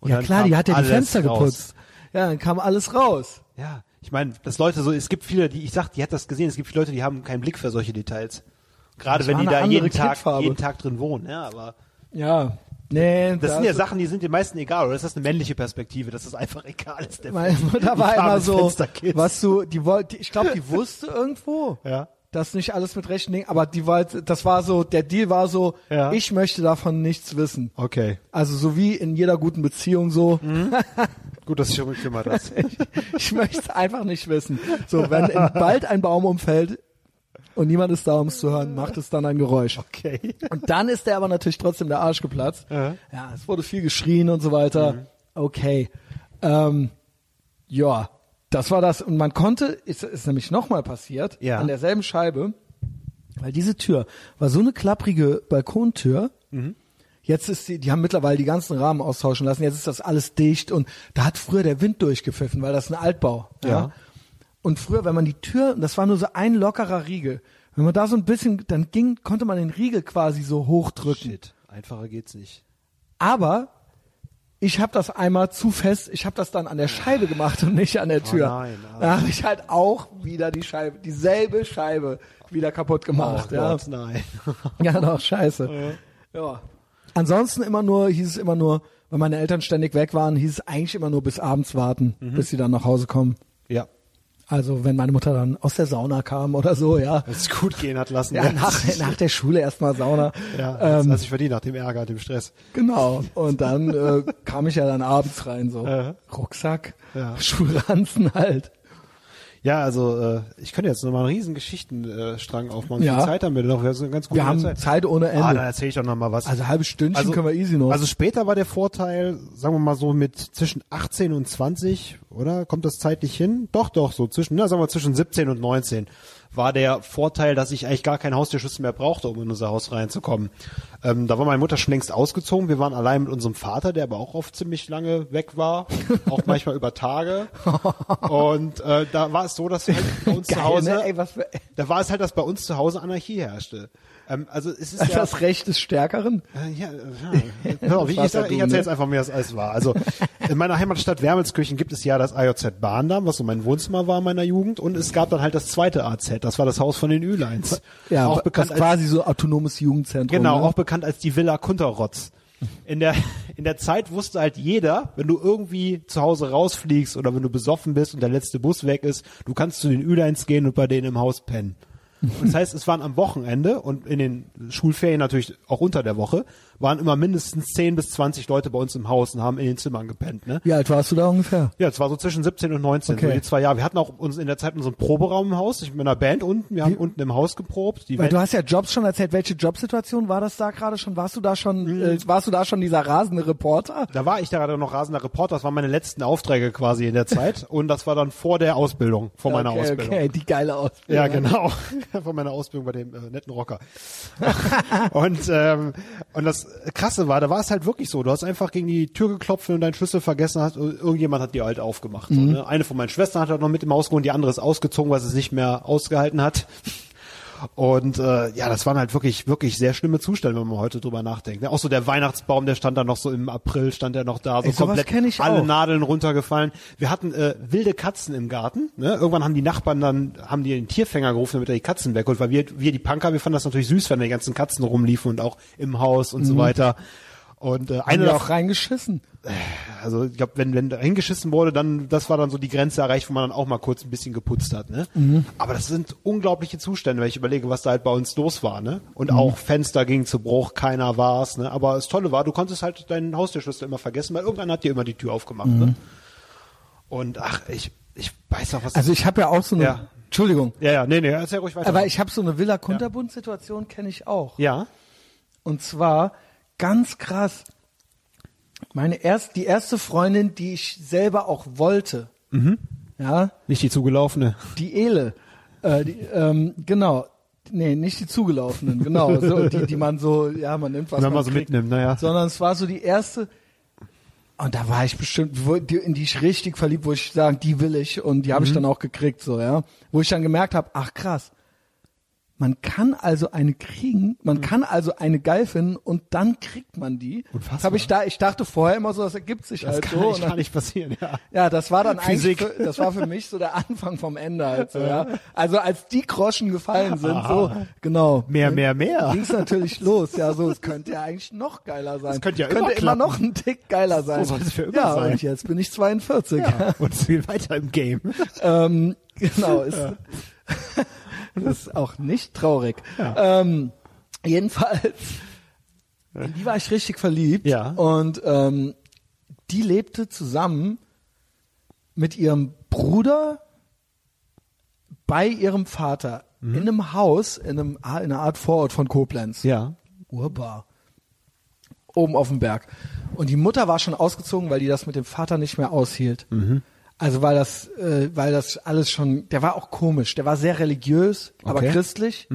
Und ja klar, die hat ja die Fenster raus. geputzt. Ja, dann kam alles raus. Ja, ich meine, dass Leute so, es gibt viele, die, ich sag, die hat das gesehen, es gibt viele Leute, die haben keinen Blick für solche Details. Gerade Das wenn die da jeden Tag, jeden Tag drin wohnen, ja, aber Ja. Nee, das sind ja Sachen, die sind den meisten egal, oder ist das eine männliche Perspektive, dass das einfach egal ist? Der Meine Mutter war immer so, was du, die wollte, ich glaube, die wusste irgendwo, Ja. dass nicht alles mit rechten Dingen, aber die wollte, das war so, der Deal war so, Ja. ich möchte davon nichts wissen. Okay. Also so wie in jeder guten Beziehung so, Mhm. Gut, dass ich schon gekümmert hast. ich möchte es einfach nicht wissen. So, wenn bald ein Baum umfällt und niemand ist da, um es zu hören, macht es dann ein Geräusch. Okay. Und dann ist der aber natürlich trotzdem der Arsch geplatzt. Ja. Ja, es wurde viel geschrien und so weiter. Mhm. Okay. Ähm, ja, das war das. Und man konnte, ist, ist nämlich nochmal passiert, Ja. an derselben Scheibe, weil diese Tür war so eine klapprige Balkontür. Mhm. Jetzt ist die, die haben mittlerweile die ganzen Rahmen austauschen lassen. Jetzt ist das alles dicht und da hat früher der Wind durchgepfiffen, weil das ein Altbau. Ja. Ja. Und früher, wenn man die Tür, das war nur so ein lockerer Riegel, wenn man da so ein bisschen, dann ging, konnte man den Riegel quasi so hochdrücken. Shit, einfacher geht's nicht. Aber ich habe das einmal zu fest, ich habe das dann an der Scheibe gemacht und nicht an der Tür. nein, ah. Da habe ich halt auch wieder die Scheibe, dieselbe Scheibe wieder kaputt gemacht. oh ja. Gott, nein. ja, doch, scheiße. Ja. Ansonsten immer nur, hieß es immer nur, wenn meine Eltern ständig weg waren, hieß es eigentlich immer nur bis abends warten, Mhm. bis sie dann nach Hause kommen. Also wenn meine Mutter dann aus der Sauna kam oder so, ja. Es gut gehen hat lassen. Ja, nach, nach der Schule erstmal Sauna. ja, das ähm, lasse ich verdient nach dem Ärger, dem Stress. Genau. Und dann äh, kam ich ja dann abends rein, so. Rucksack, Ja. Schulranzen halt. Ja, also äh, ich könnte jetzt nochmal einen riesen Geschichtenstrang äh, aufmachen. Wie Ja. viel Zeit haben wir noch? Wir haben so eine ganz gute Wir haben Zeit. Zeit ohne Ende. Ah, dann erzähle ich doch nochmal was. also halbe Stündchen können wir easy noch. Also später war der Vorteil, sagen wir mal so mit zwischen 18 und 20, oder? Kommt das zeitlich hin? Doch, doch, so zwischen, na, sagen wir zwischen 17 und 19 war der Vorteil, dass ich eigentlich gar keinen Haustürschlüssel mehr brauchte, um in unser Haus reinzukommen. Ähm, da war meine Mutter schon längst ausgezogen. Wir waren allein mit unserem Vater, der aber auch oft ziemlich lange weg war, auch manchmal über Tage. Und äh, da war es so, dass halt bei uns zu Geil, Hause, ne? Ey, für, da war es halt, dass bei uns zu Hause Anarchie herrschte. Ähm, also es ist ja, das Recht des Stärkeren. äh, Ja, ja. Hör auf, ich, sag- ich erzähle jetzt einfach, wie das alles war. Also in meiner Heimatstadt Wermelskirchen gibt es ja das AJZ Bahndamm, was so mein Wohnzimmer war in meiner Jugend. Und es gab dann halt das zweite AZ, das war das Haus von den Üleins. Ja, auch bekannt als, quasi so autonomes Jugendzentrum. genau, ne? auch bekannt als die Villa Kunterrotz. In der, in der Zeit wusste halt jeder, wenn du irgendwie zu Hause rausfliegst oder wenn du besoffen bist und der letzte Bus weg ist, du kannst zu den Üleins gehen und bei denen im Haus pennen. Das heißt, es waren am Wochenende und in den Schulferien natürlich auch unter der Woche, waren immer mindestens 10 bis 20 Leute bei uns im Haus und haben in den Zimmern gepennt. Ne? Wie alt warst du da ungefähr? Ja, es war so zwischen 17 und 19, Okay. so die zwei Jahre. Wir hatten auch uns in der Zeit unseren Proberaum im Haus, ich mit einer Band unten, wir haben unten im Haus geprobt. Die Weil Band- du hast ja Jobs schon erzählt. Welche Jobsituation war das da gerade schon? Warst du da schon, Mhm. äh, warst du da schon dieser rasende Reporter? Da war ich da gerade noch rasender Reporter, das waren meine letzten Aufträge quasi in der Zeit und das war dann vor der Ausbildung, vor meiner okay, Ausbildung. Okay, die geile Ausbildung. Ja, genau. Von meiner Ausbildung bei dem äh, netten Rocker. und ähm, und das Krasse war, da war es halt wirklich so. Du hast einfach gegen die Tür geklopft du deinen Schlüssel vergessen hast. und Irgendjemand hat die halt aufgemacht. So, ne? Eine von meinen Schwestern hat halt noch mit im Haus gewohnt, die andere ist ausgezogen, weil sie es nicht mehr ausgehalten hat. Und äh, ja, das waren halt wirklich, wirklich sehr schlimme Zustände, wenn man heute drüber nachdenkt. Ne? Auch so der Weihnachtsbaum, der stand da noch so im April, stand der noch da, so Ey, komplett alle auch. Nadeln runtergefallen. Wir hatten äh, wilde Katzen im Garten. Ne? Irgendwann haben die Nachbarn dann, haben die den Tierfänger gerufen, damit er die Katzen wegholt, weil wir, wir die Punker, wir fanden das natürlich süß, wenn die ganzen Katzen rumliefen und auch im Haus und so weiter. Und äh, eine davon- auch reingeschissen. also ich glaube, wenn wenn da hingeschissen wurde, dann das war dann so die Grenze erreicht, wo man dann auch mal kurz ein bisschen geputzt hat, ne? Aber das sind unglaubliche Zustände, wenn ich überlege, was da halt bei uns los war, ne? Und auch Fenster gingen zu Bruch, keiner war's, ne? Aber das Tolle war, du konntest halt deinen Haustürschlüssel immer vergessen, weil irgendeiner hat dir immer die Tür aufgemacht, ne? Und ach, ich ich weiß noch was. Also ich habe ja auch so eine, Ja. Entschuldigung, ja, ja, nee, nee, erzähl ruhig weiter. aber ich habe so eine Villa Kunterbund-Situation, kenne ich auch. ja, Und zwar ganz krass. Meine erst, die erste Freundin, die ich selber auch wollte, ja, nicht die zugelaufene. die Ele, äh, die, ähm, genau, nee, nicht die zugelaufenen, genau, so, die, die man so, ja, man nimmt was Wenn man, man so kriegt, mitnimmt, naja. sondern es war so die erste, und da war ich bestimmt, in die ich richtig verliebt, wo ich sagen, die will ich, und die habe Mhm. ich dann auch gekriegt, so, ja, wo ich dann gemerkt habe, ach krass, man kann also eine kriegen, man kann also eine geil finden und dann kriegt man die. Mhm. Unfassbar. Das habe ich da, ich dachte vorher immer so, das ergibt sich Das halt kann, so. dann- kann nicht passieren, ja. ja, das war dann Physik. eigentlich, für, das war für mich so der Anfang vom Ende halt so, ja. Also als die Groschen gefallen sind, so, genau. Mehr, mehr, mehr. Ging's natürlich los, ja, so, es könnte ja eigentlich noch geiler sein. Das könnte ja könnte immer immer klappen. noch ein Tick geiler sein. soll es für immer ja, sein. und jetzt bin ich 42. ja. Und es geht weiter im Game. ähm, genau, ist, das ist auch nicht traurig. Ähm, jedenfalls, in die war ich richtig verliebt. Ja. Und ähm, die lebte zusammen mit ihrem Bruder bei ihrem Vater Mhm. in einem Haus, in, einem, in einer Art Vorort von Koblenz. Ja. Urbar. Oben auf dem Berg. Und die Mutter war schon ausgezogen, weil die das mit dem Vater nicht mehr aushielt. Mhm. Also weil das, äh, weil das alles schon, der war auch komisch. Der war sehr religiös, aber Okay. Mhm. christlich.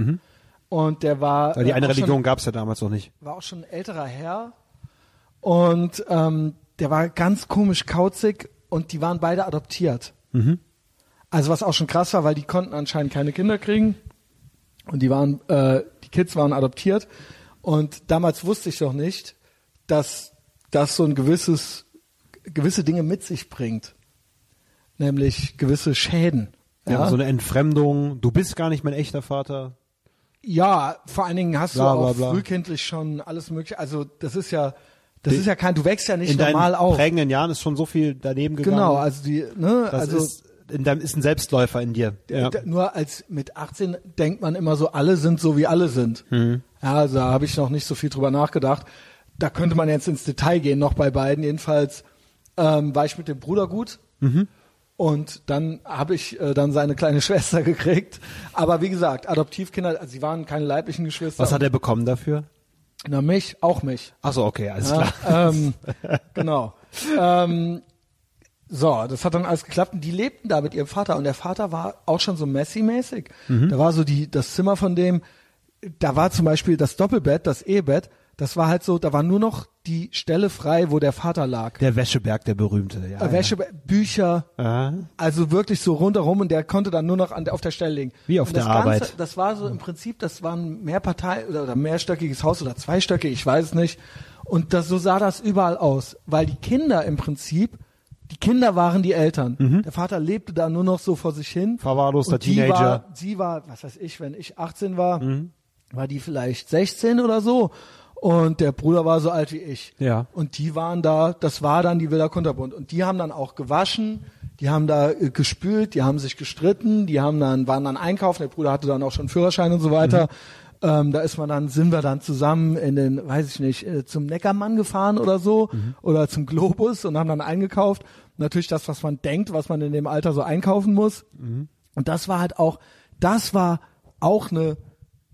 Und der war, Weil die äh, eine Religion gab es ja damals noch nicht. war auch schon ein älterer Herr und ähm, der war ganz komisch kauzig und die waren beide adoptiert. Also was auch schon krass war, weil die konnten anscheinend keine Kinder kriegen und die waren, äh, die Kids waren adoptiert und damals wusste ich doch nicht, dass das so ein gewisses, gewisse Dinge mit sich bringt, nämlich gewisse Schäden. Ja. So eine Entfremdung. Du bist gar nicht mein echter Vater. Ja, vor allen Dingen hast Bla, du bla, auch bla. frühkindlich schon alles mögliche. Also das ist ja, das ist ja kein, du wächst ja nicht In normal auf. prägenden Jahren ist schon so viel daneben gegangen. Genau, also die, ne, das also ist, in deinem, ist ein Selbstläufer in dir. Ja. nur als mit 18 denkt man immer so, alle sind so wie alle sind. Mhm. Ja, also da habe ich noch nicht so viel drüber nachgedacht. Da könnte man jetzt ins Detail gehen, noch bei beiden. Jedenfalls ähm, war ich mit dem Bruder gut. Mhm. Und dann habe ich äh, dann seine kleine Schwester gekriegt. Aber wie gesagt, Adoptivkinder, also sie waren keine leiblichen Geschwister. Was hat er bekommen dafür? Na, mich, auch mich. Ach so, okay, alles Ja, klar. ähm, genau. Ähm, so, das hat dann alles geklappt und die lebten da mit ihrem Vater und der Vater war auch schon so Messi-mäßig. Mhm. Da war so die, das Zimmer von dem, da war zum Beispiel das Doppelbett, das Ehebett, das war halt so, da war nur noch die Stelle frei, wo der Vater lag. Der Wäscheberg, der berühmte. Ja, Äh, Wäsche, Bücher, Ja. also wirklich so rundherum und der konnte dann nur noch an, auf der Stelle liegen. Wie auf und der das Ganze, Arbeit. Das war so im Prinzip, das war ein Mehrpartei oder, oder mehrstöckiges Haus oder zweistöckig, ich weiß es nicht. Und das, so sah das überall aus, weil die Kinder im Prinzip, die Kinder waren die Eltern. Der Vater lebte da nur noch so vor sich hin. Mhm. Verwahrloster Teenager. Mhm. War, sie war, was weiß ich, wenn ich 18 war, war die vielleicht 16 oder so. Und der Bruder war so alt wie ich. Ja. Und die waren da, das war dann die Villa Kunterbund. Und die haben dann auch gewaschen, die haben da äh, gespült, die haben sich gestritten, die haben dann, waren dann einkaufen, der Bruder hatte dann auch schon Führerschein und so weiter. Ähm, da ist man dann, sind wir dann zusammen in den, weiß ich nicht, äh, zum Neckermann gefahren oder so oder zum Globus und haben dann eingekauft. Natürlich das, was man denkt, was man in dem Alter so einkaufen muss. Und das war halt auch, das war auch eine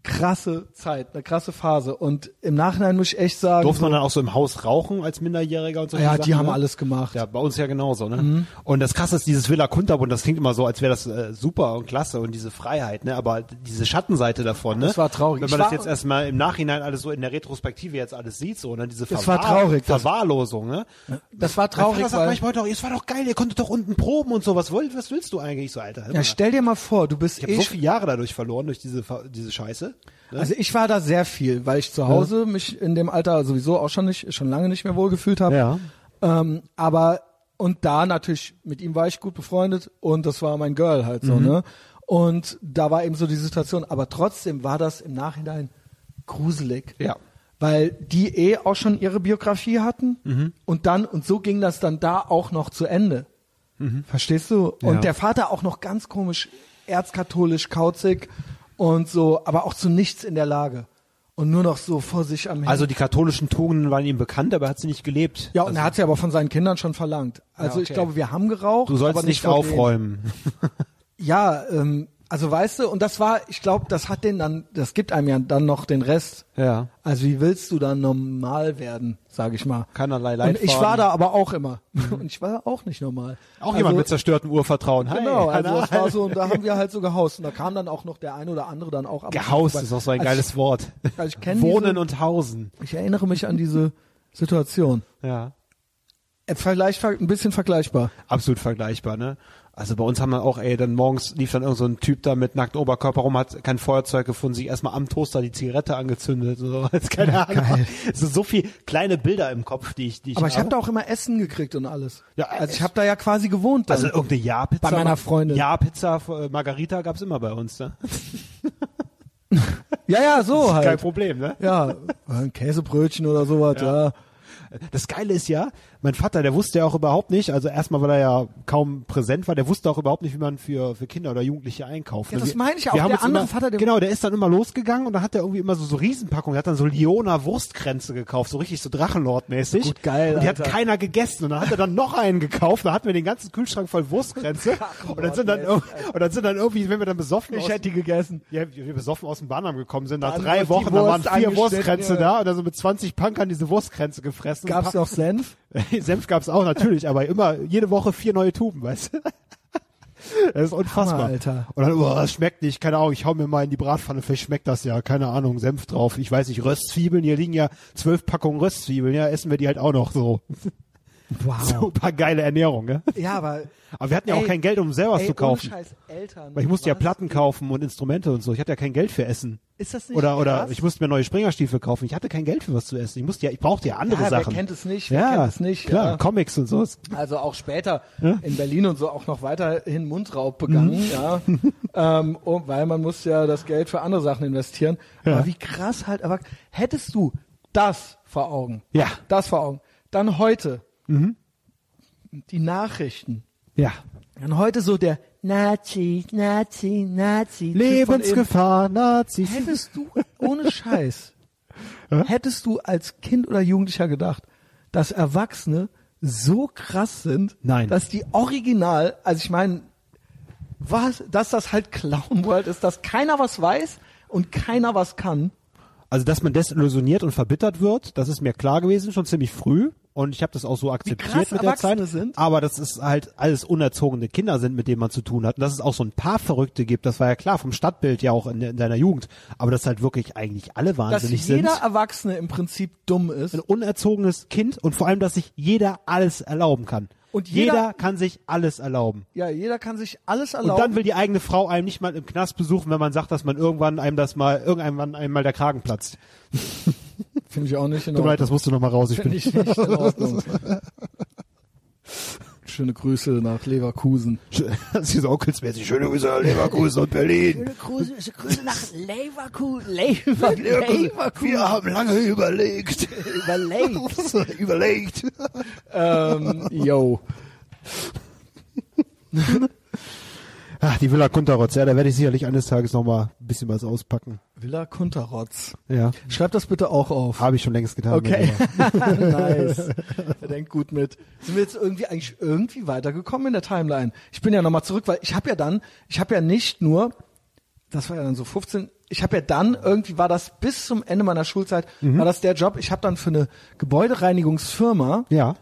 krasse Zeit, eine krasse Phase. Und im Nachhinein muss ich echt sagen, Durfte so, man dann auch so im Haus rauchen als Minderjähriger und so? ja, die haben alles gemacht. Ja, bei uns ja genauso, ne? Mhm. Und das krasse ist dieses Villa Kunterbund, das klingt immer so, als wäre das äh, super und klasse und diese Freiheit, ne? Aber diese Schattenseite davon, ne? Das war traurig. Wenn Ich man das war- jetzt erstmal im Nachhinein alles so in der Retrospektive jetzt alles sieht, so, ne? Diese Das war traurig, das- Verwahrlosung, ne? Das war Mein traurig, Vater sagt es war doch geil, ihr konntet doch unten proben und so, was wollt, was willst du eigentlich so, Alter? Ja, stell dir mal vor, du bist ich habe eh so viele Jahre dadurch verloren, durch diese, diese Scheiße. Ne? Also ich war da sehr viel, weil ich zu Hause mich in dem Alter sowieso auch schon nicht, schon lange nicht mehr wohlgefühlt habe. Ja. Ähm, aber und da natürlich mit ihm war ich gut befreundet und das war mein Girl halt Mhm. so, ne? Und da war eben so die Situation, aber trotzdem war das im Nachhinein gruselig. Ja. Weil die eh auch schon ihre Biografie hatten Mhm. und dann und so ging das dann da auch noch zu Ende. Verstehst du? Und Mhm. Ja. der Vater auch noch ganz komisch erzkatholisch kauzig und so, aber auch zu nichts in der Lage und nur noch so vor sich am Handy. Also die katholischen Tugenden waren ihm bekannt, aber er hat sie nicht gelebt. Ja, und also, er hat sie aber von seinen Kindern schon verlangt. Also Ja, ich okay. glaube, wir haben geraucht. Du sollst nicht denen. aufräumen. Ja, ähm, also weißt du, und das war, ich glaube, das hat den dann, das gibt einem ja dann noch den Rest. Ja. Also wie willst du dann normal werden, sage ich mal. Keinerlei Und ich war da aber auch immer. Und ich war auch nicht normal. Auch also, jemand mit zerstörtem Urvertrauen. Hi. Genau, also das war so, und da haben wir halt so gehaust. Und da kam dann auch noch der eine oder andere dann auch Gehaust ist auch so ein Also geiles Wort. Also ich Wohnen diese- und Hausen. Ich, ich erinnere mich an diese Situation. Ja. Äh, Vielleicht ein bisschen vergleichbar. Absolut vergleichbar, ne? Also bei uns haben wir auch, ey, dann morgens lief dann irgend so ein Typ da mit nacktem Oberkörper rum, hat kein Feuerzeug gefunden, sich erstmal am Toaster die Zigarette angezündet, so, als keine Ahnung. Es sind so viele kleine Bilder im Kopf, die ich, die ich Aber ich habe da auch immer Essen gekriegt und alles. Ja, also ich habe da ja quasi gewohnt. Dann. also irgendeine Ja-Pizza. Bei meiner Freundin. Ja-Pizza, äh, Margarita gab's immer bei uns, ne? ja, ja, so Kein halt. Problem, ne? Ja, ein Käsebrötchen oder sowas, ja. Das Geile ist ja, mein Vater, der wusste ja auch überhaupt nicht, also erstmal, weil er ja kaum präsent war, der wusste auch überhaupt nicht, wie man für, für Kinder oder Jugendliche einkauft. Ja, Ne, das wir- meine ich ja wir auch. haben Der andere immer, Vater, der- Genau, der ist dann immer losgegangen und dann hat er irgendwie immer so, so Riesenpackungen, der hat dann so Liona Wurstkränze gekauft, so richtig so Drachenlord-mäßig. Gut, geil, Und die hat Alter. keiner gegessen und dann hat er dann noch einen gekauft, da hatten wir den ganzen Kühlschrank voll Wurstkränze und dann sind dann, und dann sind dann irgendwie, wenn wir dann besoffen Ich aus- hätte die gegessen. ja, wir besoffen aus dem Bahnheim gekommen sind, nach Dann drei Wochen, da waren vier Wurstkränze ja. da und dann so mit 20 Punkern diese Wurstkränze gefressen. Gab's noch Senf? Senf gab's auch natürlich, aber immer jede Woche vier neue Tuben, weißt du? Das ist unfassbar. Hammer, Alter. Und dann, oh, das schmeckt nicht, keine Ahnung, ich hau mir mal in die Bratpfanne, vielleicht schmeckt das ja, keine Ahnung, Senf drauf, ich weiß nicht, Röstzwiebeln, hier liegen ja zwölf Packungen Röstzwiebeln, ja, essen wir die halt auch noch so. Wow. Super geile Ernährung, ne? Ja, aber Aber wir hatten ja auch Ey, kein Geld, um selber ey, zu kaufen. Scheiß, Eltern. Weil ich musste ja was? Platten kaufen und Instrumente und so. Ich hatte ja kein Geld für Essen. Ist das nicht Oder, oder krass? ich musste mir neue Springerstiefel kaufen. Ich hatte kein Geld für was zu essen. Ich musste ja, ich brauchte ja andere ja, Sachen. Wer kennt es nicht? Wer ja, kennt es nicht? klar, Ja. Comics und so. Also auch später Ja? in Berlin und so auch noch weiterhin Mundraub begangen, Mhm. ja, ähm, um, weil man muss ja das Geld für andere Sachen investieren. Ja. Aber wie krass halt, aber hättest du das vor Augen, Ja. das vor Augen, dann heute Mhm. die Nachrichten, Ja. dann heute so der Nazi, Nazi, Nazi, Lebensgefahr, eben. Hättest du ohne Scheiß, hättest du als Kind oder Jugendlicher gedacht, dass Erwachsene so krass sind, Nein. dass die original, also ich meine, was, dass das halt Clown World ist, dass keiner was weiß und keiner was kann. Also, dass man desillusioniert und verbittert wird, das ist mir klar gewesen, schon ziemlich früh. Und ich habe das auch so akzeptiert mit der Zeit. Sind. Aber dass es halt alles unerzogene Kinder sind, mit denen man zu tun hat. Und dass es auch so ein paar Verrückte gibt, das war ja klar vom Stadtbild ja auch in, in deiner Jugend. Aber dass halt wirklich eigentlich alle Dass wahnsinnig jeder sind. Erwachsene im Prinzip dumm ist. Ein unerzogenes Kind und vor allem, dass sich jeder alles erlauben kann. Und jeder- jeder kann sich alles erlauben. Ja, jeder kann sich alles Und erlauben. dann will die eigene Frau einem nicht mal im Knast besuchen, wenn man sagt, dass man irgendwann einem das mal, irgendwann einmal der Kragen platzt. Finde ich auch nicht in Tut mir leid, Ordnung. das musst du noch mal raus. Ich bin Finde ich nicht in Ordnung. Schöne Grüße nach Leverkusen. das ist so onkelsmäßig. Schöne Grüße nach Leverkusen und Berlin. Grüße, Grüße nach Leverkusen. Leverkusen. Wir haben lange überlegt. Überlegt. überlegt. ähm, yo. Ach, die Villa Kunterotz, ja, da werde ich sicherlich eines Tages noch mal ein bisschen was auspacken. Villa Kunterotz. Ja, Schreib das bitte auch auf. habe ich schon längst getan. Okay. nice. Er denkt gut mit. Sind wir jetzt irgendwie eigentlich irgendwie weitergekommen in der Timeline? Ich bin ja nochmal zurück, weil ich habe ja dann, ich habe ja nicht nur das war ja dann so 15. Ich habe ja dann irgendwie war das bis zum Ende meiner Schulzeit Mhm. war das der Job. Ich habe dann für eine Gebäudereinigungsfirma Ja.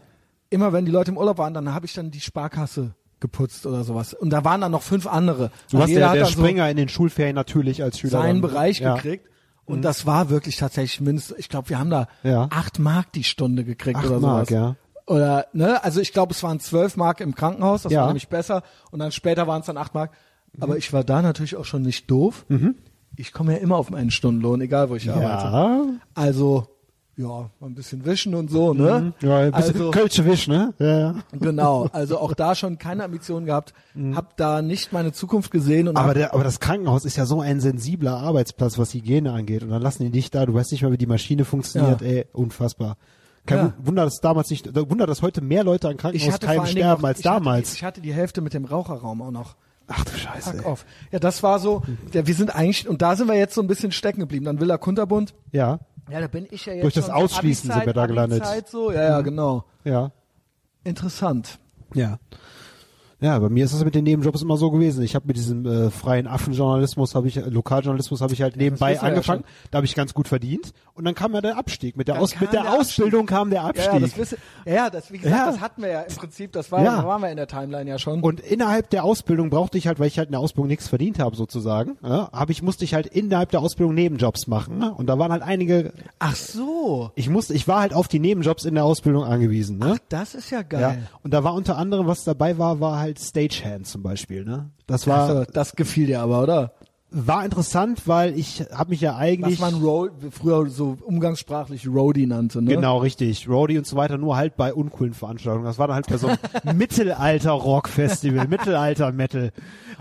immer wenn die Leute im Urlaub waren, dann habe ich dann die Sparkasse geputzt oder sowas. Und da waren dann noch fünf andere. Du Also warst jeder der, der dann so Springer in den Schulferien natürlich als Schüler. seinen dann. Bereich ja. Mhm. gekriegt. Und das war wirklich tatsächlich mindestens, ich glaube, wir haben da Ja. acht Mark die Stunde gekriegt Acht oder Mark, sowas. ja. Oder, ne, also ich glaube, es waren zwölf Mark im Krankenhaus, das Ja. Mhm. war nämlich besser. Und dann später waren es dann acht Mark. Aber ich war da natürlich auch schon nicht doof. Ich komme ja immer auf meinen Stundenlohn, egal wo ich arbeite. Ja. Also, ja, mal ein bisschen wischen und so, ne? Ja, ein bisschen also, Kölsche Wisch, ne? Ja, ja. genau. Also auch da schon keine Ambitionen gehabt, hab da nicht meine Zukunft gesehen und Mhm. Aber, der, aber das Krankenhaus ist ja so ein sensibler Arbeitsplatz, was Hygiene angeht. Und dann lassen die dich da, du weißt nicht mal, wie die Maschine funktioniert, Ja. ey, unfassbar. Kein Ja. Wunder, dass damals nicht, Wunder, dass heute mehr Leute an Krankenhauskeimen hatte allen Dingen sterben auch, als ich hatte damals. Die, ich hatte die Hälfte mit dem Raucherraum auch noch. Ach du Scheiße. Fuck off. Ja, das war so, der, wir sind eigentlich, und da sind wir jetzt so ein bisschen stecken geblieben. Dann Villa Kunterbund. Ja, Ja, da bin ich ja jetzt Durch das Ausschließen sind wir da gelandet. Mhm. So. Ja, ja, genau. ja, Interessant. ja. Ja, bei mir ist es mit den Nebenjobs immer so gewesen. Ich habe mit diesem äh, freien Affenjournalismus, habe ich äh, Lokaljournalismus habe ich halt nebenbei wir ja angefangen. da habe ich ganz gut verdient und dann kam ja der Abstieg. Mit der, Aus mit der, der Ausbildung kam der Abstieg. Ja, ja, das wisse, ja, ja, das, wie gesagt, Ja. das hatten wir ja im Prinzip, das war, Ja. da waren wir in der Timeline ja schon. Und innerhalb der Ausbildung brauchte ich halt, weil ich halt in der Ausbildung nichts verdient habe sozusagen, ja, habe ich musste ich halt innerhalb der Ausbildung Nebenjobs machen. Ne? Und da waren halt einige. Ach so, Ich musste, ich war halt auf die Nebenjobs in der Ausbildung angewiesen. Ne? das ist ja Ja. geil. Und da war unter anderem, was dabei war, war halt Stagehand zum Beispiel. Ne? Das war Also, das gefiel dir aber, oder? war interessant, weil ich habe mich ja eigentlich Was man Ro früher so umgangssprachlich Roadie nannte, ne? Genau, richtig. Roadie und so weiter, nur halt bei uncoolen Veranstaltungen. Das war dann halt bei so einem Mittelalter-Rock-Festival, Mittelalter-Metal.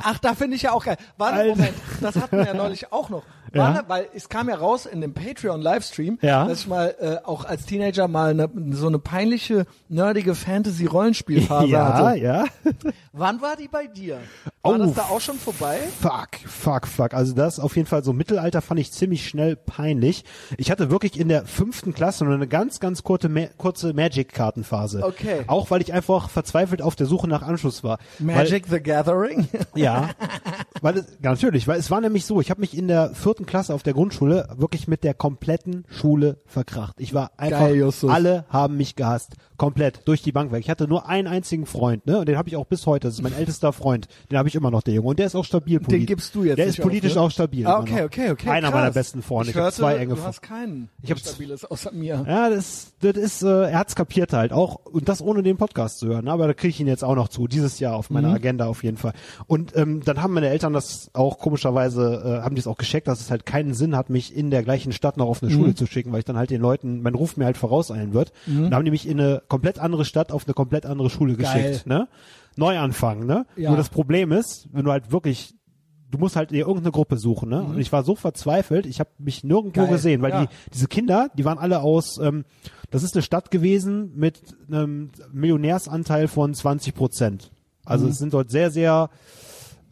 Ach, da finde ich ja auch geil. Warte. Moment, das hatten wir ja neulich auch noch. Ja. Warte, weil es kam ja raus in dem Patreon-Livestream, Ja. dass ich mal äh, auch als Teenager mal ne, so eine peinliche, nerdige Fantasy-Rollenspielphase ja, hatte. ja. Wann war die bei dir? War Oh, das da auch schon vorbei? Fuck, fuck, fuck. Also das auf jeden Fall so Mittelalter fand ich ziemlich schnell peinlich. Ich hatte wirklich in der fünften Klasse nur eine ganz, ganz kurze, Ma kurze Magic-Kartenphase. Okay. Auch weil ich einfach verzweifelt auf der Suche nach Anschluss war. Magic the Gathering? Weil, ja. Weil es, natürlich, weil es war nämlich so, ich habe mich in der vierten Klasse auf der Grundschule wirklich mit der kompletten Schule verkracht. Ich war einfach, Geil, alle haben mich gehasst. Komplett, durch die Bank weg. Ich hatte nur einen einzigen Freund, ne? Und den habe ich auch bis heute. Das ist mein ältester Freund. Den habe ich immer noch, der Junge. Und der ist auch stabil politisch. gibst du jetzt Der ist politisch auf, ne? auch stabil. Ah, okay, okay, okay. Einer krass. meiner besten Freunde. Ich, habe hörte, zwei enge Du Freunde. hast keinen Ich hab- stabiles außer mir. Ja, das, das ist, äh, er hat's kapiert halt auch und das ohne den Podcast zu hören. Aber da kriege ich ihn jetzt auch noch zu, dieses Jahr auf meiner Agenda auf jeden Fall. Und ähm, dann haben meine Eltern das auch komischerweise, äh, haben die es auch gescheckt, dass es halt keinen Sinn hat, mich in der gleichen Stadt noch auf eine Schule zu schicken, weil ich dann halt den Leuten, mein Ruf mir halt vorauseilen wird. Und dann haben die mich in eine komplett andere Stadt auf eine komplett andere Schule Geil. geschickt. Ne? Neuanfang, ne? Ja. Nur das Problem ist, wenn du halt wirklich du musst halt dir irgendeine Gruppe suchen, ne? Und ich war so verzweifelt, ich habe mich nirgendwo Geil, gesehen, weil ja. die diese Kinder, die waren alle aus, ähm, das ist eine Stadt gewesen mit einem Millionärsanteil von 20 Prozent. Also es sind dort sehr, sehr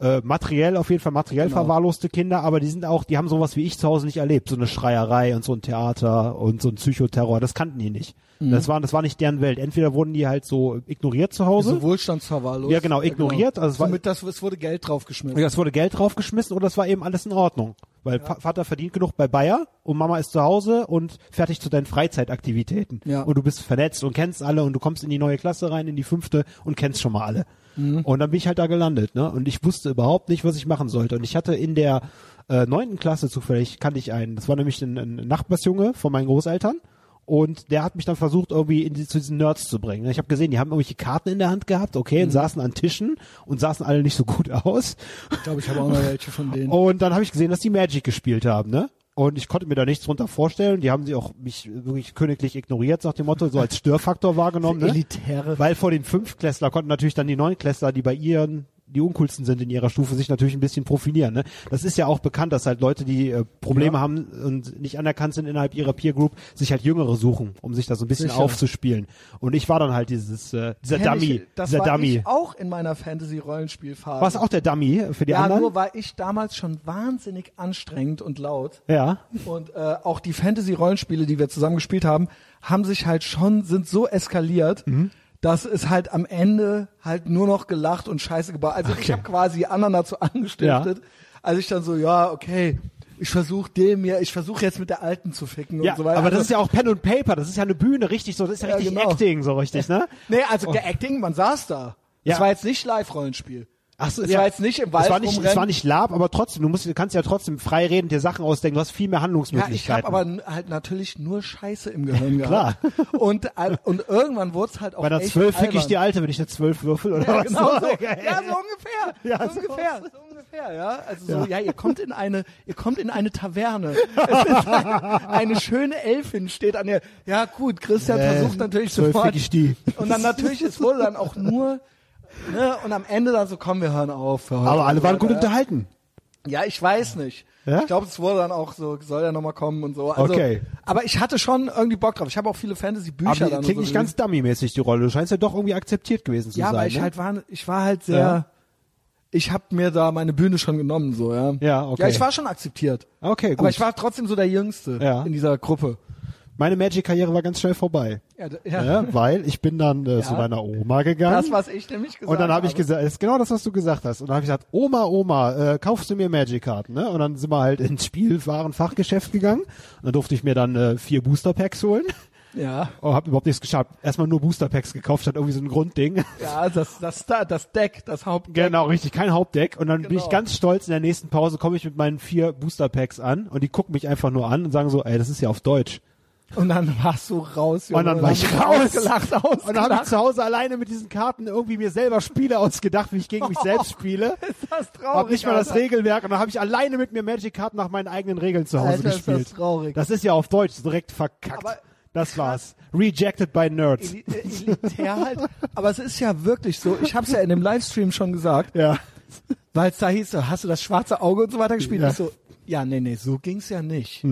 äh, materiell, auf jeden Fall materiell Genau. verwahrloste Kinder, aber die sind auch, die haben sowas wie ich zu Hause nicht erlebt, so eine Schreierei und so ein Theater und so ein Psychoterror, das kannten die nicht. Mhm. Das war, das war nicht deren Welt. Entweder wurden die halt so ignoriert zu Hause. So Wohlstandsverwahrlost. Ja, genau, ignoriert. Also es war- Somit das, es wurde Geld draufgeschmissen. ja, es wurde Geld draufgeschmissen oder es war eben alles in Ordnung. Weil Va- Vater verdient genug bei Bayer und Mama ist zu Hause und fertig zu deinen Freizeitaktivitäten. Ja. Und du bist vernetzt und kennst alle und du kommst in die neue Klasse rein, in die fünfte und kennst schon mal alle. Mhm. Und dann bin ich halt da gelandet, ne? Und ich wusste überhaupt nicht, was ich machen sollte. Und ich hatte in der äh, neunten Klasse zufällig, kannte ich einen, das war nämlich ein, ein Nachbarsjunge von meinen Großeltern. Und der hat mich dann versucht, irgendwie in die, zu diesen Nerds zu bringen. Ich habe gesehen, die haben irgendwelche Karten in der Hand gehabt, okay, Mhm. und saßen an Tischen und saßen alle nicht so gut aus. Ich glaube, ich habe auch noch welche von denen. Und dann habe ich gesehen, dass die Magic gespielt haben, ne? Und ich konnte mir da nichts drunter vorstellen. Die haben sie auch mich wirklich königlich ignoriert, nach dem Motto, so als Störfaktor wahrgenommen. Ne? Elitäre. Weil vor den Fünftklässler konnten natürlich dann die Neunklässler, die bei ihren die uncoolsten sind in ihrer Stufe, sich natürlich ein bisschen profilieren. Ne? Das ist ja auch bekannt, dass halt Leute, die äh, Probleme Ja. haben und nicht anerkannt sind innerhalb ihrer Peer Group, sich halt Jüngere suchen, um sich da so ein bisschen Sicher. aufzuspielen. Und ich war dann halt dieses äh, dieser Kenn Dummy, ich, das dieser war Dummy. ich auch in meiner Fantasy-Rollenspielphase. Warst du auch der Dummy für die ja, anderen? nur war ich damals schon wahnsinnig anstrengend und laut. ja. Und äh, auch die Fantasy-Rollenspiele, die wir zusammen gespielt haben, haben sich halt schon, sind so eskaliert, Mhm. Dass es halt am Ende halt nur noch gelacht und Scheiße gebaut. Also ich habe quasi anderen dazu angestiftet. als ich dann so, ja, okay, ich versuche dem ja, ich versuche jetzt mit der Alten zu ficken Ja, und so weiter. aber das Also- ist ja auch Pen und Paper, das ist ja eine Bühne, richtig so, das ist ja Ja, richtig genau. Acting, so richtig, ne? Nee, also Acting, man saß da. Ja. Das war jetzt nicht Live-Rollenspiel. Ach so, Es war jetzt nicht im Wald es war nicht, es war nicht Lab, aber trotzdem, du musst, du kannst ja trotzdem frei reden, dir Sachen ausdenken, du hast viel mehr Ja, ich Handlungsmöglichkeiten. habe aber halt natürlich nur Scheiße im Gehirn Klar. gehabt. Und, äh, und irgendwann wurde es halt auch bei einer echt 12 fick ich die Alte, wenn ich eine 12 würfel oder Ja, was? genau so. Ja, so ungefähr. Ja, so so- ungefähr. So ungefähr, ja. Also so, ja. ihr kommt in eine, ihr kommt in eine Taverne. Es ist eine, eine schöne Elfin steht an der, ja gut, Christian Äh, versucht natürlich 12 sofort. fick ich die. Und dann natürlich, es wurde dann auch nur, ne, und am Ende dann so, komm, wir hören auf für heute. Aber alle waren gut Ja. unterhalten. Ja, ich weiß nicht. Ja? Ich glaube, es wurde dann auch so, soll er nochmal kommen und so. Also, Okay. Aber ich hatte schon irgendwie Bock drauf. Ich habe auch viele Fantasy-Bücher Aber dann. klingt und nicht so ganz dummy-mäßig, die Rolle. Du scheinst ja doch irgendwie akzeptiert gewesen zu Ja, sein. weil ich ne? halt war, ich war halt sehr, Ja. ich habe mir da meine Bühne schon genommen, so, ja. Ja, okay. Ja, ich war schon akzeptiert. Okay, gut. Aber ich war trotzdem so der Jüngste Ja. in dieser Gruppe. Meine Magic-Karriere war ganz schnell vorbei. Ja, ja. Ja, weil ich bin dann äh, zu Ja. meiner Oma gegangen. Das, was ich nämlich gesagt und dann habe ich habe. gesagt, das ist genau das, was du gesagt hast. Und dann habe ich gesagt, Oma, Oma, äh, kaufst du mir Magic-Karten? Ne? Und dann sind wir halt ins Spielwarenfachgeschäft gegangen. Und dann durfte ich mir dann äh, vier Booster-Packs holen. Ja, Oh, hab überhaupt nichts geschafft. Erstmal nur Booster-Packs gekauft, statt irgendwie so ein Grundding. ja, das, das, das, Deck, das Hauptdeck. Genau, richtig, kein Hauptdeck. Und dann bin Genau. ich ganz stolz, in der nächsten Pause komme ich mit meinen vier Booster-Packs an und die gucken mich einfach nur an und sagen so, ey, das ist ja auf Deutsch. Und dann warst du raus, Und dann war ich raus. Ausgelacht, ausgelacht. Und dann habe ich zu Hause alleine mit diesen Karten irgendwie mir selber Spiele ausgedacht, wie ich gegen mich selbst spiele. ist das traurig. Hab nicht mal das Alter. Regelwerk und dann habe ich alleine mit mir Magic-Karten nach meinen eigenen Regeln zu Hause Alter, ist gespielt. das traurig. Das ist ja auf Deutsch direkt verkackt. Aber das war's. Rejected by Nerds. Eli äh, elitär halt. Aber es ist ja wirklich so. Ich habe es ja in dem Livestream schon gesagt, Ja. weil es da hieß, hast du das schwarze Auge und so weiter gespielt? Ja. So, ja, nee, nee, so ging's ja nicht.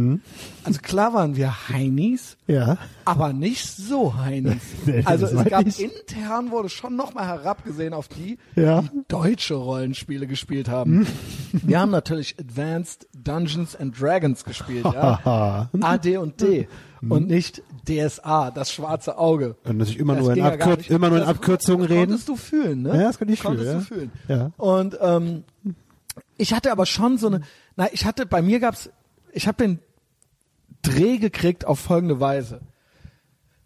Also klar waren wir Heinis, Ja. aber nicht so Heinis. Nee, also das es gab nicht. intern wurde schon nochmal herabgesehen auf die, Ja. die deutsche Rollenspiele gespielt haben. wir haben natürlich Advanced Dungeons and Dragons gespielt, ja. AD und D und nicht DSA, das schwarze Auge. Und natürlich immer Das nur in, ja Abkür nicht. immer nur in Das Abkürzungen reden. Konntest du fühlen, ne? Ja, das konnte ich Konntest fühlen, du fühlen. Ja. Und ähm, ich hatte aber schon so eine, na, ich hatte, bei mir gab's, ich habe den Dreh gekriegt auf folgende Weise.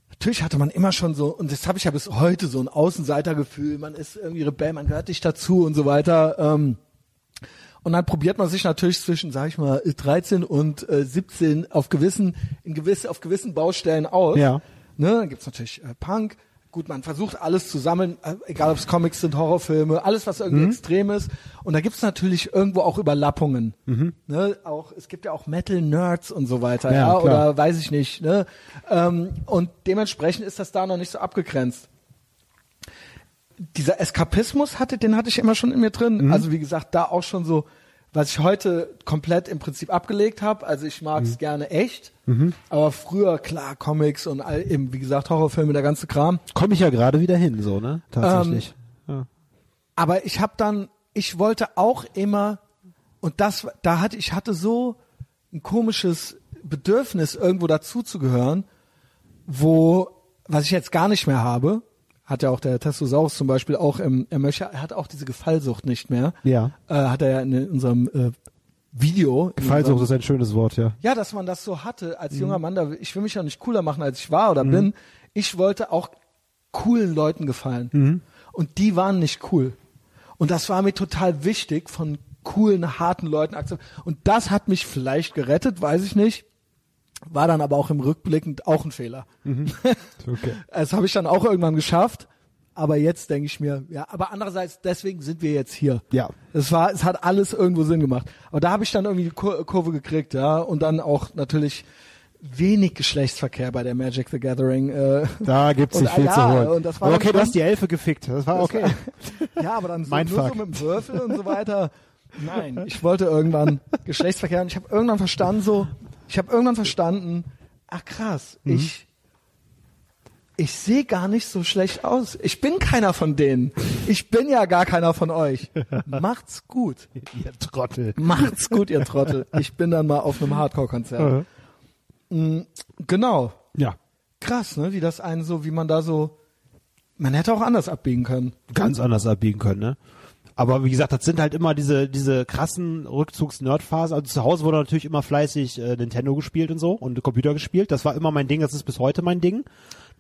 Natürlich hatte man immer schon so, und das habe ich ja bis heute so ein Außenseitergefühl, man ist irgendwie Rebell, man gehört nicht dazu und so weiter. Ähm, und dann probiert man sich natürlich zwischen, sag ich mal, 13 und äh, 17 auf gewissen, in gewisse, auf gewissen Baustellen aus. Ja. Ne, dann gibt's natürlich äh, Punk. Gut, man versucht alles zu sammeln, äh, egal ob es Comics sind, Horrorfilme, alles was Mhm. irgendwie extrem ist. Und da gibt's natürlich irgendwo auch Überlappungen. Ne, auch es gibt ja auch Metal-Nerds und so weiter, Mhm. Ja, ja, oder weiß ich nicht. Ne? Ähm, und dementsprechend ist das da noch nicht so abgegrenzt. Dieser Eskapismus hatte, den hatte ich immer schon in mir drin. Mhm. Also wie gesagt, da auch schon so, was ich heute komplett im Prinzip abgelegt habe. Also ich mag Mhm. es gerne echt, aber früher klar Comics und all, eben wie gesagt Horrorfilme, der ganze Kram. Komme ich ja gerade wieder hin, so, ne? Tatsächlich. ja. Aber ich habe dann, ich wollte auch immer und das, da hatte ich hatte so ein komisches Bedürfnis irgendwo dazuzugehören, wo was ich jetzt gar nicht mehr habe, hat ja auch der Testosaurus zum Beispiel auch im, er möchte, er hat auch diese Gefallsucht nicht mehr. Ja. Äh, hat er ja in, unserem äh, Video. in Gefallsucht ist ein schönes Wort, ja. ja, dass man das so hatte Mhm. als junger Mann, da, ich will mich ja nicht cooler machen, als ich war oder bin. Ich wollte auch coolen Leuten gefallen. Mhm. Und die waren nicht cool. Und das war mir total wichtig, von coolen, harten Leuten akzeptiert. Und das hat mich vielleicht gerettet, weiß ich nicht. War dann aber auch im Rückblickend auch ein Fehler. Okay. Das habe ich dann auch irgendwann geschafft. Aber jetzt denke ich mir, ja, aber andererseits, deswegen sind wir jetzt hier. Ja. Es war, es hat alles irgendwo Sinn gemacht. Aber da habe ich dann irgendwie die Kur Kurve gekriegt, ja. Und dann auch natürlich wenig Geschlechtsverkehr bei der Magic the Gathering. Äh, Da gibt's Und, nicht viel ja, zu holen. und das war Aber okay, du hast die Elfe gefickt. Das war okay. ja, aber dann so, Mein nur so mit dem Würfel und so weiter. Nein, ich wollte irgendwann Geschlechtsverkehr und ich habe irgendwann verstanden so, ich habe irgendwann verstanden, ach krass, Mhm. ich ich sehe gar nicht so schlecht aus. Ich bin keiner von denen. Ich bin ja gar keiner von euch. Macht's gut. Ihr Trottel. Macht's gut, ihr Trottel. Ich bin dann mal auf einem Hardcore-Konzert. Mm, Genau. Ja. Krass, ne? Wie das einen so, wie man da so, man hätte auch anders abbiegen können. Ganz anders abbiegen können, ne? Aber wie gesagt, das sind halt immer diese, diese krassen Rückzugs-Nerd-Phasen. Also zu Hause wurde natürlich immer fleißig äh, Nintendo gespielt und so und Computer gespielt. Das war immer mein Ding, das ist bis heute mein Ding.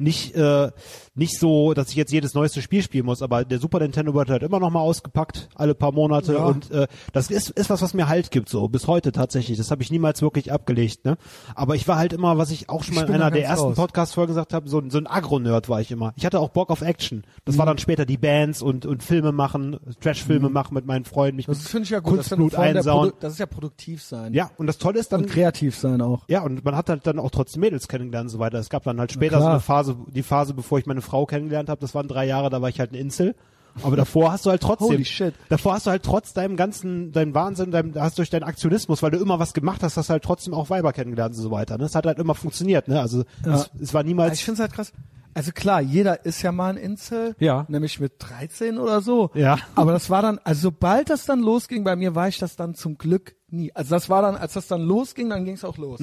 Nicht, äh, nicht so, dass ich jetzt jedes neueste Spiel spielen muss, aber der Super Nintendo wird halt immer noch mal ausgepackt, alle paar Monate. Ja. Und äh, das ist, ist was, was mir Halt gibt, so bis heute tatsächlich. Das habe ich niemals wirklich abgelegt. Ne? Aber ich war halt immer, was ich auch schon mal in einer der ersten. Podcast-Folgen gesagt habe, so, ein- so ein Agro-Nerd war ich immer. Ich hatte auch Bock auf Action. Das Mhm. war dann später die Bands und, und Filme machen, Trash-Filme machen mit meinen Freunden, mich Das finde ich ja gut. Das Kunstblut der einsauen. Das ist ja produktiv sein. Ja, und das Tolle ist dann, Und kreativ sein auch. ja, und man hat halt dann auch trotzdem Mädels kennengelernt und so weiter. Es gab dann halt später so eine Phase, die Phase, bevor ich meine Frau kennengelernt habe, das waren drei Jahre, da war ich halt ein Insel. Aber davor hast du halt trotzdem, Holy shit. davor hast du halt trotz deinem ganzen, deinem Wahnsinn, deinem, hast durch deinen Aktionismus, weil du immer was gemacht hast, hast halt trotzdem auch Weiber kennengelernt und so weiter. Ne? Es hat halt immer funktioniert, ne? Also es, es war niemals. Ich finde es halt krass. Also klar, jeder ist ja mal ein Insel. Ja. Nämlich mit 13 oder so. Ja. Aber das war dann, also sobald das dann losging bei mir, war ich das dann zum Glück nie. Also das war dann, als das dann losging, dann ging es auch los.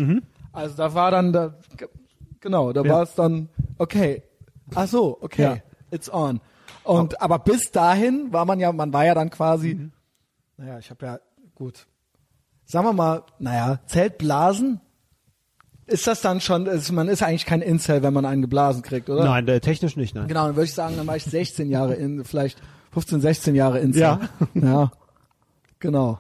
Also da war dann, da, genau, da. Ja. war es dann, okay. Ach so, okay. Ja. It's on. Und, aber bis dahin war man ja, man war ja dann quasi, Mhm. naja, ich habe ja, gut. Sagen wir mal, naja, Zeltblasen, ist das dann schon, ist, man ist eigentlich kein Incel, wenn man einen geblasen kriegt, oder? Nein, der, technisch nicht, nein. Genau, dann würde ich sagen, dann war ich 16 Jahre in, vielleicht 15, 16 Jahre Incel. Ja. Ja. Genau.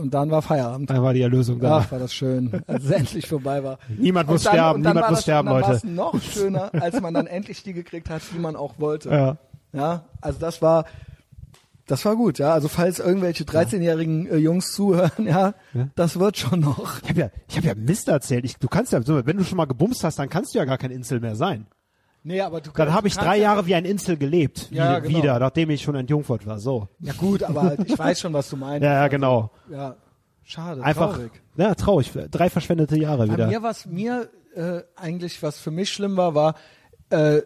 Und dann war Feierabend. Da war die Erlösung da. Ach, war das schön, als es endlich vorbei war. Niemand muss dann- sterben, dann niemand war muss das- sterben, dann war Leute. es noch schöner, als man dann endlich die gekriegt hat, die man auch wollte. Ja. Ja, also das war, das war gut, ja. Also falls irgendwelche 13-jährigen äh, Jungs zuhören, ja, das wird schon noch. Ich habe ja, ich habe ja Mist erzählt. Ich, du kannst ja, wenn du schon mal gebumst hast, dann kannst du ja gar kein Insel mehr sein. Nee, aber du Dann kannst- habe ich drei Jahre wie ein Insel gelebt. Ja, wieder, genau. wieder, nachdem ich schon entjungfert war. So. Ja gut, aber ich weiß schon, was du meinst. Ja, ja, genau. Ja, schade, Einfach, traurig. ja, traurig. Drei verschwendete Jahre Bei wieder. mir was mir äh, eigentlich was für mich schlimm war, war äh,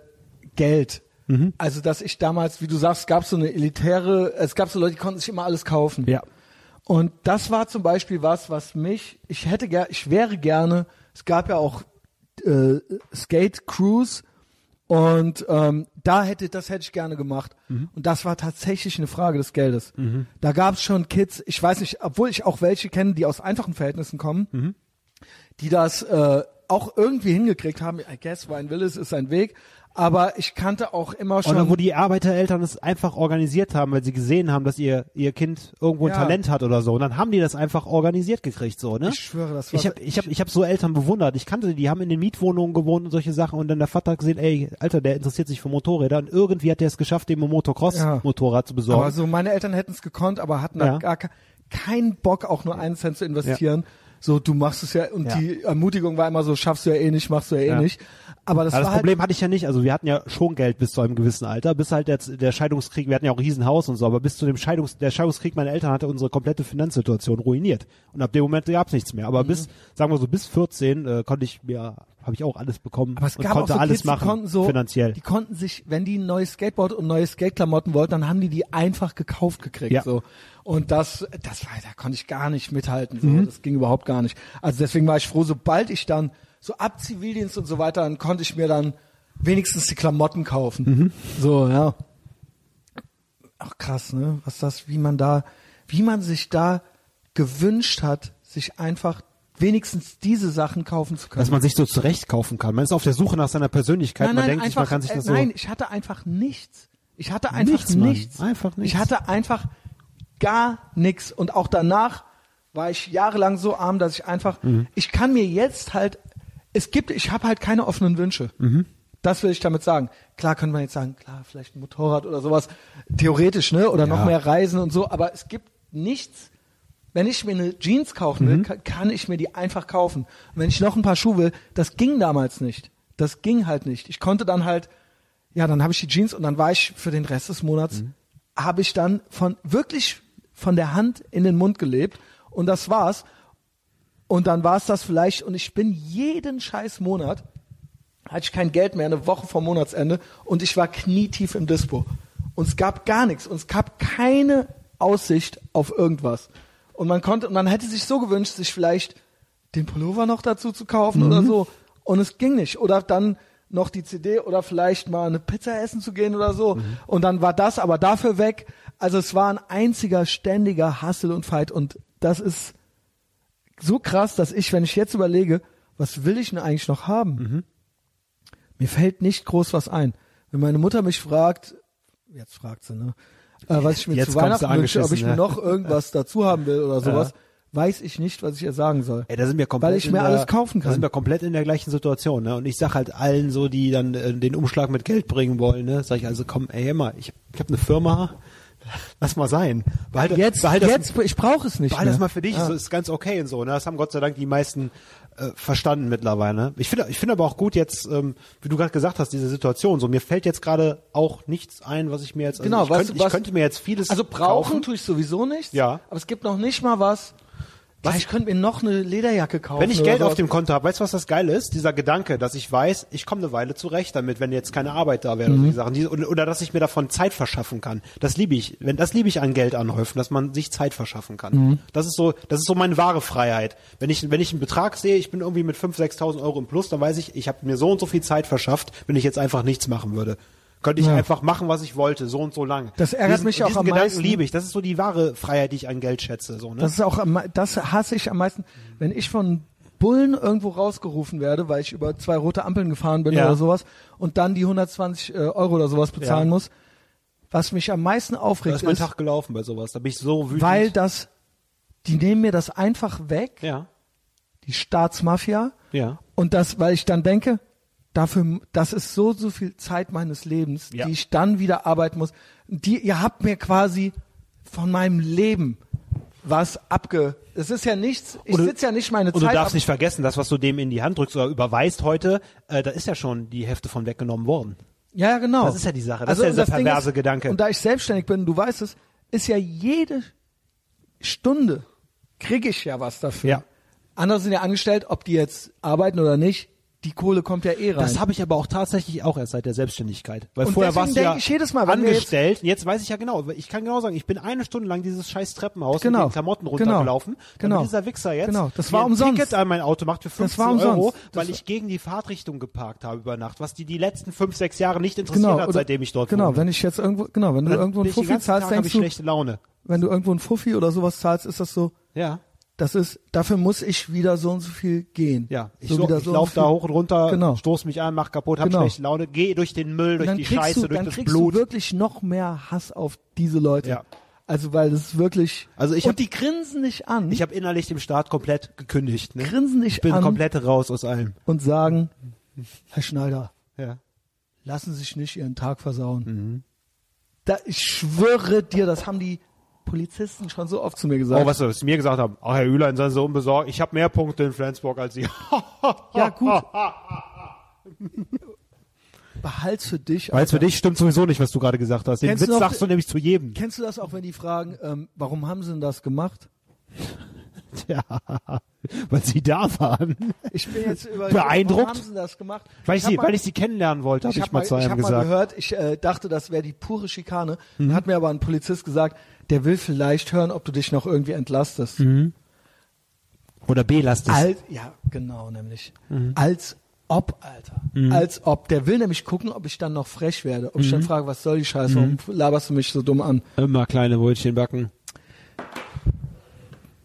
Geld. Mhm. Also dass ich damals, wie du sagst, es gab so eine elitäre, es gab so Leute, die konnten sich immer alles kaufen. Ja. Und das war zum Beispiel was, was mich, ich hätte ger, ich wäre gerne, es gab ja auch äh, Skate Cruise und ähm, da hätte, das hätte ich gerne gemacht. Und das war tatsächlich eine Frage des Geldes. Da gab es schon Kids, ich weiß nicht, obwohl ich auch welche kenne, die aus einfachen Verhältnissen kommen, die das äh, auch irgendwie hingekriegt haben. I guess, Wine Willis ist ein Weg. Aber ich kannte auch immer schon. Oder wo die Arbeitereltern es einfach organisiert haben, weil sie gesehen haben, dass ihr ihr Kind irgendwo ein Ja. Talent hat oder so. Und dann haben die das einfach organisiert gekriegt, so, ne? Ich schwöre, das war- Ich habe ich hab, ich hab so Eltern bewundert. Ich kannte die, die haben in den Mietwohnungen gewohnt und solche Sachen. Und dann der Vater hat gesehen, ey, Alter, der interessiert sich für Motorräder. Und irgendwie hat der es geschafft, dem ein Motocross-Motorrad zu besorgen. Aber so, meine Eltern hätten es gekonnt, aber hatten Ja. da gar ke- keinen Bock, auch nur einen Cent zu investieren. So, du machst es ja, und Ja. die Ermutigung war immer so, schaffst du ja eh nicht, machst du ja eh Ja. nicht. Aber das Aber das Problem hatte ich ja nicht. Also wir hatten ja schon Geld bis zu einem gewissen Alter, bis halt der, der Scheidungskrieg, wir hatten ja auch ein Riesenhaus und so, aber bis zu dem Scheidungs, der Scheidungskrieg meiner Eltern hatte unsere komplette Finanzsituation ruiniert. Und ab dem Moment gab's nichts mehr. Mhm. Aber bis, sagen wir so, bis 14 äh, konnte ich mir, habe ich auch alles bekommen Aber es und gab konnte auch so alles Kids, machen, die konnten so, finanziell. Die konnten sich, wenn die ein neues Skateboard und neue Skateklamotten wollten, dann haben die die einfach gekauft gekriegt. Ja. So. Und das, das war, da konnte ich gar nicht mithalten. So. Mhm. Das ging überhaupt gar nicht. Also deswegen war ich froh, sobald ich dann so ab Zivildienst und so weiter, dann konnte ich mir dann wenigstens die Klamotten kaufen. Mhm. So, ja. Ach krass, ne? Was das, wie man da, wie man sich da gewünscht hat, sich einfach wenigstens diese Sachen kaufen zu können. dass man sich so zurecht kaufen kann. Man ist auf der Suche nach seiner Persönlichkeit. man denkt sich, man kann sich äh, das so. Nein, ich hatte einfach nichts. Ich hatte einfach Nichts, nichts. Einfach nichts. Ich hatte einfach gar nichts. Und auch danach war ich jahrelang so arm, dass ich einfach, Mhm. ich kann mir jetzt halt, es gibt, ich habe halt keine offenen Wünsche. Mhm. Das will ich damit sagen. Klar könnte man jetzt sagen, klar, vielleicht ein Motorrad oder sowas, theoretisch, ne? Oder noch Ja. mehr Reisen und so, aber es gibt nichts. Wenn ich mir eine Jeans kaufen Mhm. will, kann, kann ich mir die einfach kaufen. Und wenn ich noch ein paar Schuhe will, das ging damals nicht. Das ging halt nicht. Ich konnte dann halt, ja, dann habe ich die Jeans und dann war ich für den Rest des Monats, Mhm. habe ich dann von wirklich von der Hand in den Mund gelebt und das war's. Und dann war es das vielleicht und ich bin jeden scheiß Monat, hatte ich kein Geld mehr, eine Woche vor Monatsende und ich war knietief im Dispo. Und es gab gar nichts und es gab keine Aussicht auf irgendwas. Und man konnte, und man hätte sich so gewünscht, sich vielleicht den Pullover noch dazu zu kaufen oder so. Und es ging nicht. Oder dann noch die CD oder vielleicht mal eine Pizza essen zu gehen oder so. Und dann war das aber dafür weg. Also es war ein einziger ständiger Hassel und Fight und das ist so krass, dass ich, wenn ich jetzt überlege, was will ich denn eigentlich noch haben? Mhm. Mir fällt nicht groß was ein. Wenn meine Mutter mich fragt, jetzt fragt sie, ne, äh, was ich mir Jetzt zu Weihnachten wünsche, ob ich angeschissen, mir ne? noch irgendwas dazu haben will oder sowas, weiß ich nicht, was ich ihr sagen soll. Ey, da sind wir komplett Weil ich mir der, alles kaufen Da sind kann. wir komplett in der gleichen Situation, ne? Und ich sag halt allen so, die dann äh, den Umschlag mit Geld bringen wollen, ne? Sag ich also, komm, ey, immer, ich, ich habe eine Firma, lass mal sein. Behalte, Jetzt, behalte das, jetzt, ich brauche es nicht behalte mehr. das mal für dich, Ja. so ist ganz okay und so, ne? Das haben Gott sei Dank die meisten äh, verstanden mittlerweile. Ich finde, ich finde aber auch gut jetzt, ähm, wie du gerade gesagt hast, diese Situation. So, mir fällt jetzt gerade auch nichts ein, was ich mir jetzt. Also Genau, ich, was- könnte, was- ich könnte mir jetzt vieles. Also brauchen kaufen. tue ich sowieso nichts. Ja. Aber es gibt noch nicht mal was. Was? Ich könnte mir noch eine Lederjacke kaufen. Wenn ich oder Geld auf dem Konto habe, weißt du, was das Geile ist? Dieser Gedanke, dass ich weiß, ich komme eine Weile zurecht damit, wenn jetzt keine Arbeit da wäre oder Mhm. die Sachen, die, oder, oder dass ich mir davon Zeit verschaffen kann. Das liebe ich. Wenn das liebe ich an Geld anhäufen, dass man sich Zeit verschaffen kann. Mhm. Das ist so, das ist so meine wahre Freiheit. Wenn ich wenn ich einen Betrag sehe, ich bin irgendwie mit 5.000, 6.000 Euro im Plus, dann weiß ich, ich habe mir so und so viel Zeit verschafft, wenn ich jetzt einfach nichts machen würde. Könnte ich Ja. einfach machen, was ich wollte, so und so lang. Das ärgert diesen, mich auch am Gedanken meisten. liebe ich. Das ist so die wahre Freiheit, die ich an Geld schätze. So, ne? Das ist auch, am das hasse ich am meisten, wenn ich von Bullen irgendwo rausgerufen werde, weil ich über zwei rote Ampeln gefahren bin Ja. oder sowas und dann die 120 äh, Euro oder sowas bezahlen Ja. muss. Was mich am meisten da aufregt, ist mein ist, Tag gelaufen bei sowas. Da bin ich so wütend. weil das, die nehmen mir das einfach weg, ja, die Staatsmafia, ja. und das, weil ich dann denke, dafür, das ist so, so viel Zeit meines Lebens, Ja. die ich dann wieder arbeiten muss. Die, ihr habt mir quasi von meinem Leben was abge, es ist ja nichts, ich Und sitze ja nicht meine Und Zeit du darfst nicht vergessen, das, was du dem in die Hand drückst oder überweist heute, äh, da ist ja schon die Hälfte von weggenommen worden. Ja, ja, genau. Das ist ja die Sache. Das ist ja und dieser perverse ist, Gedanke. Und da ich selbstständig bin, du weißt es, ist ja jede Stunde kriege ich ja was dafür. Ja. Andere sind ja angestellt, ob die jetzt arbeiten oder nicht, die Kohle kommt ja eh rein. Das habe ich aber auch tatsächlich auch erst seit der Selbstständigkeit. Weil Und vorher warst du denke ja ich jedes Mal, angestellt. Jetzt, weiß ich ja genau. Ich kann genau sagen, ich bin eine Stunde lang dieses scheiß Treppenhaus Genau. mit den Klamotten Genau. runtergelaufen. Genau. Damit dieser Wichser jetzt Genau. Das war ein umsonst. Ticket an mein Auto macht für 15 war umsonst. Euro, weil ich gegen die Fahrtrichtung geparkt habe über Nacht, was die die letzten fünf, sechs Jahre nicht interessiert genau, hat, seitdem ich dort Genau, wohne. wenn ich jetzt irgendwo, genau, wenn du irgendwo einen Fuffi zahlst, Tag habe denkst ich du, schlechte Laune. wenn du irgendwo einen Fuffi oder sowas zahlst, ist das so, Ja. Das ist, dafür muss ich wieder so und so viel gehen. Ja, ich, so so, wieder ich so und laufe da hoch und runter, Genau. stoß mich an, mach kaputt, hab Genau. schlechte Laune, gehe durch den Müll, Und durch die Scheiße, du, durch dann das kriegst Blut. du wirklich noch mehr Hass auf diese Leute. Ja. Also weil das ist wirklich. Also ich und hab- die grinsen dich an Ich habe innerlich dem Staat komplett gekündigt. Ne? Grinsen dich ich bin an. komplett raus aus allem. und sagen, Herr Schneider, Ja. lassen Sie sich nicht Ihren Tag versauen. Mhm. Da, ich schwöre dir, das haben die Polizisten schon so oft zu mir gesagt. Oh, was, was sie mir gesagt haben. Ach, Herr Ülein, seien Sie unbesorgt. Ich habe mehr Punkte in Flensburg als Sie. Ja, gut. Behalt's für dich. Es für dich stimmt sowieso nicht, was du gerade gesagt hast. Den Kennst du Witz noch- sagst du nämlich zu jedem. Kennst du das auch, wenn die fragen, ähm, warum haben sie denn das gemacht? Ja, weil Sie da waren. Ich bin jetzt über Beeindruckt? Warum haben sie denn das gemacht? Weil ich, hab sie, mal- weil ich Sie kennenlernen wollte, habe ich, hab mal zu ich einem hab mal gesagt. Mhm. gehört, ich äh, dachte, das wäre die pure Schikane. Dann hat mir aber ein Polizist gesagt, der will vielleicht hören, ob du dich noch irgendwie entlastest. Mhm. Oder B-lastig. Als, ja, genau, nämlich. Mhm. Als ob, Alter. Als ob. Der will nämlich gucken, ob ich dann noch frech werde. Ob ich Mhm. dann frage, was soll die Scheiße? Warum laberst du mich so dumm an? Immer kleine Brötchen backen.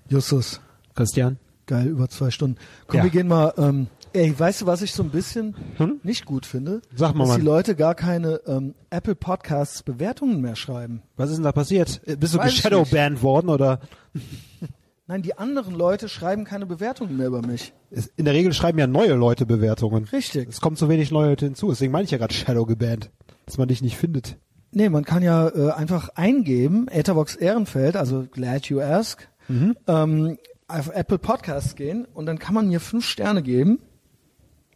Justus, Christian? Geil, über zwei Stunden. Komm, Ja. wir gehen mal, ähm, ey, weißt du, was ich so ein bisschen nicht gut finde? Hm? Sag mal, Dass die. Leute gar keine ähm, Apple Podcasts Bewertungen mehr schreiben. Was ist denn da passiert? Äh, Bist du geshadowbanned worden oder? Nein, die anderen Leute schreiben keine Bewertungen mehr über mich. In der Regel schreiben ja neue Leute Bewertungen. Richtig. Es kommen zu wenig neue Leute hinzu. Deswegen meine ich ja gerade Shadow gebannt. Dass man dich nicht findet. Nee, man kann ja äh, einfach eingeben, Etherbox Ehrenfeld, also glad you ask, Mhm. ähm, auf Apple Podcasts gehen und dann kann man mir fünf Sterne geben,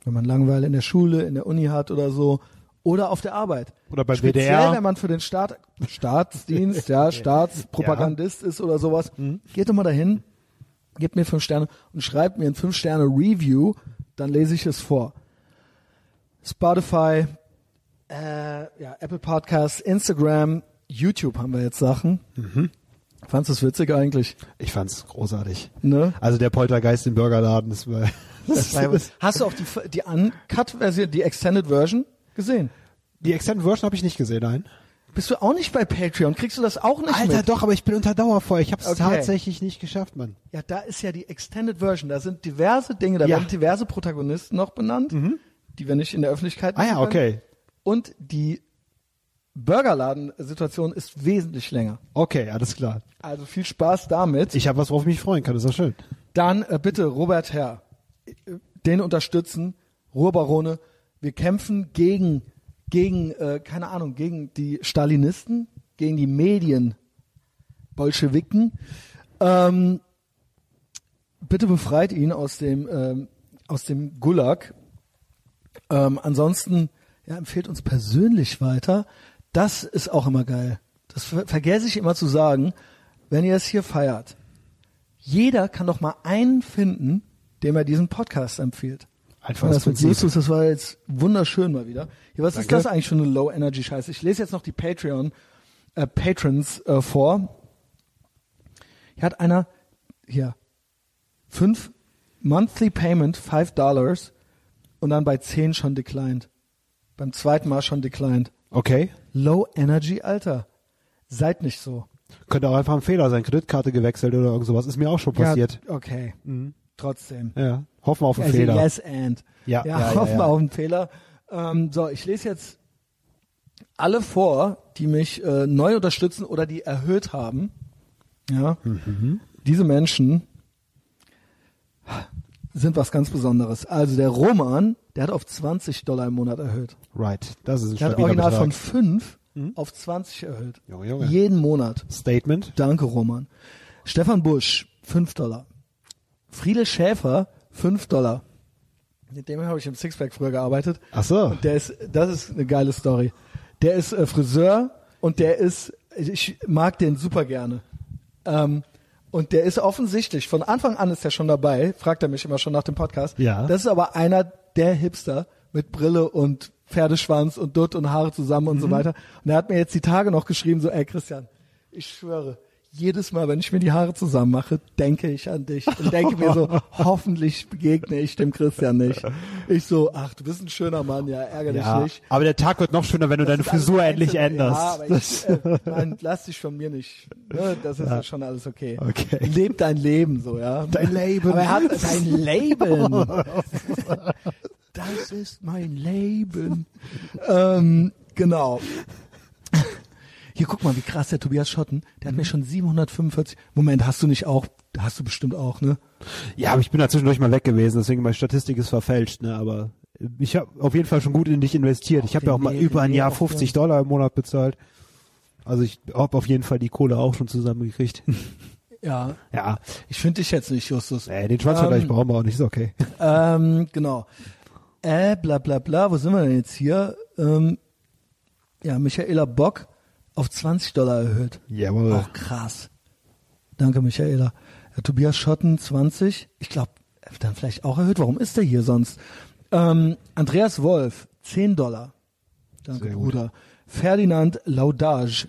wenn man Langeweile in der Schule, in der Uni hat oder so, oder auf der Arbeit. Oder beim Speziell, WDR. wenn man für den Staat, Staatsdienst, ja, Staatspropagandist ist oder sowas, Mhm. geht doch mal dahin, gebt mir fünf Sterne und schreibt mir ein fünf Sterne Review, dann lese ich es vor. Spotify, äh, ja, Apple Podcasts, Instagram, YouTube haben wir jetzt Sachen. Mhm. Fandst du es witzig eigentlich? Ich fand's großartig. Ne? Also der Poltergeist im Burgerladen, das war, Das war, hast du auch die, die Uncut-Version, die Extended Version gesehen? die Extended Version habe ich nicht gesehen, nein. Bist du auch nicht bei Patreon? Kriegst du das auch nicht Alter, mit? doch, aber ich bin unter Dauerfeuer. Ich habe es Okay. tatsächlich nicht geschafft, Mann. Ja, da ist ja die Extended Version. Da sind diverse Dinge, da Ja. werden diverse Protagonisten noch benannt, die wir nicht in der Öffentlichkeit Ah ja, okay. Und die Burgerladen-Situation ist wesentlich länger. Okay, alles klar. Also viel Spaß damit. Ich habe was, worauf ich mich freuen kann. Das ist doch schön. Dann äh, bitte Robert Herr, äh, den unterstützen, Ruhrbarone. Wir kämpfen gegen, gegen, äh, keine Ahnung, gegen die Stalinisten, gegen die Medien, Bolschewiken. Ähm, bitte befreit ihn aus dem, ähm, aus dem Gulag. Ähm, ansonsten ja, empfehlt uns persönlich weiter. Das ist auch immer geil. Das ver vergesse ich immer zu sagen, wenn ihr es hier feiert. Jeder kann doch mal einen finden, dem er diesen Podcast empfiehlt. Einfach Und das mit. Justus, das war jetzt wunderschön mal wieder. Ja, was ist Danke. das eigentlich für eine Low-Energy-Scheiße? Ich lese jetzt noch die Patreon, äh, Patrons äh, vor. Hier hat einer, hier, fünf Monthly Payment, five Dollars und dann bei zehn schon declined. Beim zweiten Mal schon declined. Okay. Low Energy, Alter. Seid nicht so. Könnte auch einfach ein Fehler sein. Kreditkarte gewechselt oder irgend sowas. Ist mir auch schon passiert. Ja, okay. Trotzdem. Ja. Hoffen wir auf einen Also Fehler. yes and. Ja, ja, ja, hoffen wir auf einen Fehler. Ähm, so, ich lese jetzt alle vor, die mich äh, neu unterstützen oder die erhöht haben. Ja. Mhm. Diese Menschen sind was ganz Besonderes. Also der Roman, der hat auf 20 Dollar im Monat erhöht. Right. Das ist ein Der hat original Betrag. von 5 auf 20 erhöht. Junge, Junge. Jeden Monat. Statement. Danke, Roman. Stefan Busch, 5 Dollar. Friedel Schäfer, 5 Dollar. Mit dem habe ich im Sixpack früher gearbeitet. Ach so. Und der ist, das ist eine geile Story. Der ist äh, Friseur und der ist, ich mag den super gerne. Ähm, und der ist offensichtlich, von Anfang an ist er schon dabei, fragt er mich immer schon nach dem Podcast. Ja. Das ist aber einer der Hipster mit Brille und Pferdeschwanz und Dutt und Haare zusammen und so weiter. Und er hat mir jetzt die Tage noch geschrieben, so, ey Christian, ich schwöre, jedes Mal, wenn ich mir die Haare zusammen mache, denke ich an dich und denke mir so, hoffentlich begegne ich dem Christian nicht. Ich so, ach, du bist ein schöner Mann, ja, ärgere dich Ja. nicht. Aber der Tag wird noch schöner, wenn du deine Das ist alles Frisur endlich änderst. Ja, aber ich, äh, nein, lass dich von mir nicht. Ne, das ist schon alles okay. Okay. Leb dein Leben so, ja. Dein Leben. Aber er hat dein Leben. Das ist mein Leben. ähm, genau. Hier, guck mal, wie krass der Tobias Schotten, der hat mir schon 745. Moment, hast du nicht auch, hast du bestimmt auch, ne? Ja, aber ich bin da zwischendurch mal weg gewesen, deswegen meine Statistik ist verfälscht, ne, aber ich habe auf jeden Fall schon gut in dich investiert. Ich habe ja auch mal über ein Jahr Näh- 50 Dollar im Monat bezahlt. Also ich habe auf jeden Fall die Kohle auch schon zusammengekriegt. Ja. ja, Ich finde dich jetzt nicht, Justus. nee, den Schwanzvergleich Ähm, brauchen wir auch nicht, ist okay. Ähm, genau. Äh, bla bla bla, wo sind wir denn jetzt hier? Ähm, ja, Michaela Bock auf 20 Dollar erhöht. Jawohl. Auch krass. Danke, Michaela. Ja, Tobias Schotten 20. Ich glaube, dann vielleicht auch erhöht. Warum ist der hier sonst? Ähm, Andreas Wolf 10 Dollar. Danke, Sehr gut. Bruder. Ferdinand Laudage.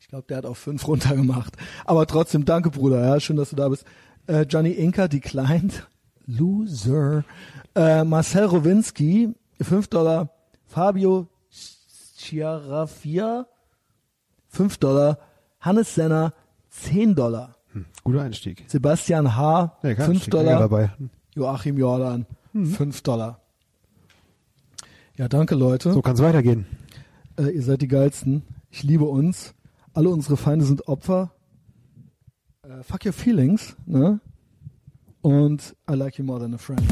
Ich glaube, der hat auf 5 runtergemacht. Aber trotzdem, danke, Bruder. Ja, schön, dass du da bist. Äh, Johnny Inka declined. Loser. Äh, Marcel Rowinski 5 Dollar. Fabio Chiarafia 5 Dollar. Hannes Senner 10 Dollar. Guter Einstieg. Sebastian H. Ja, kein 5 Einstieg, länger Dollar. dabei. Joachim Jordan 5 Dollar. Ja, danke Leute. So kann's weitergehen. Äh, ihr seid die geilsten. Ich liebe uns. Alle unsere Feinde sind Opfer. Äh, fuck your feelings, ne? Und I like you more than a friend.